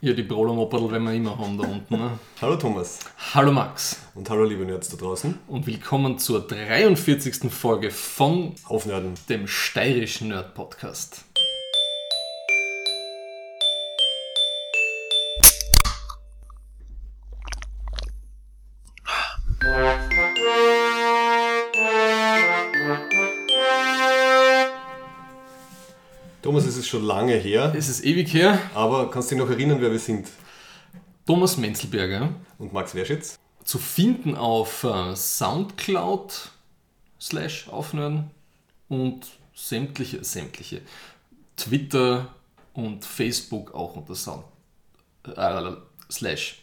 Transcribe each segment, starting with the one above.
Ja, die Brolomopperl werden wir immer haben da unten. Ne? Hallo Thomas Hallo Max und hallo liebe Nerds da draußen. und willkommen zur 43. Folge von Aufnerden. dem steirischen Nerd Thomas, es ist schon lange her, Es ist ewig her. aber kannst du dich noch erinnern, wer wir sind? Thomas Menzelberger Und Max Werschitz? zu finden auf äh, Soundcloud slash aufnörden und sämtliche, sämtliche Twitter und Facebook auch unter Sound äh, slash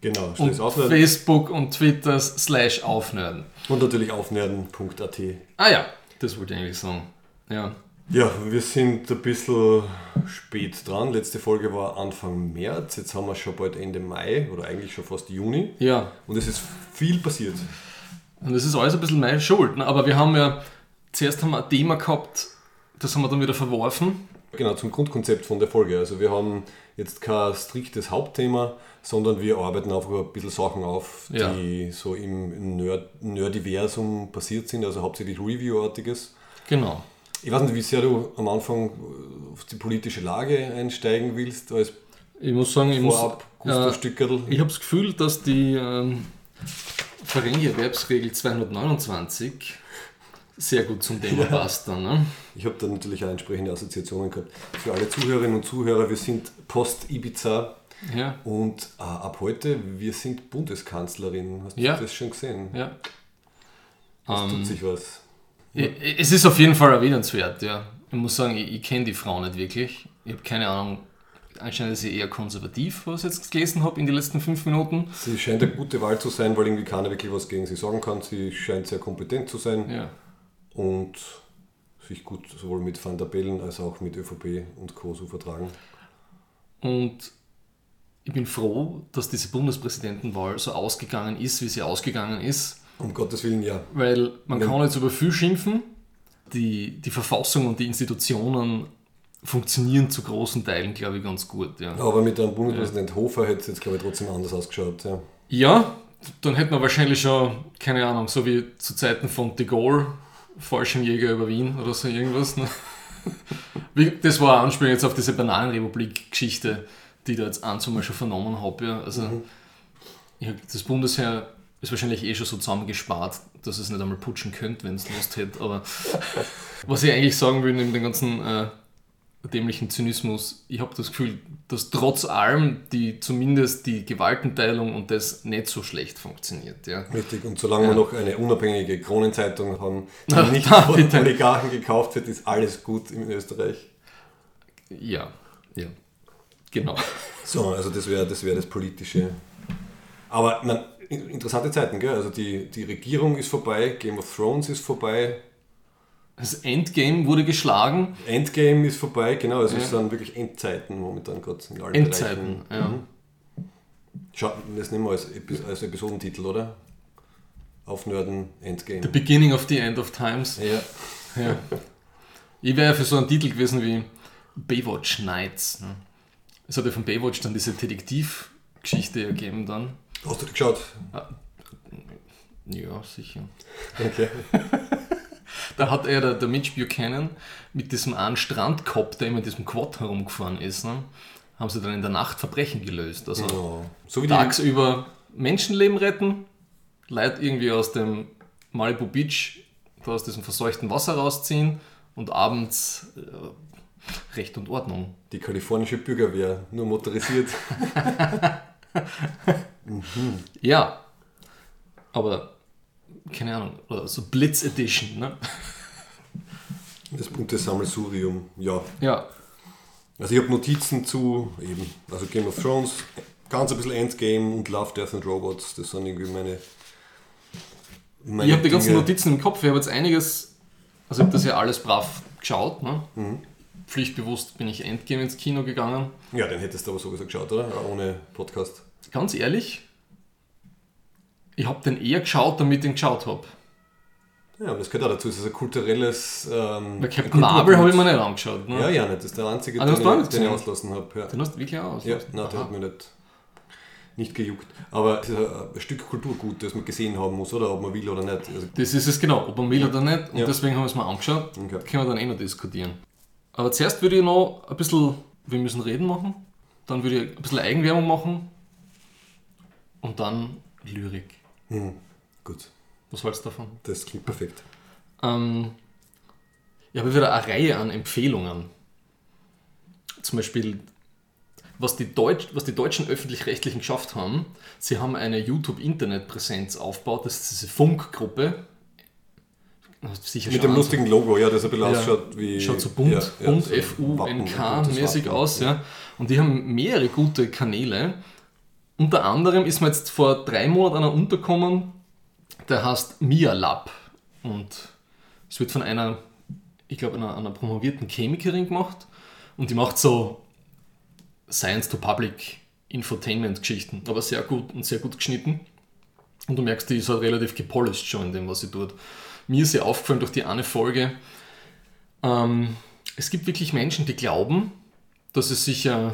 Genau, und schließ Aufnerden. Facebook und Twitter slash aufnörden. Und natürlich aufnerden.at. Ah ja, das wollte ich eigentlich sagen. Ja. Ja, wir sind ein bisschen spät dran. Letzte Folge war Anfang März, jetzt haben wir schon bald Ende Mai oder eigentlich schon fast Juni. Ja, Und es ist viel passiert. und das ist alles ein bisschen meine Schuld. Ne? Aber wir haben ja, zuerst haben wir ein Thema gehabt, das haben wir dann wieder verworfen. Genau, zum Grundkonzept von der Folge. Also wir haben jetzt kein striktes Hauptthema, sondern wir arbeiten einfach ein bisschen Sachen auf, Ja. die so im im Nerd Nerdiversum passiert sind, also hauptsächlich Review-artiges. Genau. Ich weiß nicht, wie sehr du am Anfang auf die politische Lage einsteigen willst, als Ich muss sagen, ich vorab äh. Ich habe das Gefühl, dass die ähm, Verringerwerbsregel 229 sehr gut zum Thema passt dann. Ne? Ich habe da natürlich auch entsprechende Assoziationen gehabt. Für alle Zuhörerinnen und Zuhörer, wir sind Post-Ibiza Ja, und äh, ab heute, wir sind Bundeskanzlerin. Hast du Ja. das schon gesehen? ja. Es Ähm, tut sich was. Es ist auf jeden Fall erwähnenswert, ja. Ich muss sagen, ich, ich kenne die Frau nicht wirklich. Ich habe keine Ahnung. Anscheinend ist sie eher konservativ, was ich jetzt gelesen habe in den letzten fünf Minuten. Sie scheint eine gute Wahl zu sein, weil irgendwie keiner wirklich was gegen sie sagen kann. Sie scheint sehr kompetent zu sein Ja. und sich gut sowohl mit Van der Bellen als auch mit ÖVP und Co. so vertragen. Und ich bin froh, dass diese Bundespräsidentenwahl so ausgegangen ist, wie sie ausgegangen ist. Um Gottes Willen, ja. Weil man Ja. kann jetzt über viel schimpfen. Die, die Verfassung und die Institutionen funktionieren zu großen Teilen, glaube ich, ganz gut. Ja, Aber mit einem Bundespräsident Hofer hätte es jetzt, glaube ich, trotzdem anders ausgeschaut. Ja. ja dann hätten wir wahrscheinlich schon, keine Ahnung, so wie zu Zeiten von de Gaulle, Fallschirmjäger über Wien oder so irgendwas. Ne? Das war eine Anspielung jetzt auf diese Bananenrepublik-Geschichte, die ich da jetzt ein, schon vernommen habe. Ja. Also, ich hab, das Bundesheer ist wahrscheinlich eh schon so zusammengespart, dass es nicht einmal putschen könnte, wenn es Lust hätte. Aber was ich eigentlich sagen will, neben dem ganzen äh, dämlichen Zynismus, ich habe das Gefühl, dass trotz allem die zumindest die Gewaltenteilung und das nicht so schlecht funktioniert. Ja. Richtig, und solange wir noch eine unabhängige Kronenzeitung haben, die Na, nicht na, von. Oligarchen gekauft wird, ist alles gut in Österreich. Ja, ja. Genau. So, also das wäre das, wär das Politische. Aber man, interessante Zeiten, gell? Also die, die Regierung ist vorbei, Game of Thrones ist vorbei, Das Endgame wurde geschlagen. Endgame ist vorbei, genau, also Ja. es sind wirklich Endzeiten momentan gerade in allen Endzeiten, Bereichen. ja. Mhm. Schau, das nehmen wir als, Epi als Episodentitel, oder? Aufnörden, Endgame. The beginning of the end of times. Ja, Ja. Ich wäre ja für so einen Titel gewesen wie Baywatch Nights. Ne? Es hat ja von Baywatch dann diese Detektivgeschichte ergeben dann. Hast du die geschaut? Ja, sicher. Okay. Da hat er, der, der Mitch Buchanan, mit diesem einen Strandkopf, der immer in diesem Quad herumgefahren ist, ne? haben sie dann in der Nacht Verbrechen gelöst. Also Oh. So wie die, tagsüber Menschenleben retten, Leute irgendwie aus dem Malibu Beach, da aus diesem verseuchten Wasser rausziehen und abends äh, Recht und Ordnung. die kalifornische Bürgerwehr, nur motorisiert. Ja, aber keine Ahnung, oder so Blitz Edition, ne? Das bunte Sammelsurium, ja. Ja, Also ich habe Notizen zu eben, also Game of Thrones, ganz ein bisschen Endgame und Love, Death and Robots, das sind irgendwie meine. meine ich habe die ganzen. Notizen im Kopf, ich habe jetzt einiges, also ich habe das ja alles brav geschaut, ne? Mhm. Pflichtbewusst bin ich Endgame ins Kino gegangen. Ja, den hättest du aber sowieso geschaut, oder? Ohne Podcast. Ganz ehrlich, ich habe den eher geschaut, damit ich ihn geschaut habe. Ja, aber das gehört auch dazu. Es ist ein kulturelles. Ähm, Weil Captain Marvel habe ich mir nicht angeschaut. Ne? Ja, ja, nicht. Das ist der einzige, Ah, den, nicht den ich auslassen habe. Ja. Den hast du wirklich auch Ja, nein, der hat mir nicht, nicht gejuckt. Aber es ist ein ein Stück Kulturgut, das man gesehen haben muss, oder? Ob man will oder nicht. Also, Das ist es genau, ob man will oder nicht. Und Ja. deswegen haben wir es mal angeschaut. Okay. Können wir dann eh noch diskutieren. Aber zuerst würde ich noch ein bisschen, wir müssen reden machen. Dann würde ich ein bisschen Eigenwerbung machen. Und dann Lyrik. hm, gut, Was hältst du davon? das klingt perfekt. Ähm, ich habe wieder eine Reihe an Empfehlungen. Zum Beispiel, was die, Deutsch, was die deutschen Öffentlich-Rechtlichen geschafft haben. Sie haben eine YouTube-Internetpräsenz aufgebaut, das ist diese Funkgruppe. Mit dem lustigen Logo, ja, das ein bisschen Ja. ausschaut wie. Schaut so bunt, ja, ja, bunt Wappen, F-U-N-K-mäßig aus, ja. Und die haben mehrere gute Kanäle. Unter anderem ist mir jetzt vor drei Monaten einer untergekommen, der heißt Mia Lab. Und es wird von einer, ich glaube, einer, einer promovierten Chemikerin gemacht. Und die macht so Science to Public Infotainment-Geschichten, aber sehr gut und sehr gut geschnitten. Und du merkst, die ist halt relativ gepolished schon in dem, was sie tut. Mir ist ja aufgefallen durch die eine Folge, ähm, es gibt wirklich Menschen, die glauben, dass es sich äh,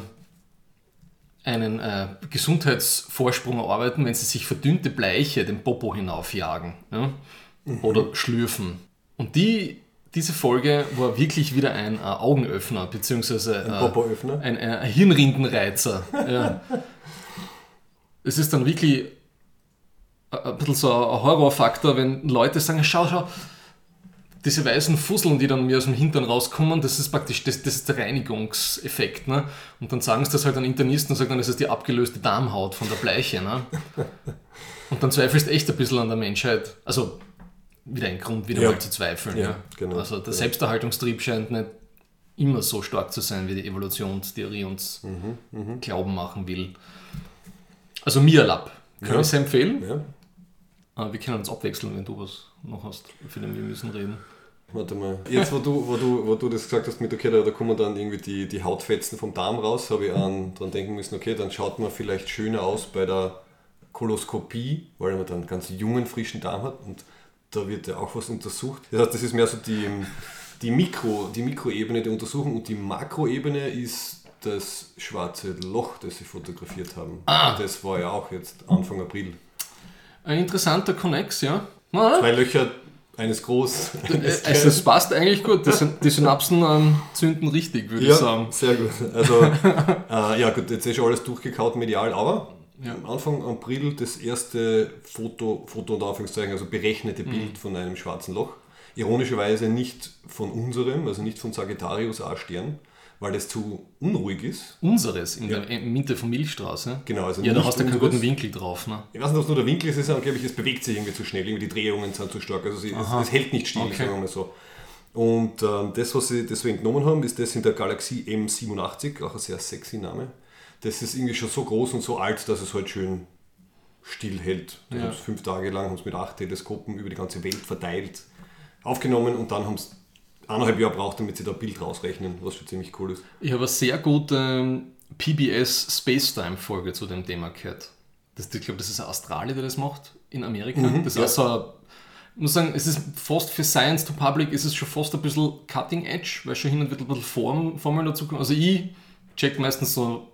einen äh, Gesundheitsvorsprung erarbeiten, wenn sie sich verdünnte Bleiche den Popo hinaufjagen ja? oder schlürfen. Und die, diese Folge war wirklich wieder ein äh, Augenöffner, beziehungsweise äh, ein, ein, ein Hirnrindenreizer. ja. Es ist dann wirklich ein- bisschen so ein Horrorfaktor, wenn Leute sagen, schau, schau, diese weißen Fusseln, die dann mir aus dem Hintern rauskommen, das ist praktisch das, das ist der Reinigungseffekt. Ne? Und dann sagen sie das halt an Internisten und sagen dann, das ist die abgelöste Darmhaut von der Bleiche. Ne? Und dann zweifelst du echt ein bisschen an der Menschheit. Also wieder ein Grund, wieder Ja. mal zu zweifeln. Ja, Ja, genau. Also der. Selbsterhaltungstrieb scheint nicht immer so stark zu sein, wie die Evolutionstheorie uns Mhm, glauben machen will. Also Mia Lab, kann Ja. ich sehr empfehlen. Ja. Äh, Wir können uns abwechseln, wenn du was noch hast, für den wir müssen reden. Warte mal. Jetzt, wo du, wo du, wo du das gesagt hast, mit okay, da, da kommen dann irgendwie die, die Hautfetzen vom Darm raus, habe ich an, dran denken müssen, okay, dann schaut man vielleicht schöner aus bei der Koloskopie, weil man dann einen ganz jungen, frischen Darm hat und da wird ja auch was untersucht. Das heißt, das ist mehr so die, die, Mikro, die Mikroebene der Untersuchung und die Makroebene ist das schwarze Loch, das sie fotografiert haben. Ah. Das war ja auch jetzt Anfang April. Ein interessanter Connex, ja. Na, Zwei Löcher, eines groß, eines äh, also es passt eigentlich gut. Die, Syn- die Synapsen ähm, zünden richtig, würde Ja, ich sagen. sehr gut. Also, äh, ja gut, jetzt ist schon alles durchgekaut medial, aber Ja. am Anfang April das erste Foto, Foto unter Anführungszeichen, also berechnete Mhm. Bild von einem schwarzen Loch. Ironischerweise nicht von unserem, also nicht von Sagittarius A-Stern, weil das zu unruhig ist. Unseres in Ja. der Mitte von Milchstraße. Genau, also Ja, da hast du keinen guten Winkel drauf. Ne? Ich weiß nicht, ob es nur der Winkel ist, es ist angeblich, es bewegt sich irgendwie zu schnell, irgendwie die Drehungen sind zu stark, also sie, es, es hält nicht still, Okay. sagen wir mal so. Und ähm, das, was sie deswegen genommen haben, ist das in der Galaxie M87, auch ein sehr sexy Name. Das ist irgendwie schon so groß und so alt, dass es halt schön still hält. Die Ja. haben fünf Tage lang haben's mit acht Teleskopen über die ganze Welt verteilt aufgenommen und dann haben sie eineinhalb Jahre braucht, damit sie da ein Bild rausrechnen, was schon ziemlich cool ist. Ich habe eine sehr gute ähm, PBS Spacetime-Folge zu dem Thema gehört. Das, ich glaube, das ist ein Australier, der das macht in Amerika. das ist Mhm, ja. auch so ein, ich muss sagen, es ist fast für Science to Public, ist es schon fast ein bisschen Cutting Edge, weil schon hin und wieder ein bisschen Form, Formeln dazu kommen. Also ich check meistens so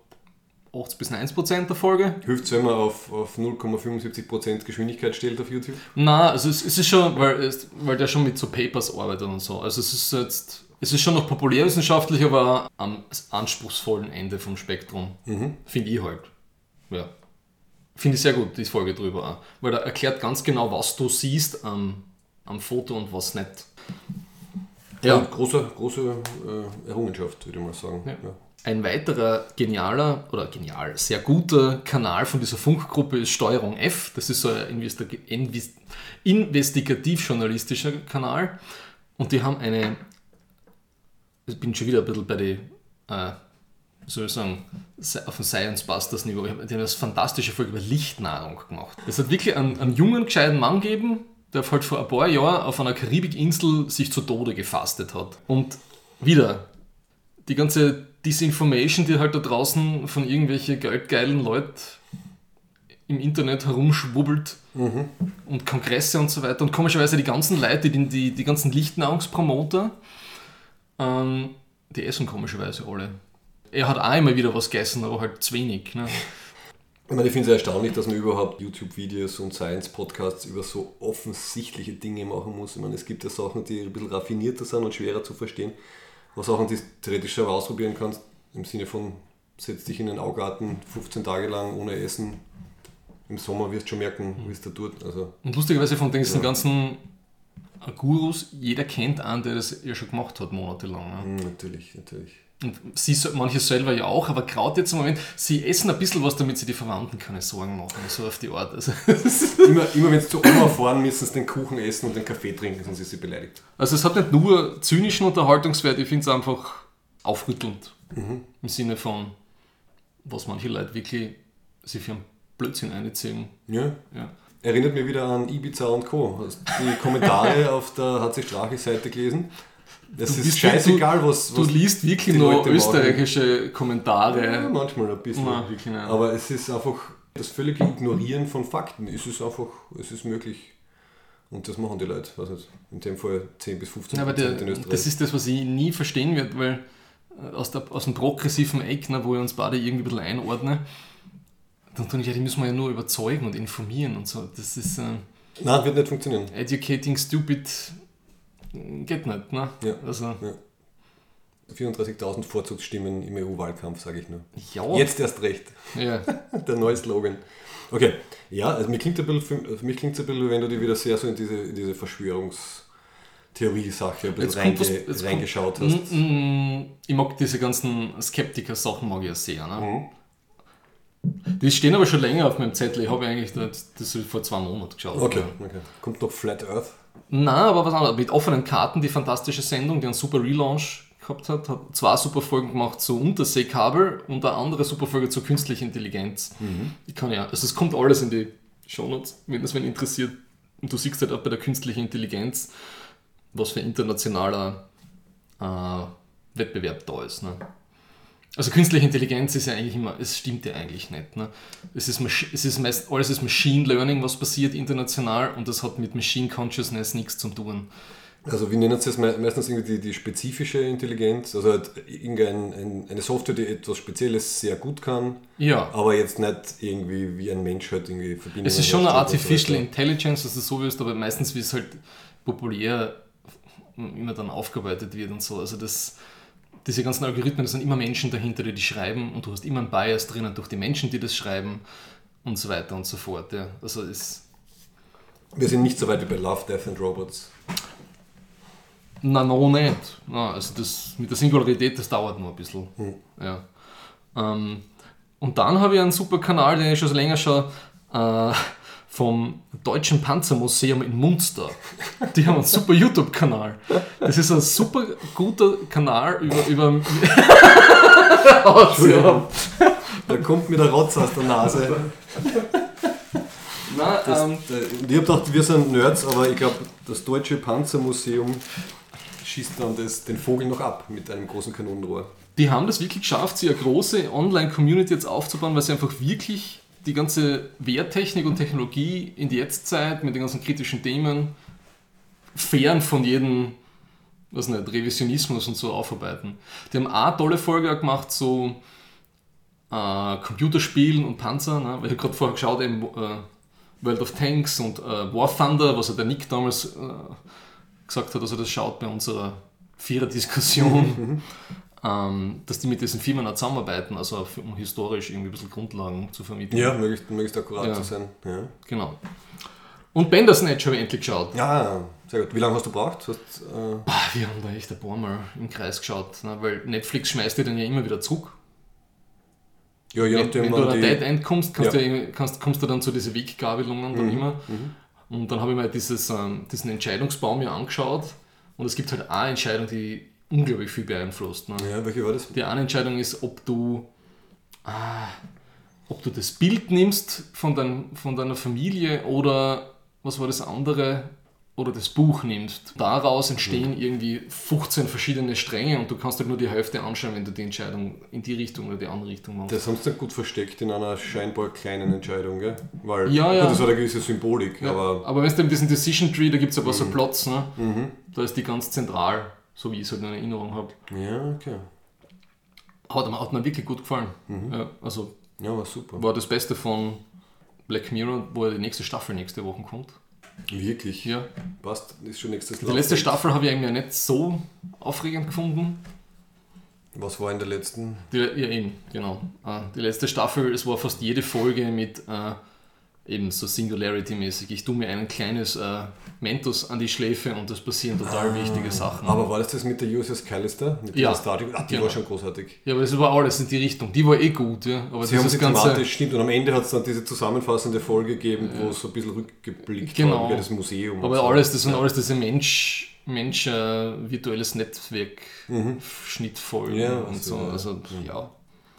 80 bis 90 Prozent der Folge. Hilft es, wenn man auf, auf 0,75% Geschwindigkeit stellt auf YouTube? Na, also es, es ist schon, weil, es, weil der schon mit so Papers arbeitet und so. Also es ist jetzt, es ist schon noch populärwissenschaftlich, aber am anspruchsvollen Ende vom Spektrum. Finde ich halt. Ja. Finde ich sehr gut, die Folge drüber auch. Weil er erklärt ganz genau, was du siehst am, am Foto und was nicht. Ja, große, große äh, Errungenschaft, würde ich mal sagen. Ja. Ja. Ein weiterer genialer oder genial, sehr guter Kanal von dieser Funkgruppe ist Steuerung F. Das ist so ein investigativ-journalistischer Kanal. Und die haben eine, ich bin schon wieder ein bisschen bei den, äh, soll ich sagen, auf dem Science Busters Niveau. Die haben eine fantastische Folge über Lichtnahrung gemacht. Es hat wirklich einen, einen jungen, gescheiten Mann gegeben, der halt vor ein paar Jahren auf einer Karibikinsel sich zu Tode gefastet hat. Und wieder, die ganze Disinformation, die halt da draußen von irgendwelchen geldgeilen Leuten im Internet herumschwubbelt und Kongresse und so weiter. Und komischerweise die ganzen Leute, die, die, die ganzen Lichtnahrungspromoter, ähm, die essen komischerweise alle. Er hat auch immer wieder was gegessen, aber halt zu wenig. Ne? Ich meine, ich finde es erstaunlich, dass man überhaupt YouTube-Videos und Science-Podcasts über so offensichtliche Dinge machen muss. Ich meine, es gibt ja Sachen, die ein bisschen raffinierter sind und schwerer zu verstehen. Aber Sachen, die theoretisch selber ausprobieren kannst, im Sinne von, setz dich in den Augarten 15 Tage lang ohne Essen. Im Sommer wirst du schon merken, wie es da tut. Also, Und lustigerweise von diesen Ja. ganzen Gurus, jeder kennt einen, der das ja schon gemacht hat, monatelang. Ne? mh, natürlich, natürlich. Und sie, manche selber ja auch, aber gerade jetzt im Moment, sie essen ein bisschen was, damit sie die Verwandten keine Sorgen machen, so auf die Art. Also, Immer, immer wenn sie zu Oma fahren, müssen sie den Kuchen essen und den Kaffee trinken, sonst ist sie beleidigt. also es hat nicht nur zynischen Unterhaltungswert, ich finde es einfach aufrüttelnd. Im Sinne von, was manche Leute wirklich sich für einen Blödsinn einziehen. Ja. Ja. Erinnert mich wieder an Ibiza und Co. Hast du die Kommentare auf der HC Strache-Seite gelesen? Es Du ist scheißegal, was, Du was liest wirklich nur Leute machen. österreichische Ja, Kommentare. manchmal ein bisschen. Nein, wirklich nicht. Aber es ist einfach das völlige Ignorieren von Fakten. Es ist einfach, es ist möglich. Und das machen die Leute. Also in dem Fall 10 bis 15 Ja, Prozent in Österreich. das ist das, was ich nie verstehen werde, weil äh, aus, der, aus dem progressiven Eck, ne, wo ich uns beide irgendwie ein bisschen einordne, dann tue ich, ja, die müssen wir ja nur überzeugen und informieren und so. Das ist äh, Nein, wird nicht funktionieren. educating stupid geht nicht. Ne? Ja. Also, 34.000 Vorzugsstimmen im EU-Wahlkampf, sage ich nur. ja. Jetzt erst recht. ja. Der neue Slogan. Okay, ja, also mir klingt ein bisschen, für, mich klingt es ein bisschen, wenn du dir wieder sehr so in diese, in diese Verschwörungstheorie-Sache ein bisschen was- reinge, jetzt reingeschaut kommt- hast. Mm, mm, Ich mag diese ganzen Skeptiker-Sachen mag ich ja sehr. Ne? Mhm. Die stehen aber schon länger auf meinem Zettel. Ich habe eigentlich das, das vor zwei Monaten geschaut. Okay, okay. Kommt noch Flat Earth? Nein, aber was anderes. Mit offenen Karten, die fantastische Sendung, die einen super Relaunch gehabt hat, hat zwei super Folgen gemacht zu Unterseekabel und eine andere super Folge zur künstlichen Intelligenz. Ich kann ja, also es kommt alles in die Shownotes, wenn das wen interessiert. Und du siehst halt auch bei der künstlichen Intelligenz, was für internationaler äh, Wettbewerb da ist. Ne? Also künstliche Intelligenz ist ja eigentlich immer, es stimmt ja eigentlich nicht. Ne? Es ist, es ist meist, alles ist Machine Learning, was passiert international und das hat mit Machine Consciousness nichts zu tun. Also wie nennen das Me- meistens irgendwie die, die spezifische Intelligenz? Also halt irgendein, ein, eine Software, die etwas Spezielles sehr gut kann, Ja, aber jetzt nicht irgendwie wie ein Mensch halt irgendwie Verbindungen es ist schon eine Artificial. Intelligence, dass es so ist, aber meistens wie es halt populär immer dann aufgearbeitet wird und so. Also das, diese ganzen Algorithmen, da sind immer Menschen dahinter, die die schreiben und du hast immer einen Bias drinnen durch die Menschen, die das schreiben und so weiter und so fort. Ja. Also es Wir sind nicht so weit wie bei Love, Death and Robots. Na, noch nicht. Na, also das mit der Singularität, das dauert noch ein bisschen. Hm. Ja. Ähm, und dann habe ich einen super Kanal, den ich schon länger schaue, äh, vom Deutschen Panzermuseum in Munster. Die haben einen super YouTube-Kanal. Das ist ein super guter Kanal über. über Entschuldigung. Da kommt mir der Rotz aus der Nase. Na, Das, ähm, äh, ich habe gedacht, wir sind Nerds, aber ich glaube, das Deutsche Panzermuseum schießt dann das, den Vogel noch ab mit einem großen Kanonenrohr. die haben das wirklich geschafft, sich eine große Online-Community jetzt aufzubauen, weil sie einfach wirklich die ganze Wehrtechnik und Technologie in die Jetztzeit mit den ganzen kritischen Themen fern von jedem was nicht, Revisionismus und so aufarbeiten. Die haben auch eine tolle Folge gemacht, so äh, Computerspielen und Panzer, ne? weil ich gerade vorher geschaut, eben äh, World of Tanks und äh, War Thunder, was ja der Nick damals äh, gesagt hat, also das schaut bei unserer Vierer-Diskussion, ähm, dass die mit diesen Firmen auch zusammenarbeiten, also auf- um historisch irgendwie ein bisschen Grundlagen zu vermitteln. Ja, möglichst, möglichst akkurat Ja. zu sein. Ja. Genau. Und Bandersnatch habe ich endlich geschaut. ja, sehr gut. Wie lange hast du gebraucht? Hast, äh, Ah, wir haben da echt ein paar Mal im Kreis geschaut, ne? weil Netflix schmeißt dir dann ja immer wieder zurück. ja, je Wenn, nachdem, wenn du an die, Dead End kommst, kannst Ja. du, ja- kannst, kommst du dann zu diesen Weggabelungen dann Mhm, immer. Und dann habe ich mir dieses, ähm, diesen Entscheidungsbaum mir angeschaut und es gibt halt eine Entscheidung, die unglaublich viel beeinflusst. Ne? Ja, welche war das? Die eine Entscheidung ist, ob du, ah, ob du das Bild nimmst von, dein, von deiner Familie oder was war das andere? oder das Buch nimmst, daraus entstehen irgendwie 15 verschiedene Stränge und du kannst halt nur die Hälfte anschauen, wenn du die Entscheidung in die Richtung oder die andere Richtung machst. Das haben sie dann gut versteckt in einer scheinbar kleinen Entscheidung, gell? Weil Ja, gut, ja. das hat eine gewisse Symbolik, Ja, aber aber wenn du in diesem Decision Tree, da gibt es aber so Plots, ne? da ist die ganz zentral, so wie ich es halt in Erinnerung habe. ja, okay. Hat, mir- hat mir wirklich gut gefallen. Ja, also Ja, war super. war das Beste von Black Mirror, wo ja die nächste Staffel nächste Woche kommt. Wirklich? Ja. Passt, ist schon nächstes Die letzte Staffel habe ich eigentlich nicht so aufregend gefunden. Was war in der letzten? Die, ja, eben, genau. Äh, Die letzte Staffel, es war fast jede Folge mit äh, eben so Singularity-mäßig. Ich tue mir ein kleines äh, Mentos an die Schläfe und es passieren total wichtige Sachen. Aber war das das mit der USS Callister? Mit Ja. Ah, die Genau. war schon großartig. ja, aber das war alles in die Richtung. Die war eh gut, ja. Aber Sie haben sie ganze. thematisch, stimmt, und am Ende hat es dann diese zusammenfassende Folge gegeben, wo es so ein bisschen rückgeblickt Genau. war über das Museum. und Aber so. alles, das sind alles diese Mensch, Mensch äh, virtuelles Netzwerk, Schnittfolgen Mhm. Ja, und also, so. ja. Also, ja.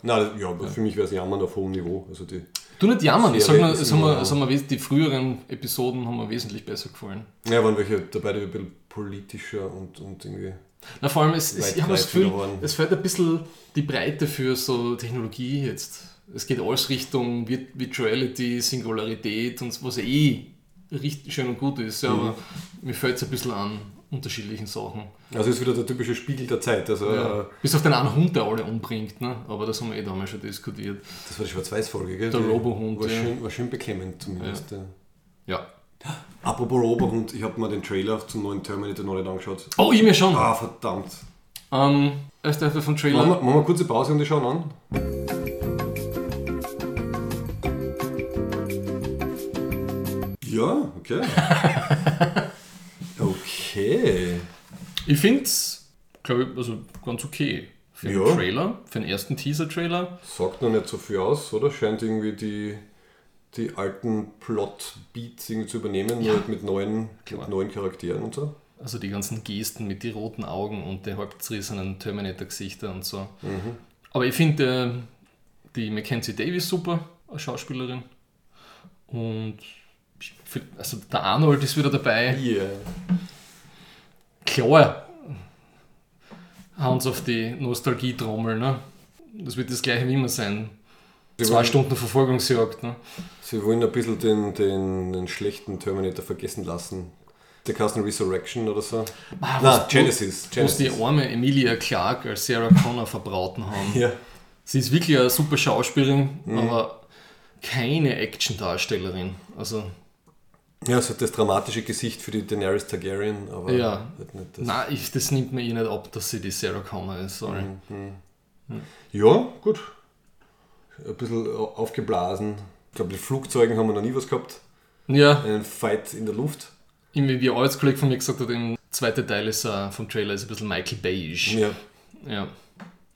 Nein, ja, für mich wäre es Jammern auf hohem Niveau. Also die, Du nicht jammern, ich sag mal, es haben mir wes- die früheren Episoden haben mir wesentlich besser gefallen. ja, waren welche dabei, die ein bisschen politischer und, und irgendwie. Na, vor allem, es, es, ich habe das Gefühl, waren. es fällt ein bisschen die Breite für so Technologie jetzt. Es geht alles Richtung Vir- Virtuality, Singularität und was ja eh richtig schön und gut ist, ja, Mhm. aber mir fällt es ein bisschen an unterschiedlichen Sachen. Also ist wieder der typische Spiegel der Zeit. Also Ja. äh, Bis auf den einen Hund, der alle umbringt, ne? aber das haben wir eh damals schon diskutiert. das war die Schwarz-Weiß-Folge, gell? Der Robohund, War, ja. schön, war schön beklemmend zumindest. Ja. Ja. Apropos Robohund, ich habe mir den Trailer zum neuen Terminator noch nicht angeschaut. Oh, ich mir schon. Ah, verdammt. Ähm, erste Hälfte vom Machen wir, Trailer. machen wir eine kurze Pause und die schauen an. Ja, okay. okay. Ich finde es, glaube ich, also ganz okay. Für den Ja. Trailer, für den ersten Teaser-Trailer. Sagt noch nicht so viel aus, oder? Scheint irgendwie die, die alten Plot-Beats irgendwie zu übernehmen, Ja. halt mit neuen, Klar. mit neuen Charakteren und so. Also die ganzen Gesten mit den roten Augen und den halb zerrissenen Terminator-Gesichter und so. Mhm. Aber ich finde äh, die Mackenzie Davis super als Schauspielerin. Und also der Arnold ist wieder dabei. Yeah. Klar, Hans auf die Nostalgie-Trommel. Ne? Das wird das gleiche wie immer sein. Sie Zwei wollen- Stunden Verfolgungsjagd. Ne? Sie wollen ein bisschen den, den, den schlechten Terminator vergessen lassen. Der Carsten Resurrection oder so. Ah, Na, was- Genesis. Wo sie die Genesis. arme Emilia Clarke als Sarah Connor verbraten haben. Ja. Sie ist wirklich eine super Schauspielerin, Mhm. aber keine Action-Darstellerin. Also, ja, es hat das dramatische Gesicht für die Daenerys Targaryen, aber Ja. halt nicht das. nein, ich, das nimmt mir eh nicht ab, dass sie die Sarah Connor ist. Sorry. Mhm. Ja, gut. Ein bisschen aufgeblasen. Ich glaube, mit Flugzeugen haben wir noch nie was gehabt. Ja, Einen Fight in der Luft. irgendwie wie ein Arbeitskollege von mir gesagt hat, der zweite Teil ist, äh, vom Trailer ist ein bisschen Michael Beige. Ja. Ja.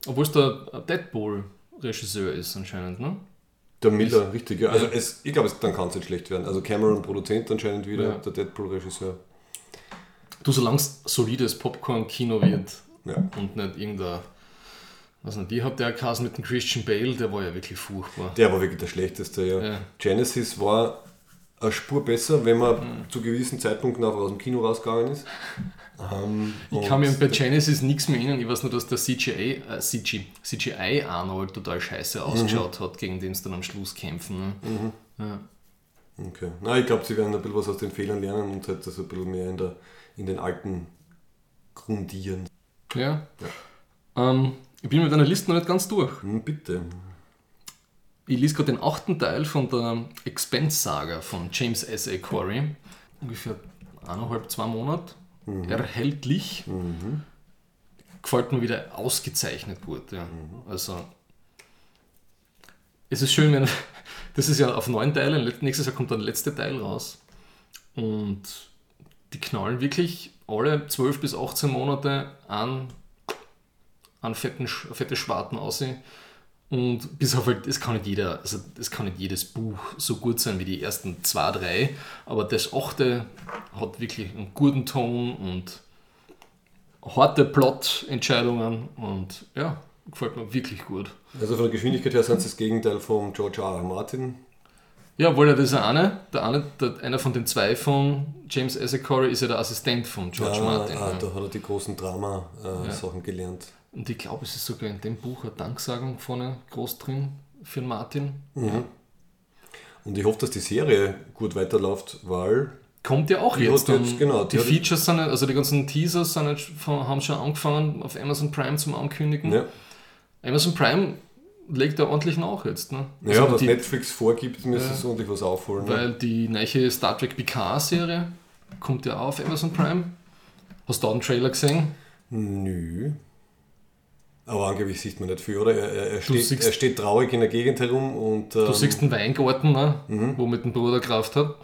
Obwohl es der Deadpool-Regisseur ist anscheinend, ne? Der Miller, richtig. Ja. Also es, ich glaube, es- dann kann es nicht schlecht werden. Also Cameron Produzent anscheinend wieder, Ja. der Deadpool-Regisseur. Du, solange es solides Popcorn-Kino wird Ja. und nicht irgendein, was nicht, wie hat der Cast mit dem Christian Bale, der war ja wirklich furchtbar. Der war wirklich der schlechteste, ja. Ja. Genesis war eine Spur besser, wenn man Mhm. zu gewissen Zeitpunkten auch aus dem Kino rausgegangen ist. Ähm, Ich kann mir bei Genesis nichts mehr erinnern. Ich weiß nur, dass der CGI, äh, CG, CGI Arnold total scheiße ausgeschaut hat, gegen den sie dann am Schluss kämpfen. Ne? Ja. Okay. Nein, ich glaube, sie werden ein bisschen was aus den Fehlern lernen und halt das ein bisschen mehr in, der, in den alten grundieren. Ja. Ähm, ich bin mit einer Liste noch nicht ganz durch. Hm, bitte. Ich lese gerade den achten Teil von der Expense-Saga von James S. A. Corey. Ungefähr eineinhalb, zwei Monate. Erhältlich. Gefällt mir wieder ausgezeichnet gut. Ja. Also, es ist schön, wenn. Das ist ja auf neun Teile. Nächstes Jahr kommt dann der letzte Teil raus. Und die knallen wirklich alle 12 bis 18 Monate an, an fetten, fette Schwarten aussehen. Und bis auf halt, es kann nicht jeder, also es kann nicht jedes Buch so gut sein wie die ersten zwei, drei, aber das achte hat wirklich einen guten Ton und harte Plot-Entscheidungen und ja, gefällt mir wirklich gut. Also von der Geschwindigkeit her sind sie das Gegenteil vom George R. R. Martin. Ja, weil er das eine, der eine, der, einer von den zwei von James Isaac Corey ist ja der Assistent von George ah, Martin. ah, ja. da hat er die großen Drama-Sachen gelernt. Und ich glaube, es ist sogar in dem Buch eine Danksagung vorne groß drin für Martin. Mhm. Und ich hoffe, dass die Serie gut weiterläuft, weil Kommt ja auch jetzt. jetzt, genau, die die Features sind, also die ganzen Teasers sind von, haben schon angefangen auf Amazon Prime zum Ankündigen. ja, Amazon Prime legt da ordentlich nach jetzt. Ne? ja Also was die, Netflix vorgibt, müssen Ja. sie ordentlich was aufholen. Ne? Weil die neue Star Trek Picard-Serie kommt ja auch auf Amazon Prime. Hast du da einen Trailer gesehen? Nö. Aber angeblich sieht man nicht viel, oder? Er, er, steht, siehst- er steht traurig in der Gegend herum und. Du ähm, siehst einen Weingarten, ne? Mhm. wo mit dem Bruder Kraft hat.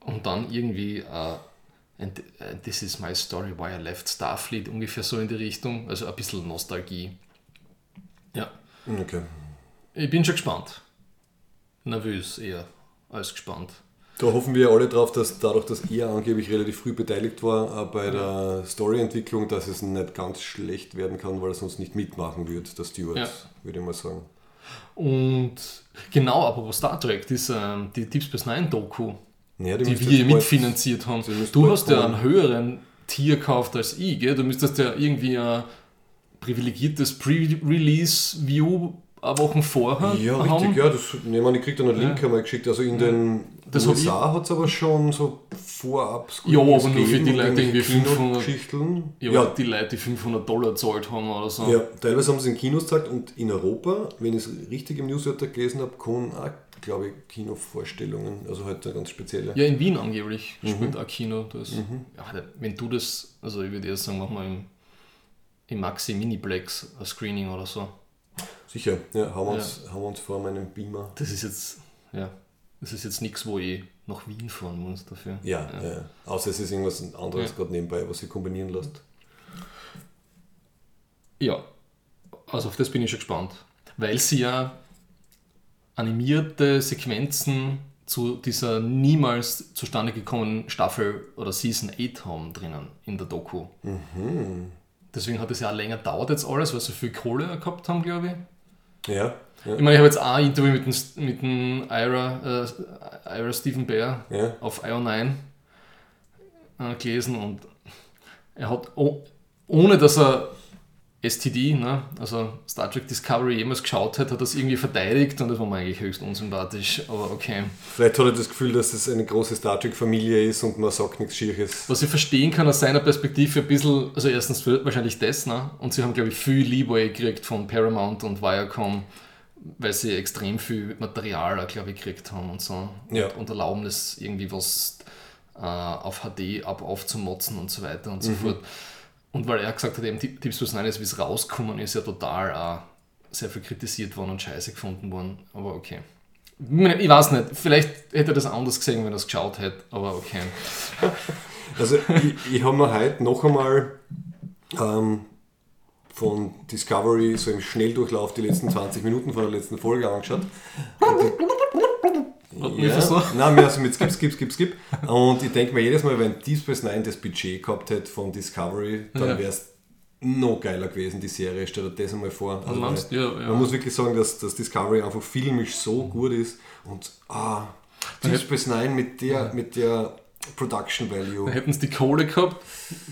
Und dann irgendwie äh, and, uh, This is my story, why I left Starfleet, ungefähr so in die Richtung. Also ein bisschen Nostalgie. Ja, Okay. ich bin schon gespannt. Nervös eher als gespannt. Da hoffen wir alle drauf, dass dadurch, dass er angeblich relativ früh beteiligt war äh, bei der Storyentwicklung, dass es nicht ganz schlecht werden kann, weil er sonst nicht mitmachen wird, der Stewart, Ja. würde ich mal sagen. Und genau, apropos Star Trek, das, ähm, die Deep Space Nine Doku, Ja, die müsste wir mitfinanziert haben. die Du hast ja einen höheren Tier gekauft als ich, gell? Du müsstest ja irgendwie ein privilegiertes Pre-Release-View eine Woche vorher Ja, haben. richtig, ja. Das, nee, man, ich krieg dann einen Link einmal geschickt. Also in den Das USA hat es aber schon so vorab Ja, aber nur für die Leute irgendwie irgendwelche 500 Kinogeschichten. Ja, Ja, die Leute, die 500 Dollar zahlt haben oder so. ja, teilweise haben sie in Kinos gezeigt und in Europa, wenn ich es richtig im Newsletter gelesen habe, kommen auch, glaube ich, Kinovorstellungen. Also halt eine ganz spezielle. Ja, in Wien angeblich Mhm. spielt auch Kino. Das. Ja, aber wenn du das, also ich würde eher sagen, mach mal im, im Maxi Miniplex ein Screening oder so. Sicher, ja, haben wir, uns, haben wir uns vor meinem Beamer. Das ist jetzt, ja, das ist jetzt nichts, wo ich nach Wien fahren muss dafür. Ja, ja. außer es ist irgendwas anderes Ja. gerade nebenbei, was sie kombinieren lässt. Ja, also auf das bin ich schon gespannt. Weil sie ja animierte Sequenzen zu dieser niemals zustande gekommenen Staffel oder Season 8 haben drinnen in der Doku. Deswegen hat es ja auch länger gedauert jetzt alles, weil sie viel Kohle gehabt haben, glaube ich. Ja, ja, Ich meine, ich habe jetzt auch ein Interview mit dem, mit dem Ira, äh, Ira Stephen Bear ja. auf IO9 äh, gelesen und er hat, oh, ohne dass er STD, ne, also Star Trek Discovery jemals geschaut hat, hat es irgendwie verteidigt und das war mir eigentlich höchst unsympathisch, aber okay. Vielleicht hat er das Gefühl, dass es eine große Star Trek-Familie ist und man sagt nichts Schieres. Was ich verstehen kann aus seiner Perspektive ein bisschen, also erstens wahrscheinlich das, ne, und sie haben glaube ich viel Leeway gekriegt von Paramount und Viacom, weil sie extrem viel Material, glaube ich, gekriegt haben und so. Ja. Und, und erlauben es irgendwie was äh, auf HD ab aufzumotzen und so weiter und so fort. Und weil er gesagt hat, eben Deep Space Nine ist, wie es rausgekommen ist, ja total äh, sehr viel kritisiert worden und scheiße gefunden worden. Aber okay. Ich weiß nicht, vielleicht hätte er das anders gesehen, wenn er es geschaut hätte, aber okay. Also ich, ich habe mir heute noch einmal ähm, von Discovery so im Schnelldurchlauf die letzten 20 Minuten von der letzten Folge angeschaut. Hat mich versucht. Nein, mehr so mit Skip, Skip, Skip, Skip. Und ich denke mir jedes Mal, wenn Deep Space Nine das Budget gehabt hätte von Discovery, dann Ja. wäre es noch geiler gewesen, die Serie. Stell dir das einmal vor. Also meinst, weil- ja, ja. Man muss wirklich sagen, dass, dass Discovery einfach filmisch so gut ist und ah, Deep Space Nine mit der, mit der Production Value. Dann hätten sie die Kohle gehabt,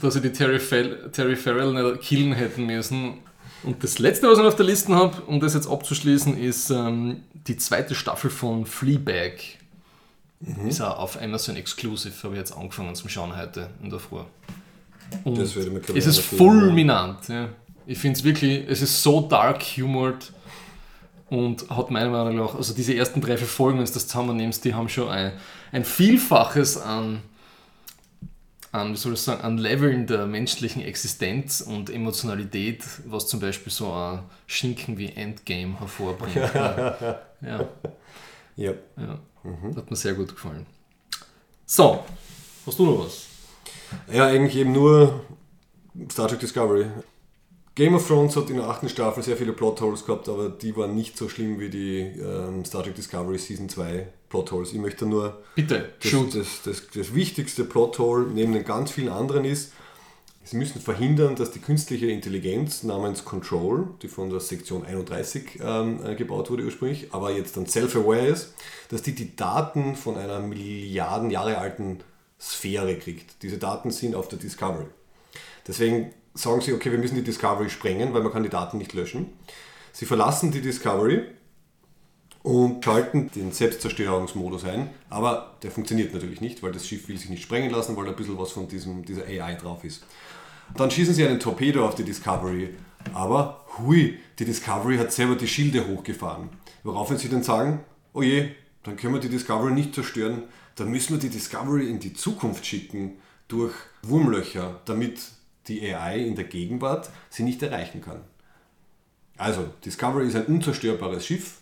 dass sie die Terry, Fel Terry Farrell nicht killen hätten müssen. Und das letzte, was ich noch auf der Liste habe, um das jetzt abzuschließen, ist ähm, die zweite Staffel von Fleabag. Ist auch auf Amazon Exclusive, habe ich jetzt angefangen zum Schauen heute in der Früh. Und Das würde mir, es ist fulminant. Ja. Ich finde es wirklich, es ist so dark humored und hat meiner Meinung nach, also diese ersten drei, Folgen, wenn du das zusammennimmst, die haben schon ein, ein Vielfaches an, an, wie soll ich sagen, an Leveln der menschlichen Existenz und Emotionalität, was zum Beispiel so ein Schinken wie Endgame hervorbringt. ja. Ja, Ja. ja. hat mir sehr gut gefallen. So, hast du noch was? ja, eigentlich eben nur Star Trek Discovery. Game of Thrones hat in der achten Staffel sehr viele Plotholes gehabt, aber die waren nicht so schlimm wie die ähm, Star Trek Discovery Season 2 Plotholes. Ich möchte nur Bitte, das, shoot. das, das, das wichtigste Plothole neben den ganz vielen anderen ist, Sie müssen verhindern, dass die künstliche Intelligenz namens Control, die von der Sektion 31 ähm, äh, gebaut wurde ursprünglich, aber jetzt dann self-aware ist, dass die die Daten von einer Milliarden Jahre alten Sphäre kriegt. Diese Daten sind auf der Discovery. Deswegen sagen sie, okay, wir müssen die Discovery sprengen, weil man kann die Daten nicht löschen. Sie verlassen die Discovery und schalten den Selbstzerstörungsmodus ein, aber der funktioniert natürlich nicht, weil das Schiff will sich nicht sprengen lassen, weil da ein bisschen was von diesem, dieser AI drauf ist. Dann schießen sie einen Torpedo auf die Discovery, aber hui, die Discovery hat selber die Schilde hochgefahren. Woraufhin sie dann sagen, oh je, dann können wir die Discovery nicht zerstören, dann müssen wir die Discovery in die Zukunft schicken durch Wurmlöcher, damit die AI in der Gegenwart sie nicht erreichen kann. Also, Discovery ist ein unzerstörbares Schiff.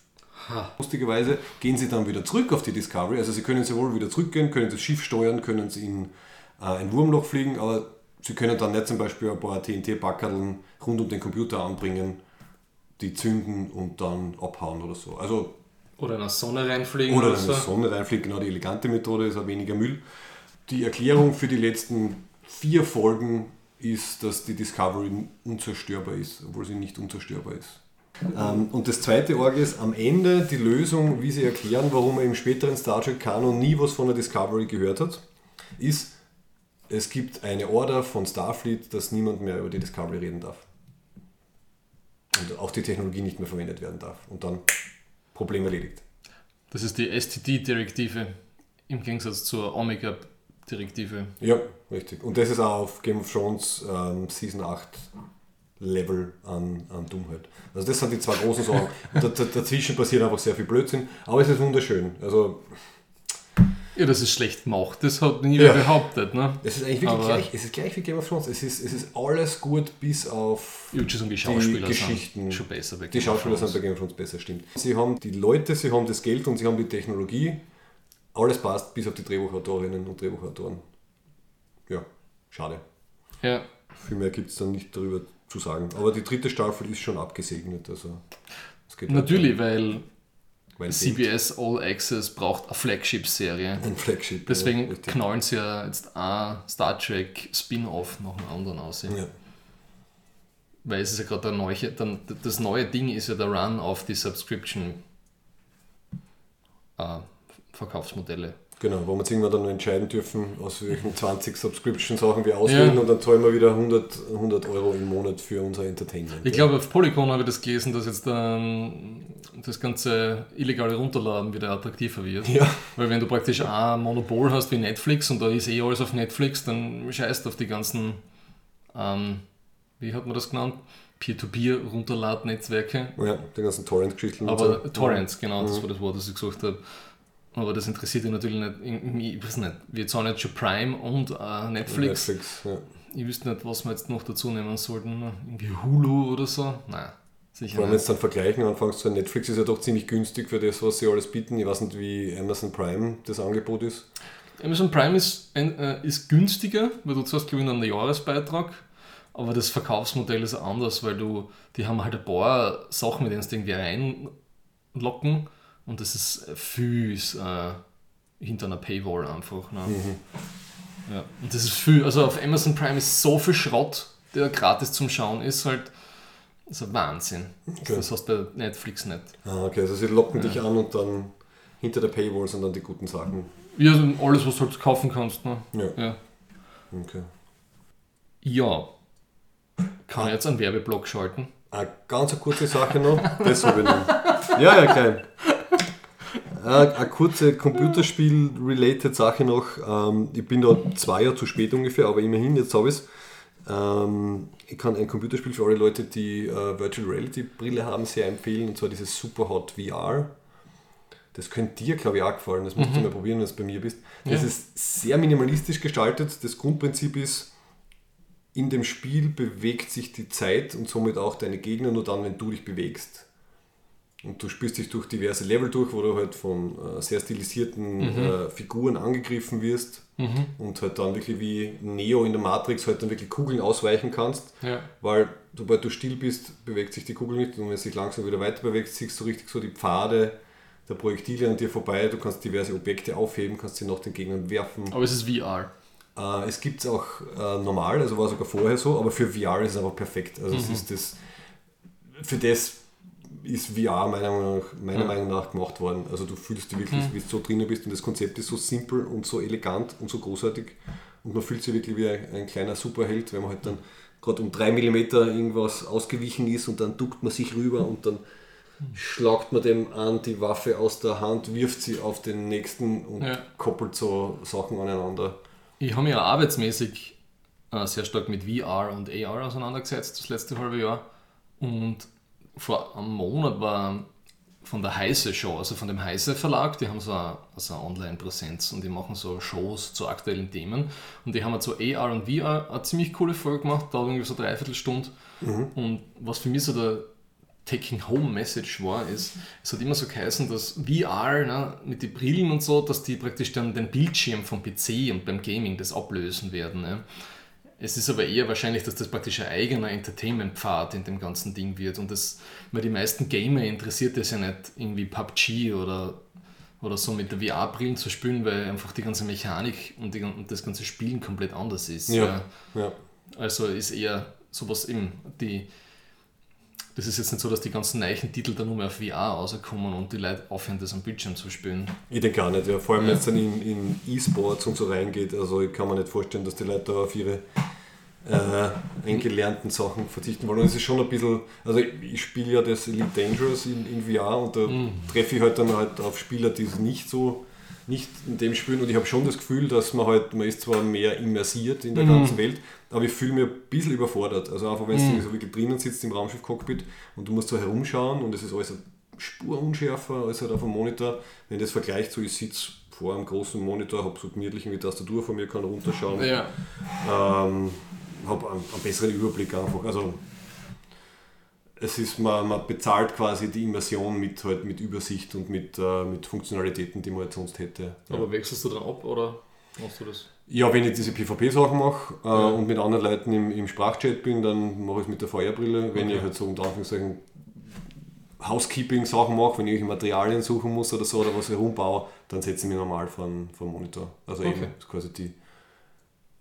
Ha. Lustigerweise gehen sie dann wieder zurück auf die Discovery. Also sie können sowohl wieder zurückgehen, können das Schiff steuern, können es in äh, ein Wurmloch fliegen, aber sie können dann nicht zum Beispiel ein paar TNT-Backerln rund um den Computer anbringen, die zünden und dann abhauen oder so. Also oder in der Sonne reinfliegen. Oder, in der Sonne reinfliegen, genau die elegante Methode ist auch weniger Müll. Die Erklärung für die letzten vier Folgen ist, dass die Discovery unzerstörbar ist, obwohl sie nicht unzerstörbar ist. Ähm, und das zweite Org ist am Ende die Lösung, wie sie erklären, warum man im späteren Star Trek Kanon nie was von der Discovery gehört hat, ist, es gibt eine Order von Starfleet, dass niemand mehr über die Discovery reden darf. Und auch die Technologie nicht mehr verwendet werden darf. Und dann Problem erledigt. Das ist die STD-Direktive im Gegensatz zur Omega-Direktive. Ja, richtig. Und das ist auch auf Game of Thrones ähm, Season 8 Level an, an Dummheit. Also das sind die zwei großen Sachen. Und dazwischen passiert einfach sehr viel Blödsinn, aber es ist wunderschön. Also ja, das ist schlecht gemacht. Das hat niemand ja. behauptet. Ne? Es ist eigentlich wirklich gleich, es ist gleich wie Game of Thrones. Es ist, es ist alles gut bis auf ja, die Schauspieler Geschichten. schon besser Die Schauspieler sind bei Game of Thrones besser, stimmt. Sie haben die Leute, sie haben das Geld und sie haben die Technologie. Alles passt bis auf die Drehbuchautorinnen und Drehbuchautoren. Ja, schade. Ja. Viel mehr gibt es dann nicht darüber zu sagen. Aber die dritte Staffel ist schon abgesegnet. Also, Natürlich, weil CBS All Access braucht eine Flagship-Serie. Ein Flagship. Deswegen ja, knallen sie ja jetzt ein Star Trek Spin-off nach dem anderen aus. Ja. Weil es ist ja gerade der neue, dann, das neue Ding ist ja der Run auf die Subscription äh, Verkaufsmodelle. Genau, wo wir uns irgendwann dann entscheiden dürfen, aus welchen 20 Subscription-Sachen wir auswählen ja. und dann zahlen wir wieder 100, 100 Euro im Monat für unser Entertainment. Ich glaube, auf Polygon habe ich das gelesen, dass jetzt dann das ganze illegale Runterladen wieder attraktiver wird. Ja. Weil wenn du praktisch ein Monopol hast wie Netflix und da ist eh alles auf Netflix, dann scheißt auf die ganzen, ähm, wie hat man das genannt? Peer-to-Peer-Runterladnetzwerke. Ja, die ganzen Torrent-Geschichten. Aber so. Torrents, genau, das mhm. war das Wort, das ich gesucht habe. Aber das interessiert dich natürlich nicht. Ich weiß nicht, wir zahlen jetzt schon Prime und äh, Netflix. Netflix ja. Ich wüsste nicht, was wir jetzt noch dazu nehmen sollten. Irgendwie Hulu oder so. Nein, sicher wenn du dann vergleichen anfängst, so Netflix ist ja doch ziemlich günstig für das, was sie alles bieten. Ich weiß nicht, wie Amazon Prime das Angebot ist. Amazon Prime ist, äh, ist günstiger, weil du zahlst, glaube ich, einen Jahresbeitrag. Aber das Verkaufsmodell ist anders, weil du, die haben halt ein paar Sachen, mit denen sie irgendwie reinlocken und das ist viel äh, hinter einer Paywall einfach. Ne? Mhm. Ja. Und das ist viel, also auf Amazon Prime ist so viel Schrott, der gratis zum Schauen ist, halt das ist ein Wahnsinn. Okay. Das hast du bei Netflix nicht. Ah, okay, also sie locken ja. dich an und dann hinter der Paywall sind dann die guten Sachen. Ja, also alles, was du halt kaufen kannst. Ne? Ja. ja. Okay. Ja. Kann ich jetzt einen Werbeblock schalten? Eine ganz kurze Sache noch. Das habe ich noch. Ja, ja, geil. Äh, eine kurze Computerspiel-related Sache noch. Ähm, ich bin da zwei Jahre zu spät ungefähr, aber immerhin, jetzt habe ich es. Ähm, ich kann ein Computerspiel für alle Leute, die äh, Virtual Reality Brille haben, sehr empfehlen, und zwar dieses Superhot VR. Das könnte dir, glaube ich, auch gefallen. Das musst mhm. du mal probieren, wenn du bei mir bist. Das ja. ist sehr minimalistisch gestaltet. Das Grundprinzip ist, in dem Spiel bewegt sich die Zeit und somit auch deine Gegner nur dann, wenn du dich bewegst. Und du spürst dich durch diverse Level durch, wo du halt von äh, sehr stilisierten mhm. äh, Figuren angegriffen wirst mhm. und halt dann wirklich wie Neo in der Matrix halt dann wirklich Kugeln ausweichen kannst. Ja. Weil sobald du still bist, bewegt sich die Kugel nicht und wenn es sich langsam wieder weiter bewegt, siehst du richtig so die Pfade der Projektile an dir vorbei. Du kannst diverse Objekte aufheben, kannst sie nach den Gegnern werfen. Aber es ist VR. Äh, es gibt es auch äh, normal, also war sogar vorher so, aber für VR ist es einfach perfekt. Also Mhm. es ist das, für das ist VR meiner Meinung, nach, meiner Mhm. Meinung nach gemacht worden. Also du fühlst dich wirklich, wie du so drinnen bist und das Konzept ist so simpel und so elegant und so großartig und man fühlt sich wirklich wie ein, ein kleiner Superheld, wenn man halt dann gerade um 3 mm irgendwas ausgewichen ist und dann duckt man sich rüber und dann schlagt man dem an die Waffe aus der Hand, wirft sie auf den nächsten und Ja. koppelt so Sachen aneinander. Ich habe mich ja arbeitsmäßig äh, sehr stark mit VR und AR auseinandergesetzt, das letzte halbe Jahr. Und vor einem Monat war von der Heise Show, also von dem Heise Verlag, die haben so eine, also eine Online-Präsenz und die machen so Shows zu aktuellen Themen. Und die haben halt so AR und VR eine ziemlich coole Folge gemacht, da irgendwie so dreiviertel Stunde. Und was für mich so der Taking Home Message war, ist, es hat immer so geheißen, dass VR ne, mit den Brillen und so, dass die praktisch dann den Bildschirm vom PC und beim Gaming das ablösen werden. Ne. Es ist aber eher wahrscheinlich, dass das praktisch ein eigener Entertainment-Pfad in dem ganzen Ding wird. Und das, weil die meisten Gamer interessiert es ja nicht, irgendwie PUBG oder, oder so mit der VR-Brillen zu spielen, weil einfach die ganze Mechanik und, die, und das ganze Spielen komplett anders ist. Ja, ja. Also ist eher sowas eben, die. Das ist jetzt nicht so, dass die ganzen neuen Titel dann nur mehr auf VR rauskommen und die Leute aufhören, das am Bildschirm zu spielen. Ich denke auch nicht, ja. vor allem wenn es dann in, in E-Sports und so reingeht. Also ich kann mir nicht vorstellen, dass die Leute da auf ihre äh, eingelernten Sachen verzichten wollen. Und es ist schon ein bisschen, also ich, ich spiele ja das Elite Dangerous in, in VR und da treffe ich halt dann halt auf Spieler, die es nicht so nicht in dem spielen und ich habe schon das Gefühl, dass man halt, man ist zwar mehr immersiert in der ganzen Welt, aber ich fühle mich ein bisschen überfordert. Also einfach, wenn du so wirklich drinnen sitzt im Raumschiff-Cockpit und du musst so herumschauen und es ist alles eine Spur unschärfer als halt auf dem Monitor. Wenn das vergleicht, so ich sitze vor einem großen Monitor, habe so gemütlich eine Tastatur von mir, kann runterschauen, Ja. ähm, habe einen, einen besseren Überblick einfach. Also es ist, man, man bezahlt quasi die Immersion mit, halt mit Übersicht und mit, äh, mit Funktionalitäten, die man halt sonst hätte. Ja. Aber wechselst du dann ab oder machst du das? Ja, wenn ich diese PvP-Sachen mache äh, Ja. und mit anderen Leuten im, im Sprachchat bin, dann mache ich es mit der Feuerbrille. Wenn Okay. ich halt so unter Anführungszeichen Housekeeping-Sachen mache, wenn ich Materialien suchen muss oder so oder was herumbaue, dann setze ich mich normal vor den, Monitor. Also Okay. eben quasi die,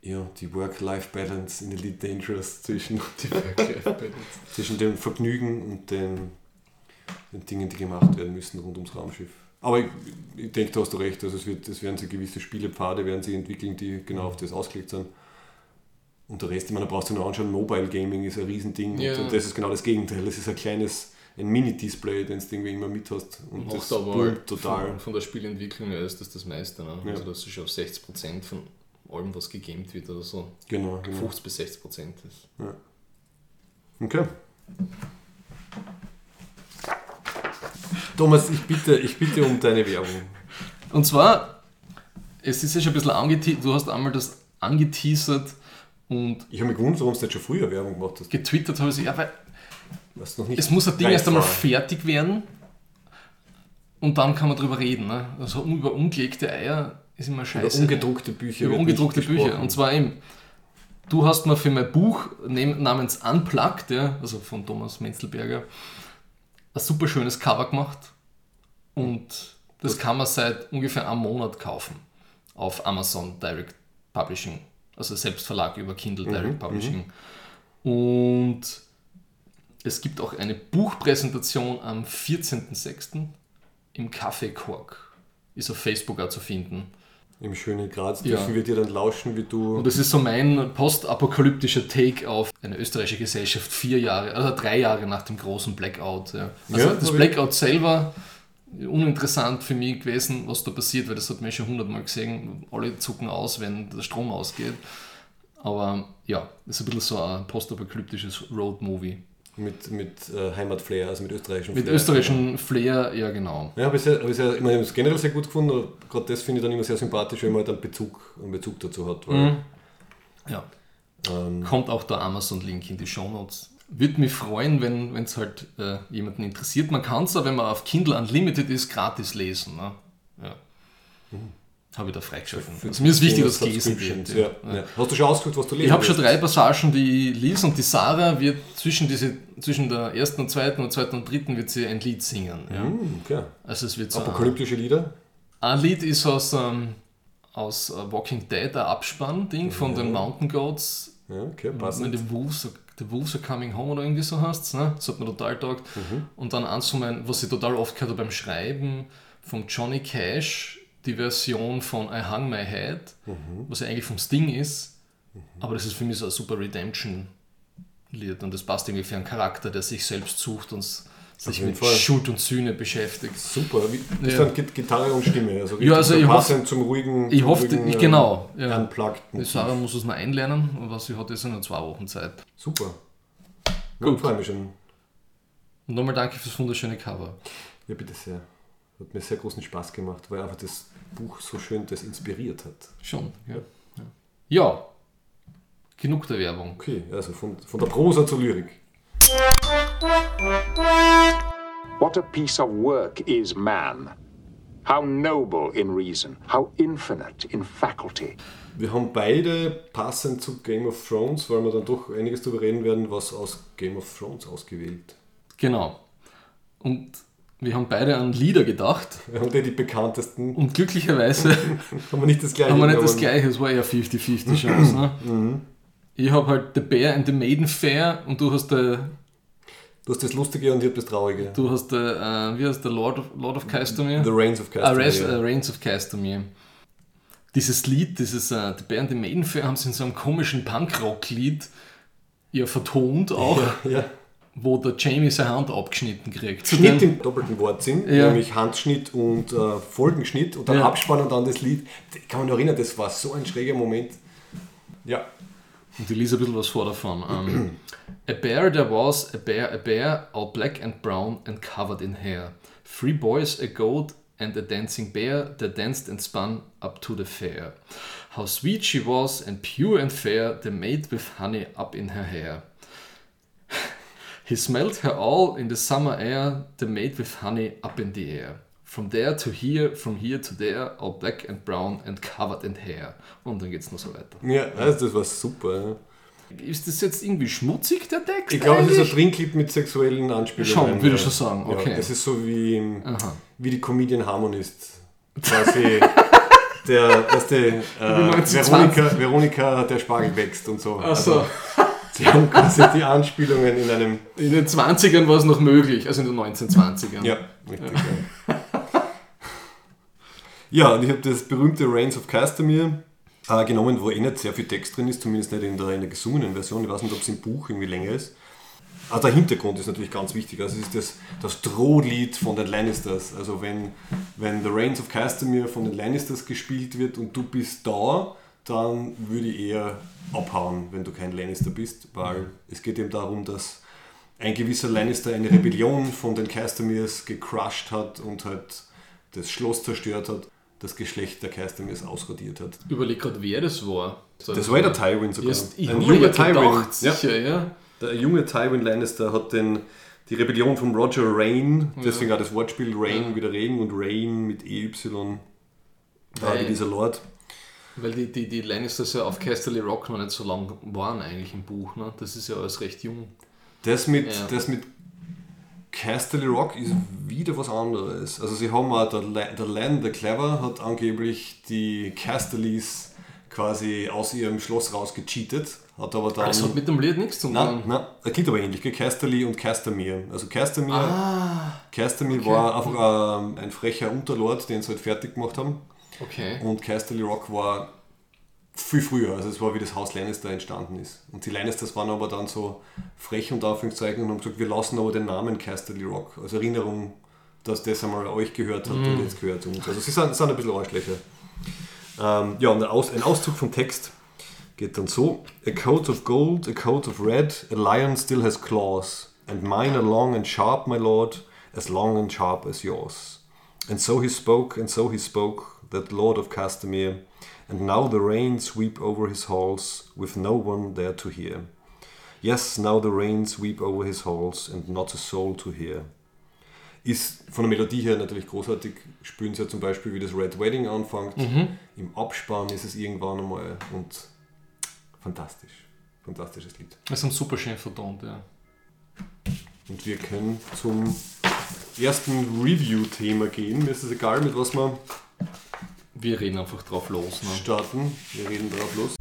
ja, die Work-Life-Balance in Elite Dangerous zwischen, zwischen dem Vergnügen und den, den Dingen, die gemacht werden müssen rund ums Raumschiff. Aber ich, ich denke, da hast du recht. Also es, wird, es werden sich gewisse Spielepfade werden sie entwickeln, die genau auf das ausgelegt sind. Und der Rest, ich meine, da brauchst du nur anschauen, Mobile Gaming ist ein Riesending Ja. und das ist genau das Gegenteil. Das ist ein kleines, ein Mini-Display, den du irgendwie immer mit hast. Und Macht das aber total. Von, von der Spielentwicklung her ist das das meiste. Ne? Ja. Also das ist schon auf 60% von allem, was gegamed wird oder so. Genau, genau. 50 bis 60% ist. Okay. Thomas, ich bitte, ich bitte um deine Werbung. Und zwar, es ist ja schon ein bisschen angeteasert, du hast einmal das angeteasert und Ich habe mich gewundert, warum du nicht schon früher Werbung gemacht hast. getwittert habe ich, ja, weil Was noch nicht es muss ein Ding erst einmal fertig werden und dann kann man drüber reden. Ne? Also über ungelegte Eier ist immer Über scheiße. ungedruckte Bücher. über ungedruckte Bücher. Und zwar eben, du hast mir für mein Buch namens Unplugged, ja, also von Thomas Menzelberger, ein super schönes Cover gemacht. Und das kann man seit ungefähr einem Monat kaufen auf Amazon Direct Publishing. Also Selbstverlag über Kindle Direct Publishing. Und es gibt auch eine Buchpräsentation am 14.06. im Café Kork. Ist auf Facebook auch zu finden. Im schönen Graz Ja. dürfen wir dir dann lauschen, wie du. Und das ist so mein postapokalyptischer Take auf eine österreichische Gesellschaft vier Jahre, also drei Jahre nach dem großen Blackout. Ja. Also Ja, das Blackout selber uninteressant für mich gewesen, was da passiert, weil das hat man schon hundertmal gesehen. Alle zucken aus, wenn der Strom ausgeht. Aber ja, das ist ein bisschen so ein postapokalyptisches Road-Movie. Mit, mit äh, Heimatflair, also mit österreichischen Mit Flair. österreichischen Flair, ja genau. Ja, habe ich, sehr, hab ich, sehr, ich, habe es generell sehr gut gefunden. aber Gerade das finde ich dann immer sehr sympathisch, wenn man halt einen Bezug, einen Bezug dazu hat. Weil, Mhm. Ja. ähm, Kommt auch der Amazon-Link in die Show Notes. Würde mich freuen, wenn es halt äh, jemanden interessiert. Man kann es wenn man auf Kindle Unlimited ist, gratis lesen. Ne? Ja. Habe ich da freigeschalten. Also mir ist wichtig, dass gelesen wird. Ja. Ja. Hast du schon ausgesucht, was du lesen Ich habe schon drei Passagen, die ich lese und die Sarah wird zwischen, diese, zwischen der ersten und zweiten und zweiten und dritten wird sie ein Lied singen. Ja. Hm, okay. Also es wird so Apokalyptische Lieder? ein Lied ist aus, ähm, aus Walking Dead, ein Abspann-Ding von den Mountain Goats. Ja, okay, passend. die Wolves, are- the Wolves are coming home oder irgendwie so heißt ne? Das hat mir total taugt. Und dann eins von meinen, was ich total oft gehört habe beim Schreiben, von Johnny Cash, die Version von I Hung My Head, was ja eigentlich vom Sting ist. Aber das ist für mich so ein super Redemption-Lied und das passt irgendwie für einen Charakter, der sich selbst sucht und sich mit Fall. Schuld und Sühne beschäftigt. Super. Wie, ist Ja. dann Git- Gitarre und Stimme. Also Ja, also so ich hoffe- passend zum ruhigen. Ich hoffe, ich, äh, genau. Ja. Unplugged. Die Motiv. Sarah muss es noch einlernen was sie hat, ist ja nur zwei Wochen Zeit. Super. Gut. Gut. freue mich schon. Und nochmal danke fürs wunderschöne Cover. Ja, bitte sehr. Hat mir sehr großen Spaß gemacht, weil einfach das Buch so schön das inspiriert hat. Schon, ja. Ja, ja. genug der Werbung. Okay, also von, von der Prosa zur Lyrik. What a piece of work is man! How noble in reason, how infinite in faculty. Wir haben beide passend zu Game of Thrones, weil wir dann doch einiges darüber reden werden, was aus Game of Thrones ausgewählt. Genau. Und wir haben beide an Lieder gedacht Wir haben ja die bekanntesten. und glücklicherweise Haben wir nicht das gleiche. haben wir nicht das gleiche, es war eher 50-50 Chance. Ne? Ich habe halt The Bear and the Maiden Fair und du hast der, Du hast das Lustige und ich habe das Traurige. du hast der, äh, wie heißt der Lord of, Lord of Castamere? The Reigns of Ah, Castamere. Res, äh, Reigns of Castamere. Dieses Lied, dieses äh, The Bear and the Maiden Fair, haben sie in so einem komischen Punkrock-Lied ja vertont auch, ja. Wo der Jamie seine Hand abgeschnitten kriegt. Zu Schnitt im doppelten Wortsinn, Ja. nämlich Handschnitt und äh, Folgenschnitt und dann Ja. Abspann und dann das Lied. Ich kann mich erinnern, das war so ein schräger Moment. Ja. Und ich lese ein bisschen was vor davon. Um, a bear there was, a bear, a bear, all black and brown and covered in hair. Three boys, a goat and a dancing bear that danced and spun up to the fair. How sweet she was and pure and fair, the maid with honey up in her hair. He smelled her all in the summer air, the maid with honey up in the air. From there to here, from here to there, all black and brown and covered in hair. Und dann geht's noch so weiter. Ja, also das war super. Ja. Ist das jetzt irgendwie schmutzig, der Text? Ich glaube, es ist ein? Trinklied mit sexuellen Anspielungen. Schon, würde ich schon sagen, Ja, okay. es ist so wie, Aha. wie die Comedian Harmonist. Quasi der, dass die, äh, 1920. Veronika, Veronika, der Spargel wächst und so. Achso, Sie haben quasi die Anspielungen in einem. in den 20ern war es noch möglich, also in den 1920ern. Ja, richtig. Ja, ja und ich habe das berühmte Reigns of Castamere äh, genommen, wo eh nicht sehr viel Text drin ist, zumindest nicht in der, in der gesungenen Version. Ich weiß nicht, ob es im Buch irgendwie länger ist. Also der Hintergrund ist natürlich ganz wichtig. Also es ist das, das Drohlied von den Lannisters. Also wenn, wenn The Reigns of Castamere von den Lannisters gespielt wird und du bist da, dann würde ich eher abhauen, wenn du kein Lannister bist, weil es geht eben darum, dass ein gewisser Lannister eine Rebellion von den Castameres gecrushed hat und halt das Schloss zerstört hat, das Geschlecht der Castameres ausradiert hat. Überleg gerade, wer das war. Das war ja der Tywin sogar. Ich ein junger ja Tywin. gedacht, Ja. sicher, ja. Der junge Tywin Lannister hat den, die Rebellion von Roger Rain, deswegen auch das Wortspiel Rain, Ja. wieder Regen und Rain mit EY, wie dieser Lord. Weil die, die, die Lannisters ja auf Casterly Rock noch nicht so lang waren eigentlich im Buch. Ne? Das ist ja alles recht jung. Das mit, Ja. das mit Casterly Rock ist wieder was anderes. Also sie haben auch, der, der Lan, der Clever, hat angeblich die Casterlys quasi aus ihrem Schloss rausgecheatet, hat aber dann... Das hat mit dem Lied nichts zu tun. Nein, nein, das klingt aber ähnlich? Casterly und Castamere. Also Castamere, Ah, Castamere war einfach ähm, ein frecher Unterlord, den sie halt fertig gemacht haben. Okay. Und Casterly Rock war viel früher, also es war wie das Haus Lannister entstanden ist. Und die Lannisters waren aber dann so frech und Anführungszeichen und haben gesagt, wir lassen aber den Namen Casterly Rock als Erinnerung, dass das einmal euch gehört hat und jetzt gehört uns. Also sie sind, sind ein bisschen Arschlöcher. Ähm, ja, und ein Auszug vom Text geht dann so: A coat of gold, a coat of red, a lion still has claws, and mine are long and sharp, my lord, as long and sharp as yours. And so he spoke, and so he spoke, that lord of Castamere, and now the rain sweep over his halls, with no one there to hear. Yes, now the rain sweep over his halls, and not a soul to hear. Ist von der Melodie her natürlich großartig. Spüren Sie ja zum Beispiel, wie das Red Wedding anfängt. Im Abspann ist es irgendwann einmal und fantastisch. Fantastisches Lied. Das haben super schön vertont, ja. Und wir können zum ersten Review-Thema gehen. Mir ist es egal, mit was wir, Wir reden einfach drauf los. Ne? starten. Wir reden drauf los.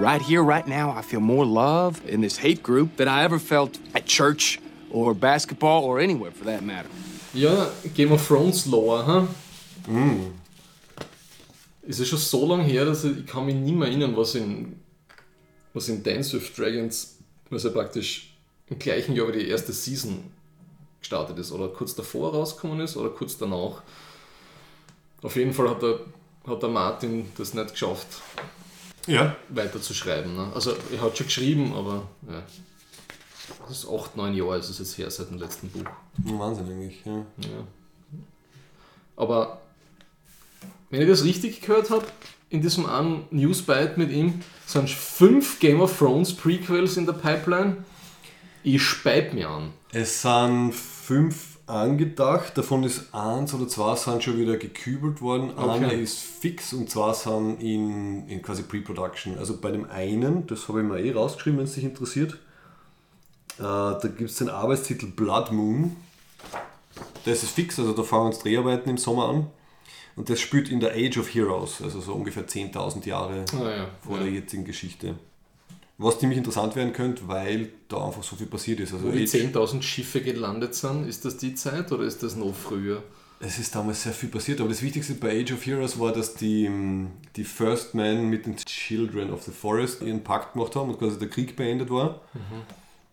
Right here, right now, I feel more love in this hate group than I ever felt at church or basketball or anywhere for that matter. Ja, Game of Thrones Lore, ha? Ist ja schon so lange her, dass ich, ich kann mich nicht mehr erinnern, was in, was in Dance with Dragons, was ja praktisch im gleichen Jahr wie die erste Season gestartet ist, oder kurz davor rausgekommen ist, oder kurz danach. Auf jeden Fall hat der, hat der Martin das nicht geschafft, Ja. weiter zu schreiben. Ne? Also er hat schon geschrieben, aber ja. Das ist 8, 9 Jahre ist es jetzt her seit dem letzten Buch. Wahnsinn eigentlich, ja. Ja. Aber wenn ich das richtig gehört habe, in diesem einen Newsbite mit ihm sind fünf Game of Thrones Prequels in der Pipeline. Ich speib mir an. Es sind fünf angedacht, davon ist eins oder zwei sind schon wieder gekübelt worden. Okay. Einer ist fix und zwei sind in, in quasi Pre-Production. Also bei dem einen, das habe ich mir eh rausgeschrieben, wenn es dich interessiert, äh, da gibt es den Arbeitstitel Blood Moon. Das ist fix, also da fangen uns Dreharbeiten im Sommer an. Und das spielt in der Age of Heroes, also so ungefähr 10.000 Jahre Ah, ja. vor ja. der jetzigen Geschichte. Was ziemlich interessant werden könnte, weil da einfach so viel passiert ist. Also Wo die Age- 10.000 Schiffe gelandet sind, ist das die Zeit oder ist das noch früher? Es ist damals sehr viel passiert, aber das Wichtigste bei Age of Heroes war, dass die, ähm, die First Men mit den Children of the Forest ihren Pakt gemacht haben und quasi der Krieg beendet war.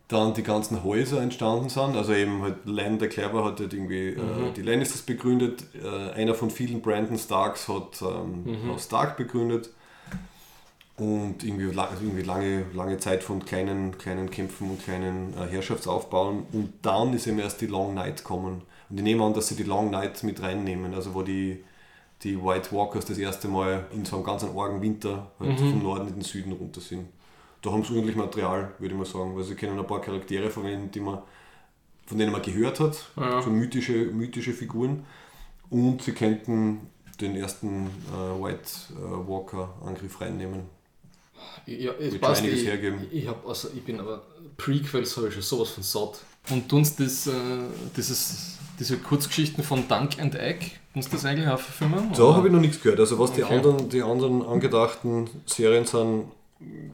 Dann die ganzen Häuser entstanden sind, also eben halt Len der Clever hat halt irgendwie äh, die Lannisters begründet, äh, einer von vielen Brandon Starks hat ähm, Haus Stark begründet und irgendwie, la irgendwie lange, lange Zeit von kleinen, kleinen Kämpfen und kleinen äh, Herrschaftsaufbauen. Und dann ist eben erst die Long Night gekommen. Und ich nehme an, dass sie die Long Night mit reinnehmen, also wo die, die White Walkers das erste Mal in so einem ganz argen Winter halt vom Norden in den Süden runter sind. Da haben sie ordentlich Material, würde ich mal sagen, weil sie können ein paar Charaktere verwenden, die man, von denen man gehört hat, Ja. so mythische, mythische Figuren. Und sie könnten den ersten äh, White äh, Walker Angriff reinnehmen. Ja, es passt. Ich, hergeben. ich, hab, also, ich bin aber Prequels habe ich schon sowas von satt. Und tunst das, äh, dieses, diese Kurzgeschichten von Dunk and Egg, tunst das eigentlich auch verfilmen? Da habe ich noch nichts gehört. Also was die, Okay. anderen, die anderen angedachten Serien sind,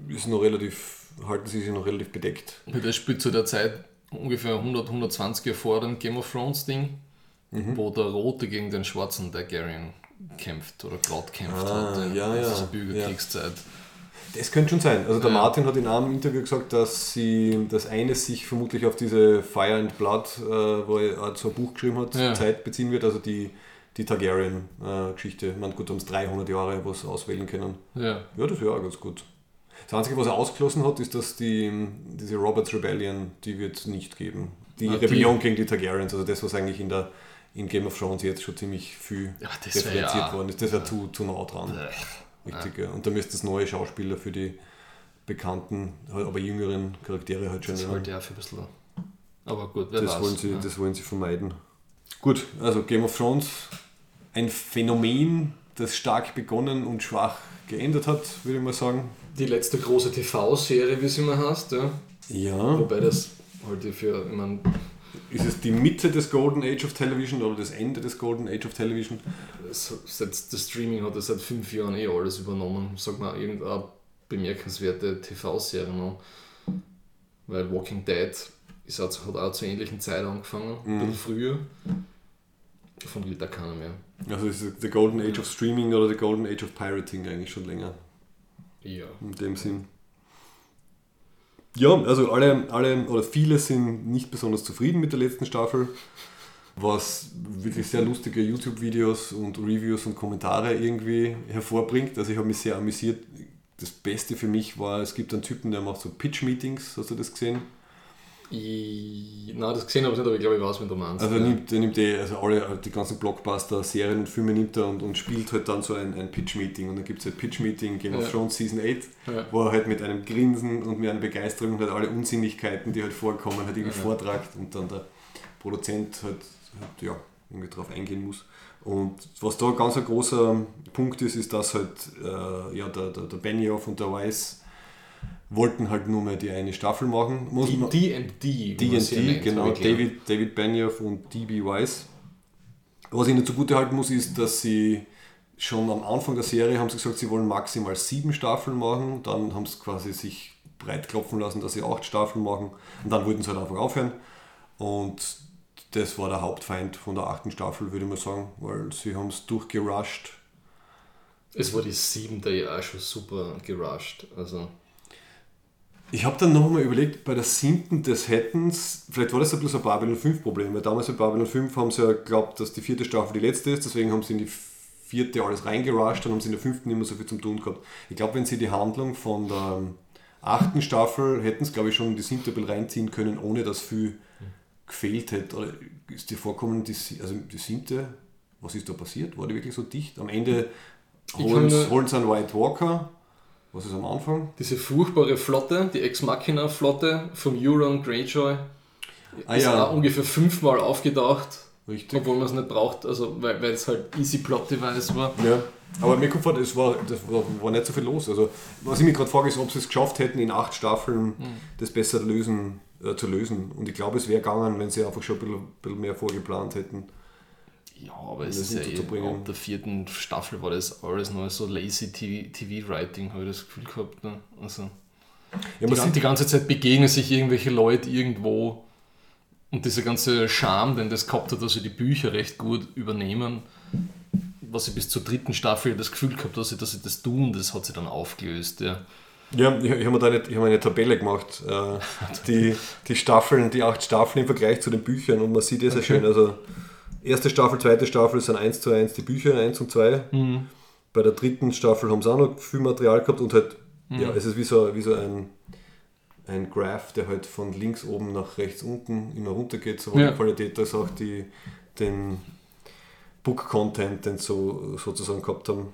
ist noch relativ, halten sie sich noch relativ bedeckt. Weil Das spielt zu der Zeit ungefähr 100, 120 Jahre vor dem Game of Thrones Ding, Mhm. wo der Rote gegen den schwarzen Targaryen kämpft oder gerade kämpft Ah, hat. ja, ja, Das ist Bürgerkriegszeit. Das könnte schon sein. Also der Ja. Martin hat in einem Interview gesagt, dass sie das eine sich vermutlich auf diese Fire and Blood, äh, wo er auch so ein Buch geschrieben hat, Ja. Zeit beziehen wird, also die, die Targaryen-Geschichte. ich meine, gut, haben es 300 Jahre was auswählen können. Ja. Ja, das wäre auch ganz gut. Das Einzige, was er ausgeschlossen hat, ist, dass die, diese Roberts Rebellion, die wird nicht geben. Die Ah, die- Rebellion gegen die Targaryens, also das, was eigentlich in, der, in Game of Thrones jetzt schon ziemlich viel Ja, referenziert ja- worden ist. Das wäre zu, zu nah dran. Richtig, ja. Und da müsste es neue Schauspieler für die bekannten, aber jüngeren Charaktere halt schon Das wollte auch für ein bisschen. Aber gut, wer Das weiß. wollen, sie, ja. das wollen sie vermeiden. Gut, also Game of Thrones, ein Phänomen, das stark begonnen und schwach geendet hat, würde ich mal sagen. Die letzte große TV-Serie, wie es immer heißt, ja. Ja. Wobei das halt für, ich meine, Ist es die Mitte des Golden Age of Television oder das Ende des Golden Age of Television? seit das Streaming hat das seit fünf Jahren eh alles übernommen. Sag mal, irgendeine bemerkenswerte TV-Serie noch. Weil Walking Dead ist auch, hat auch zur ähnlichen Zeit angefangen, ein bisschen früher. Davon gilt da keiner mehr. Also ist es der Golden Age of Streaming oder der Golden Age of Pirating eigentlich schon länger. Ja. in dem Sinn. Ja, also alle, alle oder viele sind nicht besonders zufrieden mit der letzten Staffel, was wirklich sehr lustige YouTube-Videos und Reviews und Kommentare irgendwie hervorbringt. Also ich habe mich sehr amüsiert. Das Beste für mich war, es gibt einen Typen, der macht so Pitch-Meetings, hast du das gesehen? Ich, nein, das gesehen habe ich nicht, aber ich glaube, ich weiß, wenn du meinst. Also er ja. nimmt, er nimmt eh, also alle, die ganzen Blockbuster, Serien und Filme nimmt er und, und spielt halt dann so ein, ein Pitch-Meeting. Und dann gibt es halt Pitch-Meeting Game of Ja. Thrones Season 8, Ja. wo er halt mit einem Grinsen und mit einer Begeisterung halt alle Unsinnlichkeiten, die halt vorkommen, halt irgendwie vortragt und dann der Produzent halt, halt ja, irgendwie drauf eingehen muss. Und was da ganz ein großer Punkt ist, ist, dass halt äh, ja, der, der, der Benioff und der Weiss wollten halt nur mehr die eine Staffel machen. Muss man- D&D, D&D, genau. David, David Benioff und D.B. Weiss. Was ich ihnen zugute halten muss, ist, dass sie schon am Anfang der Serie haben sie gesagt, sie wollen maximal sieben Staffeln machen. Dann haben sie quasi sich breit klopfen lassen, dass sie acht Staffeln machen. Und dann wollten sie halt einfach aufhören. Und das war der Hauptfeind von der achten Staffel, würde ich mal sagen, weil sie haben es durchgerusht. Es war die siebte ja auch schon super gerusht. Also, Ich habe dann nochmal überlegt, bei der siebten des Hättens, vielleicht war das ja bloß ein Babylon 5 Problem, weil damals bei Babylon 5 haben sie ja geglaubt, dass die vierte Staffel die letzte ist, deswegen haben sie in die vierte alles reingerusht, dann haben sie in der fünften nicht mehr so viel zum tun gehabt. Ich glaube, wenn sie die Handlung von der ähm, achten Staffel hätten sie, glaube ich, schon in die siebte bisschen reinziehen können, ohne dass viel gefehlt hätte. Oder ist dir vorkommen, die, also die siebte, was ist da passiert? War die wirklich so dicht? Am Ende holen sie einen White Walker. Was ist am Anfang? diese furchtbare Flotte, die Ex-Machina-Flotte von Euron Greyjoy, Ah ist ja. auch ungefähr fünfmal aufgedacht, Richtig. obwohl man es nicht braucht, also weil, weil es halt easy Plot-Device war. Ja, aber mir kommt vor, es war, das war, nicht so viel los. Also, was ich mich gerade frage, ist, ob sie es geschafft hätten, in acht Staffeln das besser lösen, äh, zu lösen. Und ich glaube, es wäre gegangen, wenn sie einfach schon ein bisschen, bisschen mehr vorgeplant hätten. Ja, aber es ist ja eh, ab der vierten Staffel war das alles noch so lazy TV-Writing, habe ich das Gefühl gehabt. Ne? Also, Ja, die, man gan- sieht, die ganze Zeit begegnen sich irgendwelche Leute irgendwo und dieser ganze Charme, den das gehabt hat, dass sie die Bücher recht gut übernehmen, was ich bis zur dritten Staffel das Gefühl gehabt dass sie, dass sie das tun, das hat sie dann aufgelöst. Ja. ja, ich, ich habe mir da nicht, ich habe eine Tabelle gemacht, äh, die, die Staffeln, die acht Staffeln im Vergleich zu den Büchern und man sieht das sehr schön. Also, erste Staffel, zweite Staffel sind 1 zu 1 die Bücher, 1 und 2. Bei der dritten Staffel haben sie auch noch viel Material gehabt und halt, ja, es ist wie so, wie so ein, ein Graph, der halt von links oben nach rechts unten immer runter geht, sowohl Ja. die Qualität als auch die, den Book-Content, den sie so, sozusagen gehabt haben.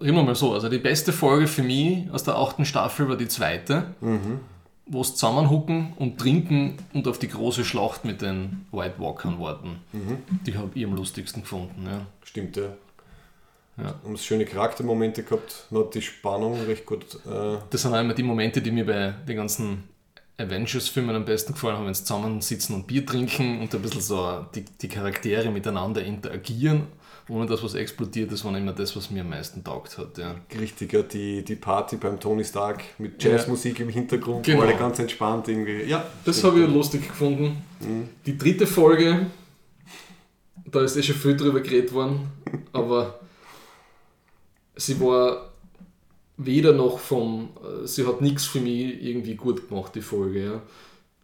Reden wir mal so, also die beste Folge für mich aus der achten Staffel war die zweite, Mhm. Wo es zusammenhucken und trinken und auf die große Schlacht mit den White Walkern warten. Mhm. Die habe ich am lustigsten gefunden. Ja. Stimmt, ja. Ja. Haben schöne Charaktermomente gehabt, man hat die Spannung recht gut. Äh, Das sind auch immer die Momente, die mir bei den ganzen Avengers-Filmen am besten gefallen haben, wenn sie zusammensitzen und Bier trinken und ein bisschen so die, die Charaktere miteinander interagieren, ohne dass was explodiert. Das war immer das, was mir am meisten taugt hat. Ja. richtig, ja, die, die Party beim Tony Stark mit Jazzmusik im Hintergrund, Genau. war alle ganz entspannt irgendwie. Ja, Das habe ich ja. lustig gefunden. Die dritte Folge, da ist eh schon viel drüber geredet worden, aber sie war weder noch vom, äh, sie hat nichts für mich irgendwie gut gemacht, die Folge. Ja.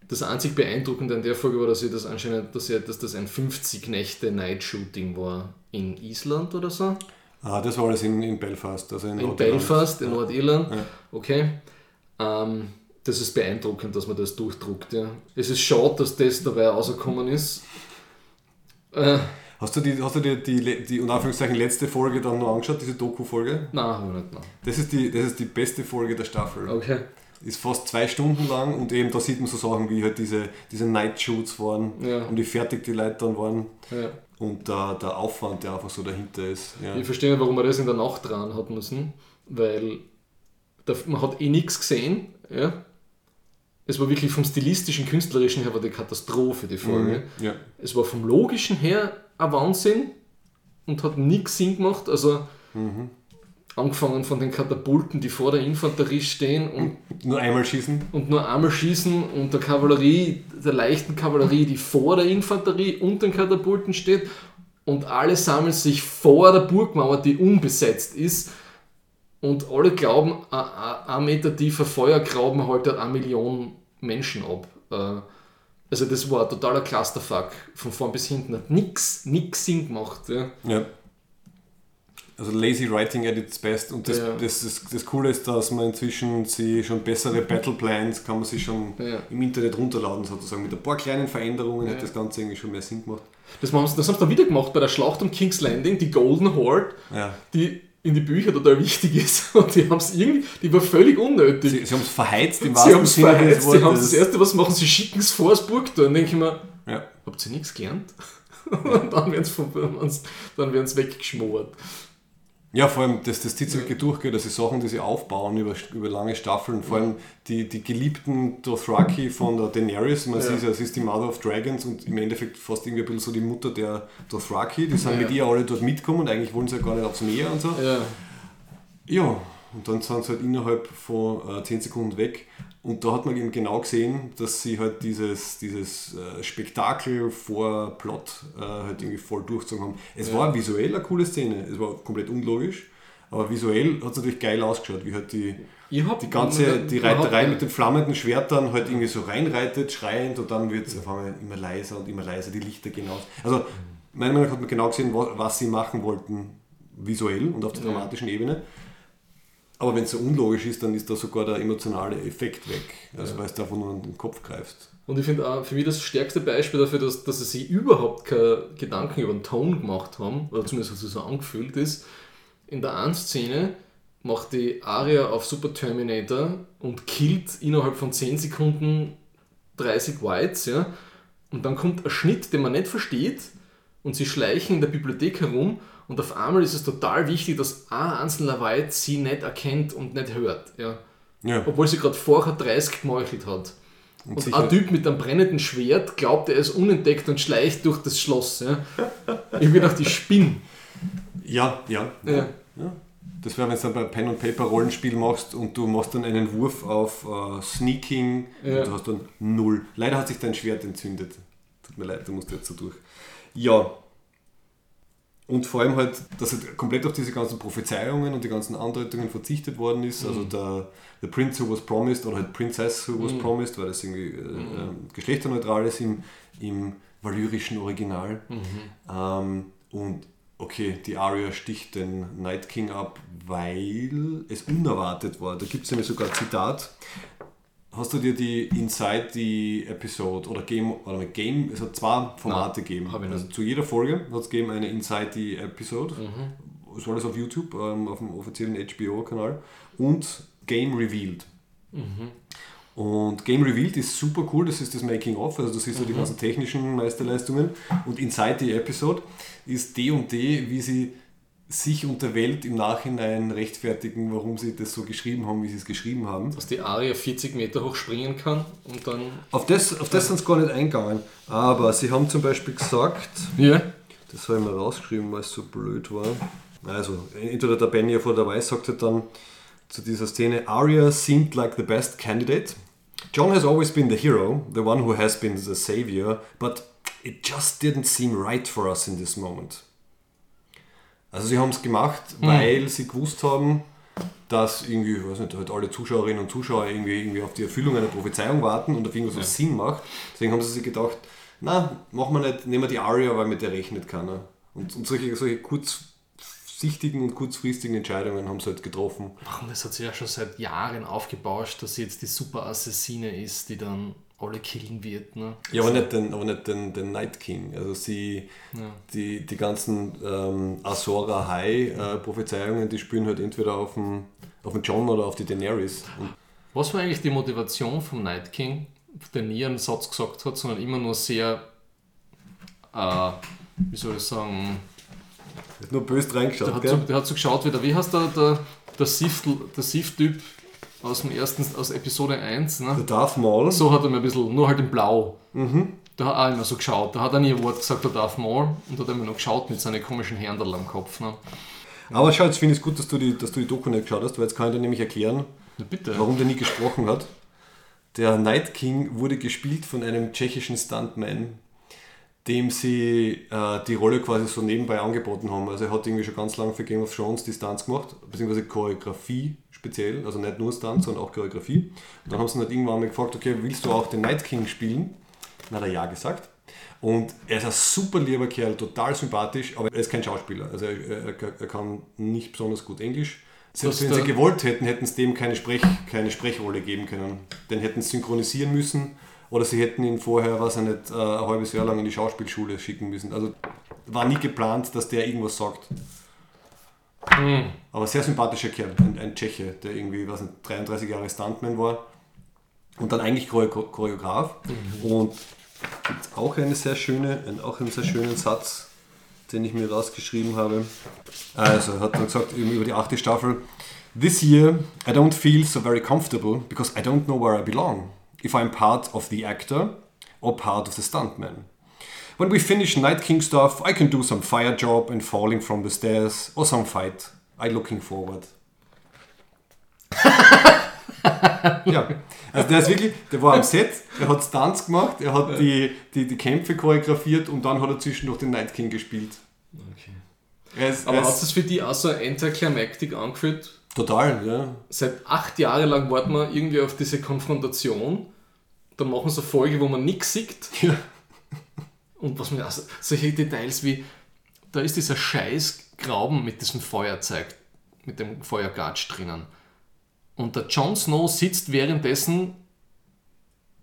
Das einzig Beeindruckende an der Folge war, dass sie das anscheinend, dass, sie, dass das ein 50 Nächte Night-Shooting war in Island oder so. Ah, das war alles in, in Belfast. Also in, In. Belfast, in. Nordirland. Ja. Okay. Ähm, das ist beeindruckend, dass man das durchdruckt. Ja. Es ist schade, dass das dabei rausgekommen ist. Äh, Hast du die, hast du die, die, die, unter Anführungszeichen, letzte Folge dann noch angeschaut, diese Doku-Folge? nein, haben wir nicht. Nein. Das ist, die, das ist die beste Folge der Staffel. Okay. Ist fast zwei Stunden lang und eben da sieht man so Sachen wie halt diese, diese Night-Shoots waren Ja. und wie fertig die Leute dann waren Ja. und der, der Aufwand, der einfach so dahinter ist. Ja. Ich verstehe nicht, warum man das in der Nacht dran hat müssen, weil da, man hat eh nichts gesehen. Ja. Es war wirklich vom stilistischen, künstlerischen her war die Katastrophe, die Folge. Mhm. Es war vom logischen her ein Wahnsinn und hat nichts Sinn gemacht. Also angefangen von den Katapulten, die vor der Infanterie stehen und, Nur einmal schießen. und nur einmal schießen und der Kavallerie, der leichten Kavallerie, die vor der Infanterie und den Katapulten steht und alle sammeln sich vor der Burgmauer, die unbesetzt ist und alle glauben, ein- Meter tiefer Feuergraben haltet eine Million Menschen ab. Äh, Also das war ein totaler Clusterfuck. Von vorn bis hinten hat nix, nix Sinn gemacht. Ja. Ja. Also lazy writing at its best und das, Ja. das, das, das Coole ist, dass man inzwischen sie schon bessere Battle Plans kann man sich schon Ja. im Internet runterladen sozusagen. Mit ein paar kleinen Veränderungen Ja. hat das Ganze irgendwie schon mehr Sinn gemacht. Das, haben sie, das haben sie dann wieder gemacht bei der Schlacht um King's Landing, die Golden Horde, die in die Bücher total wichtig ist. Und die haben es irgendwie, die war völlig unnötig. Sie, sie haben es verheizt im Sie wahrsten haben es Sinne des verheizt, die haben Wortes. das erste, was machen, sie schicken es vor das Burgtor. Und denke ich mir, habt ihr nichts gelernt? Und dann werden sie dann weggeschmort. Ja, vor allem, das, das zieht sich wirklich durch, gell, dass die Sachen, die sie aufbauen über, über lange Staffeln, vor allem die, die geliebten Dothraki von der Daenerys, man sieht ja, sie ist die Mother of Dragons und im Endeffekt fast irgendwie ein bisschen so die Mutter der Dothraki, die sind Ja. mit ihr alle dort mitgekommen und eigentlich wollen sie ja gar nicht aufs Meer und so. Ja. Ja, und dann sind sie halt innerhalb von äh, 10 Sekunden weg. Und da hat man eben genau gesehen, dass sie halt dieses, dieses äh, Spektakel vor Plot äh, halt irgendwie voll durchgezogen haben. Es war visuell eine coole Szene, es war komplett unlogisch, aber visuell hat es natürlich geil ausgeschaut, wie halt die, die ganze die Reiterei mit den flammenden Schwertern halt irgendwie so reinreitet, schreiend und dann wird es auf einmal immer leiser und immer leiser, die Lichter gehen aus. Also meiner Meinung nach hat man genau gesehen, wa- was sie machen wollten visuell und auf der dramatischen Ebene. Aber wenn es so unlogisch ist, dann ist da sogar der emotionale Effekt weg. Also weil es davon nur an den Kopf greifst. Und ich finde auch für mich das stärkste Beispiel dafür, dass, dass sie sich überhaupt keine Gedanken über den Ton gemacht haben, oder zumindest hat es so angefühlt ist. In der einen Szene macht die Aria auf Super Terminator und killt innerhalb von 10 Sekunden 30 Whites, ja. Und dann kommt ein Schnitt, den man nicht versteht, und sie schleichen in der Bibliothek herum und auf einmal ist es total wichtig, dass ein einzelner White sie nicht erkennt und nicht hört. Ja. Ja. Obwohl sie gerade vorher 30 gemeuchelt hat. Und, sicher- ein Typ mit einem brennenden Schwert glaubt, er ist unentdeckt und schleicht durch das Schloss. Ja. Ich bin gedacht, ich spinn. Ja, ja. Ja. ja. Das wäre, wenn du dann bei Pen und Paper Rollenspiel machst und du machst dann einen Wurf auf äh, Sneaking Ja. und du hast dann null. Leider hat sich dein Schwert entzündet. Tut mir leid, du musst jetzt so durch. Ja. Und vor allem halt, dass halt komplett auf diese ganzen Prophezeiungen und die ganzen Andeutungen verzichtet worden ist. Also der, der Prince who was promised oder halt Princess who was promised, weil das irgendwie äh, ähm, geschlechterneutral ist im, im valyrischen Original. Ähm, und okay, die Arya sticht den Night King ab, weil es unerwartet war. Da gibt es nämlich sogar ein Zitat. Hast du dir die Inside die Episode oder Game, mal, Game, es hat zwei Formate gegeben. Also zu jeder Folge hat es gegeben eine Inside die Episode. Das war alles auf YouTube, ähm, auf dem offiziellen HBO-Kanal. Und Game Revealed. Und Game Revealed ist super cool, das ist das Making of, also du siehst ja die ganzen technischen Meisterleistungen. Und Inside the Episode ist D und D, wie sie sich und der Welt im Nachhinein rechtfertigen, warum sie das so geschrieben haben, wie sie es geschrieben haben. Dass die Aria 40 Meter hoch springen kann und dann. Auf das, auf das sind sie gar nicht eingegangen. Aber sie haben zum Beispiel gesagt, Ja. das habe ich mal rausgeschrieben, weil es so blöd war. Also, entweder der Benioff oder der Weiss sagt halt dann zu dieser Szene, Arya seemed like the best candidate. John has always been the hero, the one who has been the savior, but it just didn't seem right for us in this moment. Also sie haben es gemacht, weil sie gewusst haben, dass irgendwie, ich weiß nicht, halt alle Zuschauerinnen und Zuschauer irgendwie, irgendwie auf die Erfüllung einer Prophezeiung warten und auf irgendwas, was Sinn macht. Deswegen haben sie sich gedacht, na, machen wir nicht, nehmen wir die Aria, weil mit der rechnet keiner. Und, und solche, solche kurzsichtigen und kurzfristigen Entscheidungen haben sie halt getroffen. Und das hat sich ja schon seit Jahren aufgebauscht, dass sie jetzt die super Assassine ist, die dann alle killen wird. Ne? Ja, aber nicht den, aber nicht den, den Night King. Also sie, die, die ganzen ähm, Azora High äh, Prophezeiungen, die spielen halt entweder auf den, auf den John oder auf die Daenerys. Und Was war eigentlich die Motivation vom Night King, der nie einen Satz gesagt hat, sondern immer nur sehr, äh, wie soll ich sagen, hat nur böse der reingeschaut, hat, gell? so, der hat so geschaut wie der, wie heißt der, der, der der Sith-Typ aus dem ersten, aus Episode 1, Der ne? Darth Maul. So hat er mir ein bisschen, nur halt in Blau. Da hat er auch immer so geschaut. Da hat er nie ein Wort gesagt, der Darth Maul, und hat immer noch geschaut mit seinen komischen Händel am Kopf. Ne? Aber schau, jetzt finde ich es gut, dass du, die, dass du die Doku nicht geschaut hast, weil jetzt kann ich dir nämlich erklären, Na bitte. warum der nie gesprochen hat. Der Night King wurde gespielt von einem tschechischen Stuntman, dem sie äh, die Rolle quasi so nebenbei angeboten haben. Also er hat irgendwie schon ganz lange für Game of Thrones die Stunts gemacht, beziehungsweise Choreografie speziell, also nicht nur Stunts, sondern auch Choreografie. Und dann haben sie ihn halt irgendwann mal gefragt, okay, willst du auch den Night King spielen? Dann hat er ja gesagt. Und er ist ein super lieber Kerl, total sympathisch, aber er ist kein Schauspieler. Also er, er, er kann nicht besonders gut Englisch. Selbst wenn sie gewollt hätten, hätten sie dem keine, Sprech, keine Sprechrolle geben können. Den hätten sie synchronisieren müssen oder sie hätten ihn vorher, was er nicht, äh, ein halbes Jahr lang in die Schauspielschule schicken müssen. Also war nie geplant, dass der irgendwas sagt. Aber sehr sympathischer Kerl, ein, ein Tscheche, der irgendwie, was nicht, 33 Jahre Stuntman war und dann eigentlich Choreo Choreograf. Und gibt auch eine sehr schöne, einen, auch einen sehr schönen Satz, den ich mir rausgeschrieben habe. Also, er hat dann gesagt, über die achte Staffel, This year I don't feel so very comfortable because I don't know where I belong. If I'm part of the actor or part of the stuntman. When we finish Night King stuff, I can do some fire job and falling from the stairs or some fight. I looking forward. ja, also der ist wirklich, der war am Set, er hat Stunts gemacht, er hat die, die, die Kämpfe choreografiert und dann hat er zwischendurch den Night King gespielt. Okay. Er ist, Aber er hat ist das für die auch so anticlimactic angefühlt? total, ja. Seit acht Jahren lang warten wir irgendwie auf diese Konfrontation. Dann machen sie eine Folge, wo man nichts sieht. ja. Und was mir also, solche Details wie, da ist dieser scheiß Grauben mit diesem Feuerzeug, mit dem Feuergatsch drinnen. Und der Jon Snow sitzt währenddessen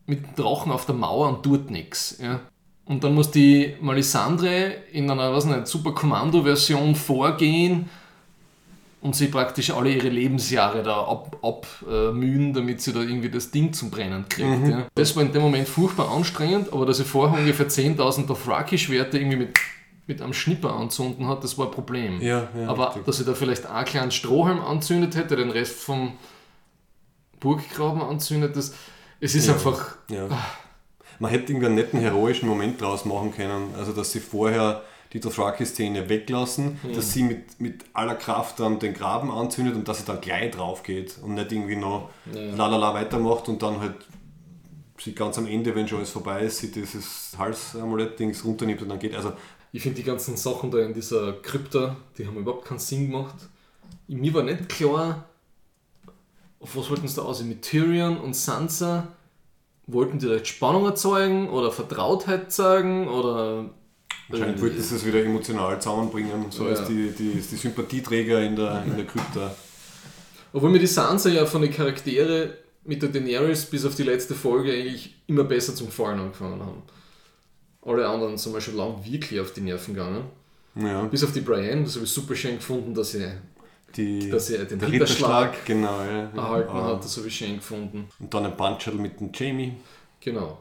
mit dem Drachen auf der Mauer und tut nichts. Ja. Und dann muss die Melisandre in einer was nicht, Super Kommando-Version vorgehen und sie praktisch alle ihre Lebensjahre da abmühen, ab, äh, damit sie da irgendwie das Ding zum Brennen kriegt. Ja. Das war in dem Moment furchtbar anstrengend, aber dass sie vorher ungefähr 10.000 Dothraki-Schwerter irgendwie mit, mit einem Schnipper anzünden hat, das war ein Problem. Ja, ja, aber richtig. dass sie da vielleicht auch einen kleinen Strohhalm anzündet hätte, den Rest vom Burggraben anzündet, das, es ist einfach... Ja. Man hätte irgendwie einen netten heroischen Moment draus machen können. Also, dass sie vorher die Dothraki-Szene weglassen, dass sie mit, mit aller Kraft dann den Graben anzündet und dass sie dann gleich drauf geht und nicht irgendwie noch lalala weitermacht und dann halt sie ganz am Ende, wenn schon alles vorbei ist, sie dieses Halsamulett-Dings runternimmt und dann geht. Also, Ich finde die ganzen Sachen da in dieser Krypta, die haben überhaupt keinen Sinn gemacht. Mir war nicht klar, auf was wollten sie da aus? Mit Tyrion und Sansa wollten die da jetzt Spannung erzeugen oder Vertrautheit zeigen oder. Anscheinend wollten sie es wieder emotional zusammenbringen, so Ja. als die, die, die Sympathieträger in der, in der Krypta. Obwohl mir die Sansa ja von den Charaktere mit der Daenerys bis auf die letzte Folge eigentlich immer besser zum Gefallen angefangen haben. Alle anderen sind mir schon lang wirklich auf die Nerven gegangen. Ja, Bis auf die Brienne, das habe ich super schön gefunden, dass sie die, dass er den Ritterschlag Ritterschlag, genau. Ja, erhalten Ah. hat, das habe ich schön gefunden. Und dann ein Puncherl mit dem Jamie. Genau.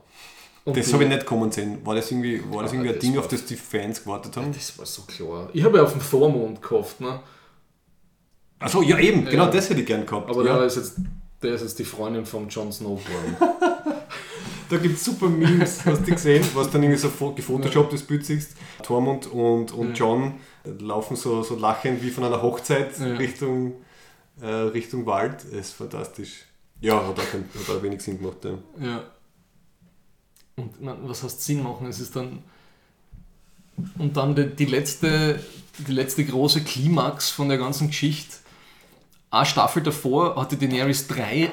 Und Das habe ich nicht kommen sehen. War das irgendwie, war das Ah, irgendwie ein das Ding, war- auf das die Fans gewartet haben? Das war so klar. Ich habe ja auf den Vormond gehofft, ne? Achso, ja eben, genau das hätte ich gern gehabt. aber ja. der, ist jetzt, der ist jetzt die Freundin von Jon Snow geworden. Da gibt es super Memes, hast du gesehen, was dann irgendwie so fo- gefotoshopptes Bild siehst. Tormund und, und John laufen so, so lachend wie von einer Hochzeit. Richtung, äh, Richtung Wald. Das ist fantastisch. Ja, hat auch, kein, hat auch wenig Sinn gemacht. Ja. ja. Und man, was heißt Sinn machen? Es ist dann. Und dann die, die, letzte, die letzte große Klimax von der ganzen Geschichte. Eine Staffel davor hatte Daenerys drei,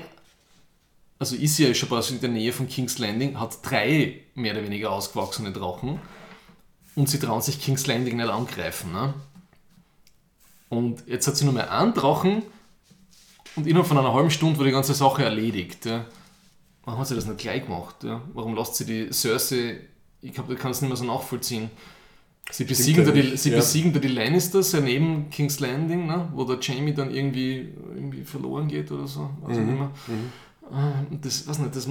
also ist sie ja schon quasi in der Nähe von King's Landing, hat drei mehr oder weniger ausgewachsene Drachen. Und sie trauen sich King's Landing nicht angreifen. Ne? Und jetzt hat sie nur mehr einen Drachen und innerhalb von einer halben Stunde war die ganze Sache erledigt. Ja. Warum hat sie das nicht gleich gemacht? Ja? Warum lässt sie die Cersei, ich kann es nicht mehr so nachvollziehen. Sie besiegen, da die, sie ja. besiegen da die Lannisters ja neben King's Landing, ne? wo der Jamie dann irgendwie, irgendwie verloren geht oder so. Weiß ich nicht mehr. Ah, und Das, weiß nicht, das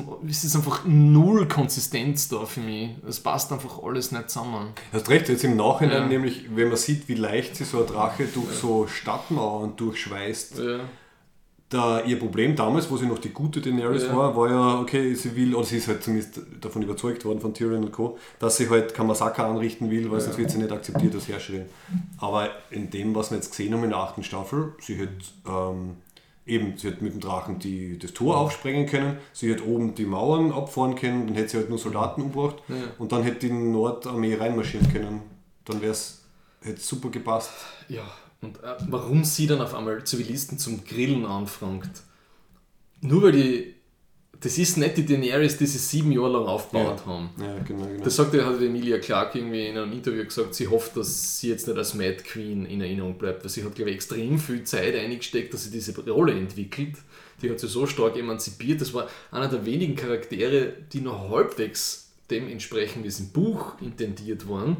ist einfach null Konsistenz da für mich. Es passt einfach alles nicht zusammen. Hast recht, jetzt im Nachhinein Ja. nämlich, wenn man sieht, wie leicht sie so ein Drache durch so Stadtmauern durchschweißt, Ja. Da ihr Problem damals, wo sie noch die gute Daenerys Ja. war, war ja, okay, sie will, oder sie ist halt zumindest davon überzeugt worden von Tyrion und Co., dass sie halt kein Massaker anrichten will, weil sonst wird sie nicht akzeptiert als Herrscherin. Aber in dem, was wir jetzt gesehen haben in der achten Staffel, sie hat ähm, eben, sie hat mit dem Drachen die, das Tor aufsprengen können, sie hat oben die Mauern abfahren können, dann hätte sie halt nur Soldaten umgebracht Ja. und dann hätte die Nordarmee reinmarschieren können. Dann wäre es hätte super gepasst. Ja, und äh, warum sie dann auf einmal Zivilisten zum Grillen anfragt? Nur weil die. Das ist nicht die Daenerys, die sie sieben Jahre lang aufgebaut haben. Ja, genau, genau. Das sagt, hat Emilia Clarke irgendwie in einem Interview gesagt, sie hofft, dass sie jetzt nicht als Mad Queen in Erinnerung bleibt, weil sie hat, glaube ich, extrem viel Zeit eingesteckt, dass sie diese Rolle entwickelt. Die hat sie so stark emanzipiert. Das war einer der wenigen Charaktere, die noch halbwegs dem entsprechen, wie es im Buch intendiert waren.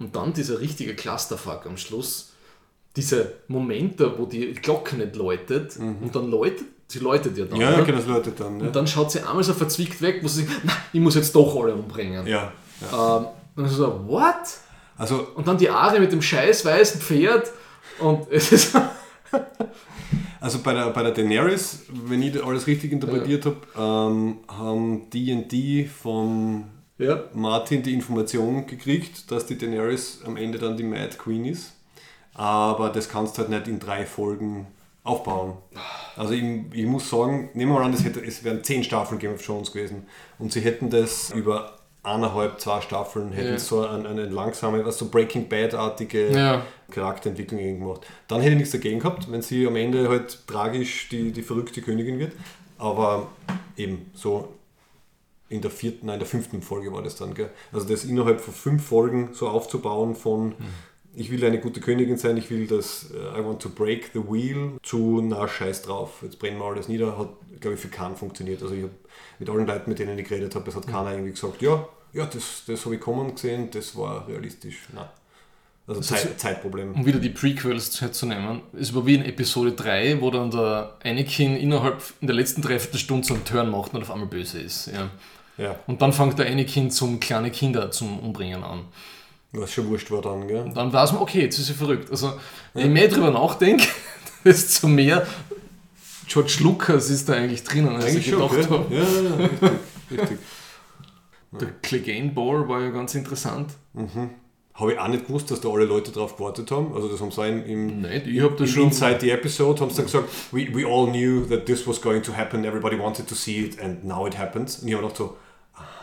Und dann dieser richtige Clusterfuck am Schluss. Dieser Moment da, wo die Glocke nicht läutet und dann läutet, sie läutet ja dann. ja, genau, das Leute dann. Ja. Und dann schaut sie einmal so verzwickt weg, wo sie sagt, "Na, ich muss jetzt doch alle umbringen. ja, ja. Ähm, und so, what? Also, Und dann die Arie mit dem scheiß weißen Pferd und es ist. also bei der, bei der Daenerys, wenn ich alles richtig interpretiert habe, ähm, haben D&D von ja. Martin die Information gekriegt, dass die Daenerys am Ende dann die Mad Queen ist. Aber das kannst du halt nicht in drei Folgen aufbauen. Also ich, ich muss sagen, nehmen wir mal an, es, hätte, es wären zehn Staffeln Game of Thrones gewesen und sie hätten das über eineinhalb, zwei Staffeln, hätten Ja. so eine, eine langsame, was so Breaking Bad-artige Ja. Charakterentwicklung gemacht. Dann hätte ich nichts dagegen gehabt, wenn sie am Ende halt tragisch die, die verrückte Königin wird. Aber eben so in der vierten, nein, in der fünften Folge war das dann, gell? Also das innerhalb von fünf Folgen so aufzubauen von ich will eine gute Königin sein, ich will das äh, I want to break the wheel zu na scheiß drauf, jetzt brennen wir alles nieder, hat glaube ich für keinen funktioniert. Also ich habe mit allen Leuten, mit denen ich geredet habe, es hat keiner irgendwie gesagt, ja, ja, das, das habe ich kommen gesehen, das war realistisch. Nein. Also Zeit, Zeitproblem. um wieder die Prequels herzunehmen, es war wie in Episode 3, wo dann der Anakin innerhalb in der letzten Dreiviertelstunde so einen Turn macht und auf einmal böse ist. Ja. Ja, Und dann fängt der Anakin zum kleine Kinder zum Umbringen an. Was schon wurscht war dann, gell? Dann weiß man, okay, jetzt ist sie verrückt. Also, wenn ich mehr drüber nachdenke, desto mehr George Lucas ist da eigentlich drinnen, als Eigentlich ich schon, gedacht habe. Ja, ja, ja, richtig, richtig. Der Clegane Ball war ja ganz interessant. Habe ich auch nicht gewusst, dass da alle Leute drauf gewartet haben. Also das haben sie im, im Nicht, ich habe da im schon. Inside the Episode haben sie dann gesagt, we, we all knew that this was going to happen, everybody wanted to see it and now it happens. Und ich habe gedacht so,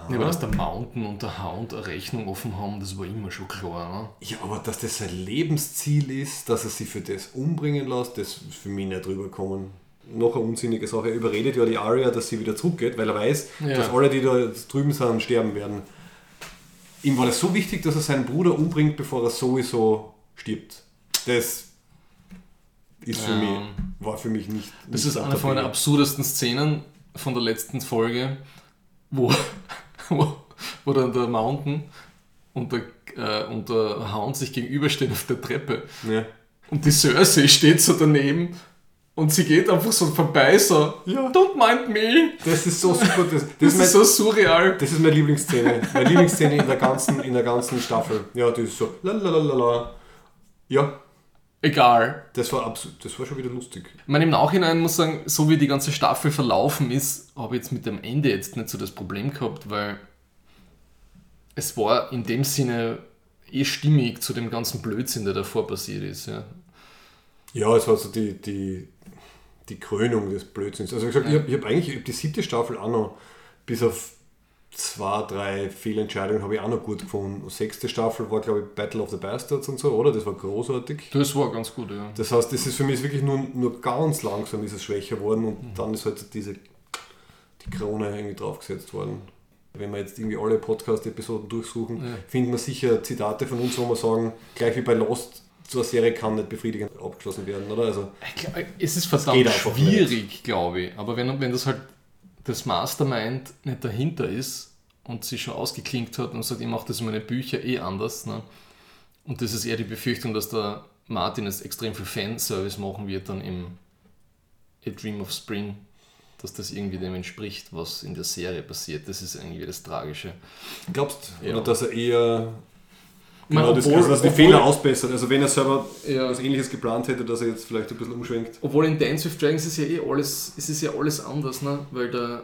Ja, aber dass der Mountain und der Hound eine Rechnung offen haben, das war immer schon klar. Ne? ja, aber dass das sein Lebensziel ist, dass er sich für das umbringen lässt, das ist für mich nicht rüberkommen. Noch eine unsinnige Sache. Er überredet ja die Arya, dass sie wieder zurückgeht, weil er weiß, Ja. dass alle, die da drüben sind, sterben werden. Ihm war das so wichtig, dass er seinen Bruder umbringt, bevor er sowieso stirbt. Das ist für Ja. mich, war für mich nicht. Das nicht ist eine von den absurdesten Szenen von der letzten Folge, wo, wo, wo dann der Mountain und der, äh, und der Hound sich gegenüberstehen auf der Treppe. Ja. Und die Cersei steht so daneben und sie geht einfach so vorbei, so, Ja. don't mind me. Das ist so super. Das, das, Das ist mein, so surreal. das ist meine Lieblingsszene. Meine Lieblingsszene in der ganzen, in der ganzen Staffel. Ja, die ist so. Lalalala. Ja, Egal. das war absolut. Das war schon wieder lustig. Ich meine, im Nachhinein muss ich sagen, so wie die ganze Staffel verlaufen ist, habe ich jetzt mit dem Ende jetzt nicht so das Problem gehabt, weil es war in dem Sinne eh stimmig zu dem ganzen Blödsinn, der davor passiert ist. Ja. Ja, es war so die, die, die Krönung des Blödsinns. Also wie gesagt, ich habe hab eigentlich ich hab die siebte Staffel auch noch, bis auf zwei, drei Fehlentscheidungen habe ich auch noch gut gefunden. Sechste Staffel war, glaube ich, Battle of the Bastards und so, oder? Das war großartig. Das war ganz gut, ja. Das heißt, das ist für mich wirklich nur, nur ganz langsam ist es schwächer worden und dann ist halt diese die Krone irgendwie draufgesetzt worden. Wenn wir jetzt irgendwie alle Podcast-Episoden durchsuchen, Ja. finden wir sicher Zitate von uns, wo wir sagen, gleich wie bei Lost, so eine Serie kann nicht befriedigend abgeschlossen werden, oder? Also, Es ist verdammt schwierig, glaube ich. Aber wenn, wenn das halt das Mastermind nicht dahinter ist und sich schon ausgeklinkt hat und sagt, ich mache das in meine Bücher eh anders. Ne? Und das ist eher die Befürchtung, dass der Martin jetzt extrem viel Fanservice machen wird dann im A Dream of Spring, dass das irgendwie dem entspricht, was in der Serie passiert. Das ist irgendwie das Tragische. glaubst du, Ja. oder dass er eher Genau, das, obwohl- also, dass die obwohl- Fehler ausbessert? Also wenn er selber Ja. was ähnliches geplant hätte, dass er jetzt vielleicht ein bisschen umschwenkt. Obwohl in Dance with Dragons ist ja eh alles, es ist ja alles anders, ne? weil der,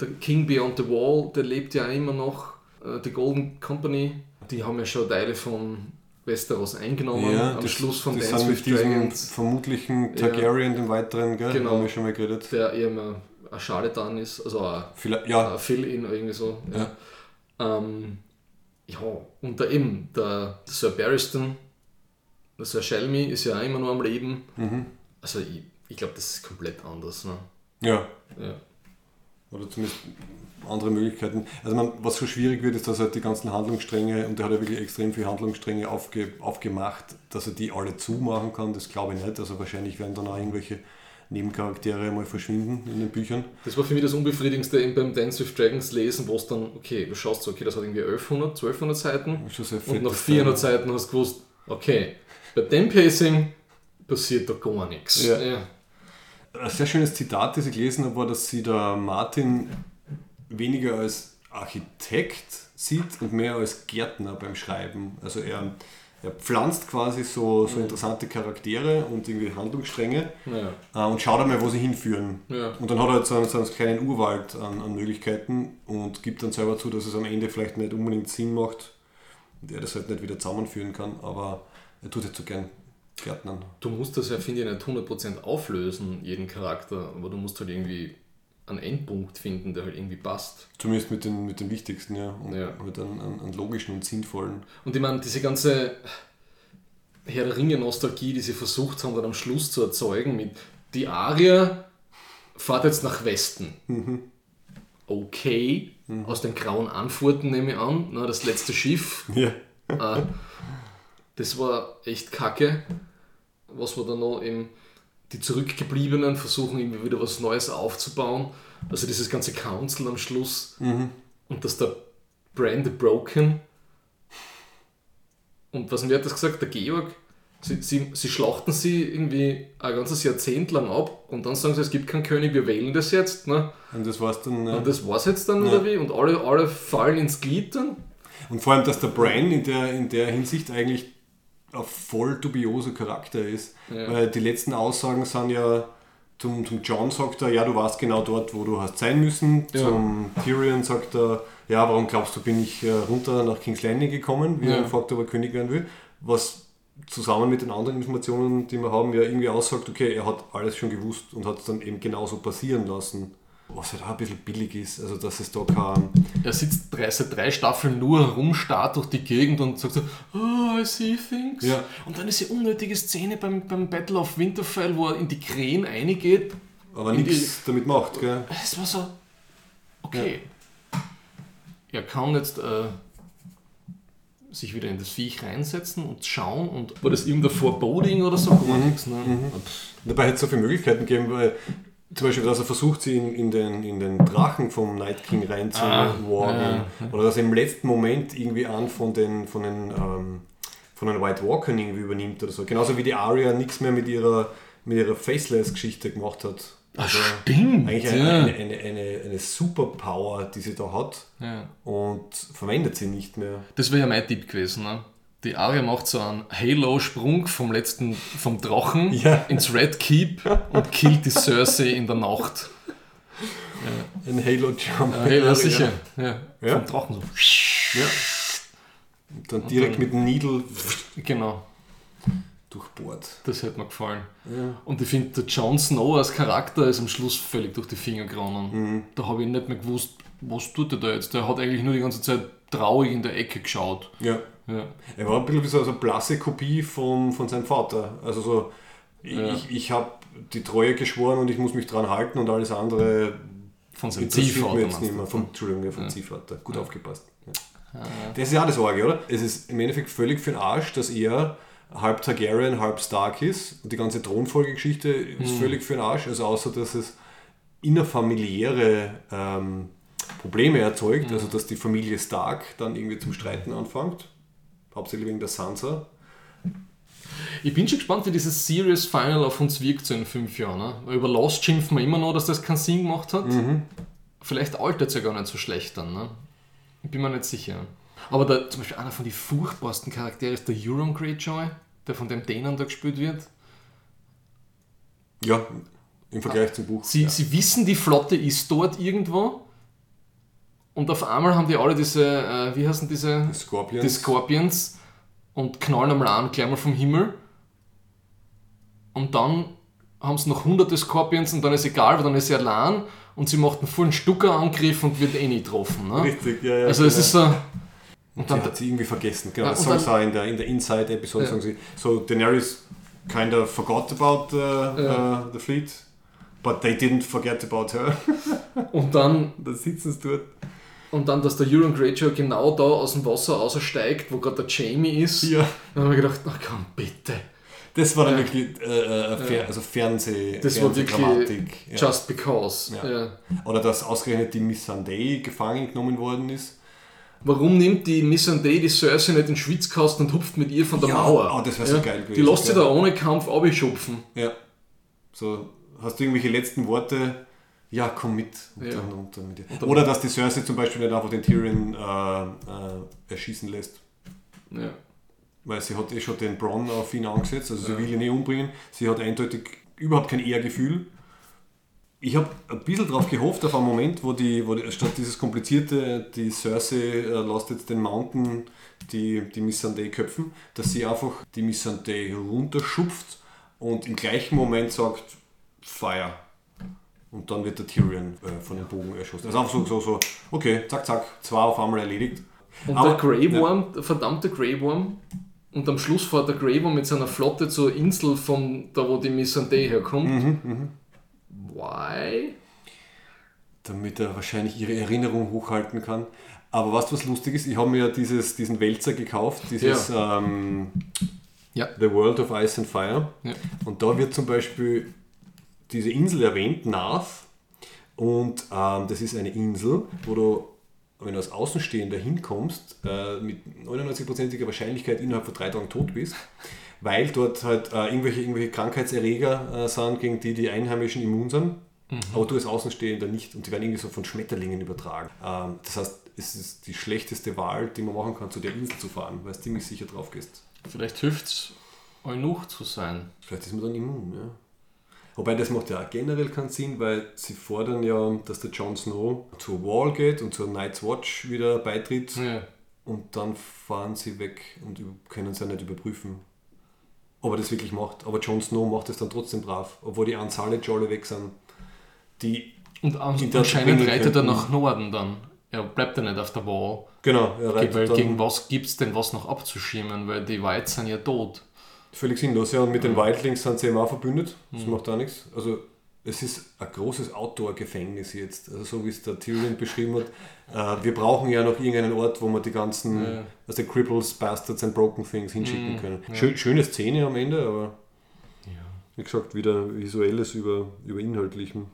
der King Beyond the Wall, der lebt ja immer noch, äh, die Golden Company, die haben ja schon Teile von Westeros eingenommen am das- Schluss von das Dance sind with mit Dragons, vermutlichen Ja. Targaryen, dem weiteren, gell? Genau. haben wir schon mal geredet. der eben ein, ein Charlatan ist, also ein, ja, ein Fill-In irgendwie so. Ja. Ähm, ja, und da eben, der, der Sir Barristan, der Sir Shelmy ist ja auch immer noch am Leben. Mhm. Also ich, ich glaube, das ist komplett anders. Ne? ja. Ja. Oder zumindest andere Möglichkeiten. Also man, was so schwierig wird, ist, dass er die ganzen Handlungsstränge, und der hat ja wirklich extrem viele Handlungsstränge aufge, aufgemacht, dass er die alle zumachen kann, das glaube ich nicht. Also wahrscheinlich werden dann auch irgendwelche Nebencharaktere mal verschwinden in den Büchern. Das war für mich das Unbefriedigendste eben beim Dance with Dragons lesen, wo es dann, okay, du schaust so, okay, das hat irgendwie 1100, 1200 Seiten und nach das 400 Teil. Seiten hast du gewusst, okay, bei dem Pacing passiert da gar nichts. Ja. Ein sehr schönes Zitat, das ich gelesen habe, war, dass sie der Martin weniger als Architekt sieht und mehr als Gärtner beim Schreiben. Also er, er pflanzt quasi so, so interessante Charaktere und irgendwie Handlungsstränge Ja. äh, und schaut einmal, wo sie hinführen. Ja. Und dann hat er jetzt so einen, so einen kleinen Urwald an, an Möglichkeiten und gibt dann selber zu, dass es am Ende vielleicht nicht unbedingt Sinn macht und er das halt nicht wieder zusammenführen kann, aber er tut halt so gern Gärtnern. Du musst das ja, finde ich, nicht 100% auflösen, jeden Charakter, aber du musst halt irgendwie einen Endpunkt finden, der halt irgendwie passt. Zumindest mit den, mit den wichtigsten, ja. Und Ja. mit einem, einem, einem logischen und sinnvollen. Und ich meine, diese ganze Herr der Ringe-Nostalgie, die sie versucht haben, dann am Schluss zu erzeugen, mit die Aria fahrt jetzt nach Westen. Okay, aus den grauen Anfurten nehme ich an, na, das letzte Schiff. Ja. Ah, das war echt kacke. Was wir dann noch eben die Zurückgebliebenen versuchen, irgendwie wieder was Neues aufzubauen. Also dieses ganze Council am Schluss. Und dass der Brand the Broken und was wer hat das gesagt? Der Georg? Sie, sie, sie schlachten sie irgendwie ein ganzes Jahrzehnt lang ab und dann sagen sie, es gibt keinen König, wir wählen das jetzt. Ne? Und das war's dann. Ja. Und das war's jetzt dann, oder wie? Und alle, alle fallen ins Glied dann? Und vor allem, dass der Brian in der, in der Hinsicht eigentlich ein voll dubioser Charakter ist. Ja. Weil die letzten Aussagen sind ja, zum, zum John sagt er, ja, du warst genau dort, wo du hast sein müssen. Ja. Zum Tyrion sagt er, ja, warum glaubst du, bin ich äh, runter nach King's Landing gekommen, wie Ja. er fragt, ob er König werden will. Was zusammen mit den anderen Informationen, die wir haben, ja irgendwie aussagt, okay, er hat alles schon gewusst und hat es dann eben genauso passieren lassen. Was halt auch ein bisschen billig ist, also dass es da kein... Er sitzt drei, seit drei Staffeln nur herum, starrt durch die Gegend und sagt so, oh, I see things. Ja. Und dann ist die unnötige Szene beim, beim Battle of Winterfell, wo er in die Krähen reingeht. aber nichts damit macht, gell? Es war so, okay. Er kann jetzt äh, sich wieder in das Viech reinsetzen und schauen und war das irgendein Foreboding oder so? Gar nichts, ne? Pff, Dabei hätte es so viele Möglichkeiten gegeben, weil zum Beispiel, dass er versucht, sie in, in, den, in den Drachen vom Night King reinzuwargen Ah, oder dass er im letzten Moment irgendwie an von den, von den, ähm, von den White Walkern irgendwie übernimmt oder so. Genauso wie die Arya nichts mehr mit ihrer, mit ihrer Faceless-Geschichte gemacht hat. Ah, stimmt. Eigentlich ja. eine, eine, eine, eine Superpower, die sie da hat ja. und verwendet sie nicht mehr. Das wäre ja mein Tipp gewesen. Ne? Die Arya macht so einen Halo-Sprung vom letzten, vom Drachen Ja. ins Red Keep und killt die Cersei in der Nacht. Ein Halo-Jump. Ja, ja, sicher. Ja. Ja. Vom Drachen so. Ja. Und dann direkt mit dem Needle Genau. durchbohrt. Das hätte mir gefallen. Und ich finde, der Jon Snow als Charakter ist am Schluss völlig durch die Finger gerannt. Da habe ich nicht mehr gewusst, was tut er da jetzt. Der hat eigentlich nur die ganze Zeit traurig in der Ecke geschaut. Ja. Ja. Er war ein bisschen wie so eine blasse Kopie von, von seinem Vater. Also so, ich, Ja. ich, ich habe die Treue geschworen und ich muss mich dran halten und alles andere Von seinem Ziehvater. jetzt nicht mehr. Vom, Entschuldigung, ja, Ziehvater. Gut aufgepasst. Ja. Das ist ja das Orge, oder? Es ist im Endeffekt völlig für den Arsch, dass er halb Targaryen, halb Stark ist. Und die ganze Thronfolgegeschichte ist Hm. völlig für den Arsch. Also außer, dass es innerfamiliäre ähm, Probleme erzeugt. Hm. Also dass die Familie Stark dann irgendwie zum Streiten anfängt. Hauptsächlich wegen der Sansa. Ich bin schon gespannt, wie dieses Series Final auf uns wirkt so in fünf Jahren. Ne? Weil über Lost schimpfen wir immer noch, dass das keinen Sinn gemacht hat. Vielleicht altert es ja gar nicht so schlecht dann. Ne? Ich bin mir nicht sicher. Aber der, zum Beispiel einer von den furchtbarsten Charakteren ist der Euron Greyjoy, der von dem Dänen da gespielt wird. Ja, im Vergleich zum Buch. Sie, ja. sie wissen, die Flotte ist dort irgendwo. Und auf einmal haben die alle diese, äh, wie heißen diese? Scorpions. Die Scorpions und knallen einmal an, gleich mal vom Himmel. Und dann haben sie noch hunderte Scorpions und dann ist egal, weil dann ist sie allein und sie macht einen vollen Stuckerangriff und wird eh nicht getroffen. Ne? Richtig, ja, ja. Also es genau. ist so. Und dann- dann hat sie irgendwie vergessen. Genau, Ja, das sagen sie auch in der, in der Inside-Episode. Ja. sagen sie, so Daenerys kind of forgot about uh, Ja. uh, the fleet, but they didn't forget about her. Und dann, da sitzen sie dort. Und dann, dass der Euron Greyjoy genau da aus dem Wasser aussteigt, wo gerade der Jamie ist. Ja. Dann habe ich gedacht, na komm, bitte. Das war dann Ja. wirklich äh, äh, Fer also Fernseh, Das war wirklich Fernsehdramatik. Ja. just because. Ja. Ja. Oder dass ausgerechnet die Miss Sunday gefangen genommen worden ist. Warum nimmt die Missandei die Cersei nicht in den Schwitzkasten und hupft mit ihr von der Ja, Mauer? oh, das wär so geil Die gewesen, lässt sie ja. da ohne Kampf abschupfen. Ja. So, hast du irgendwelche letzten Worte ja, komm mit. Und Ja. dann, und dann mit dir. Oder dass die Cersei zum Beispiel nicht einfach den Tyrion äh, äh, erschießen lässt. Ja. Weil sie hat eh schon den Bronn auf ihn angesetzt, also sie will ihn nicht umbringen. Sie hat eindeutig überhaupt kein Ehrgefühl. Ich habe ein bisschen darauf gehofft, auf einen Moment, wo die, wo die statt dieses komplizierte, die Cersei äh, lässt jetzt den Mountain die, die Missandei köpfen, dass sie einfach die Missandei runterschupft und im gleichen Moment sagt, Fire. Und dann wird der Tyrion äh, von dem Bogen erschossen. Also einfach so, so, so, okay, zack, zack, zwei auf einmal erledigt. Und Aber- der Grey Worm, der verdammte Grey Worm, und am Schluss fährt der Grey Worm mit seiner Flotte zur Insel, von da wo die Missandei herkommt. Mhm, Why? damit er wahrscheinlich ihre Erinnerung hochhalten kann. Aber was was lustig ist, ich habe mir dieses, diesen Wälzer gekauft, dieses ähm, Ja. The World of Ice and Fire. Ja. Und da wird zum Beispiel diese Insel erwähnt, Nath. Und ähm, das ist eine Insel, wo du, wenn du als Außenstehender hinkommst, äh, mit 99%iger Wahrscheinlichkeit innerhalb von drei Tagen tot bist. Weil dort halt äh, irgendwelche, irgendwelche Krankheitserreger äh, sind, gegen die die Einheimischen immun sind. Aber du als Außenstehender nicht. Und die werden irgendwie so von Schmetterlingen übertragen. Ähm, das heißt, es ist die schlechteste Wahl, die man machen kann, zu der Insel zu fahren, weil es ziemlich sicher drauf gehst. Vielleicht hilft es, Eunuch zu sein. Vielleicht ist man dann immun, ja. Wobei das macht ja auch generell keinen Sinn, weil sie fordern ja, dass der Jon Snow zur Wall geht und zur Night's Watch wieder beitritt Ja. und dann fahren sie weg und können es ja nicht überprüfen, ob er das wirklich macht. Aber Jon Snow macht es dann trotzdem brav, obwohl die Anzahl alle weg sind. Die, Und anscheinend reitet er nach Norden dann. Er bleibt ja nicht auf der Wall. genau, er reitet Weil dann gegen was gibt es denn was noch abzuschirmen? Weil die Whites sind ja tot. Völlig sinnlos. Ja, und mit den Wildlings sind sie eben auch verbündet. Das macht auch nichts. Also es ist ein großes Outdoor-Gefängnis jetzt. Also so wie es der Tyrion beschrieben hat. Äh, wir brauchen ja noch irgendeinen Ort, wo wir die ganzen Ja. also die Cripples, Bastards and Broken Things hinschicken können. Schön, schöne Szene am Ende, aber wie gesagt, wieder visuelles über, über inhaltlichem.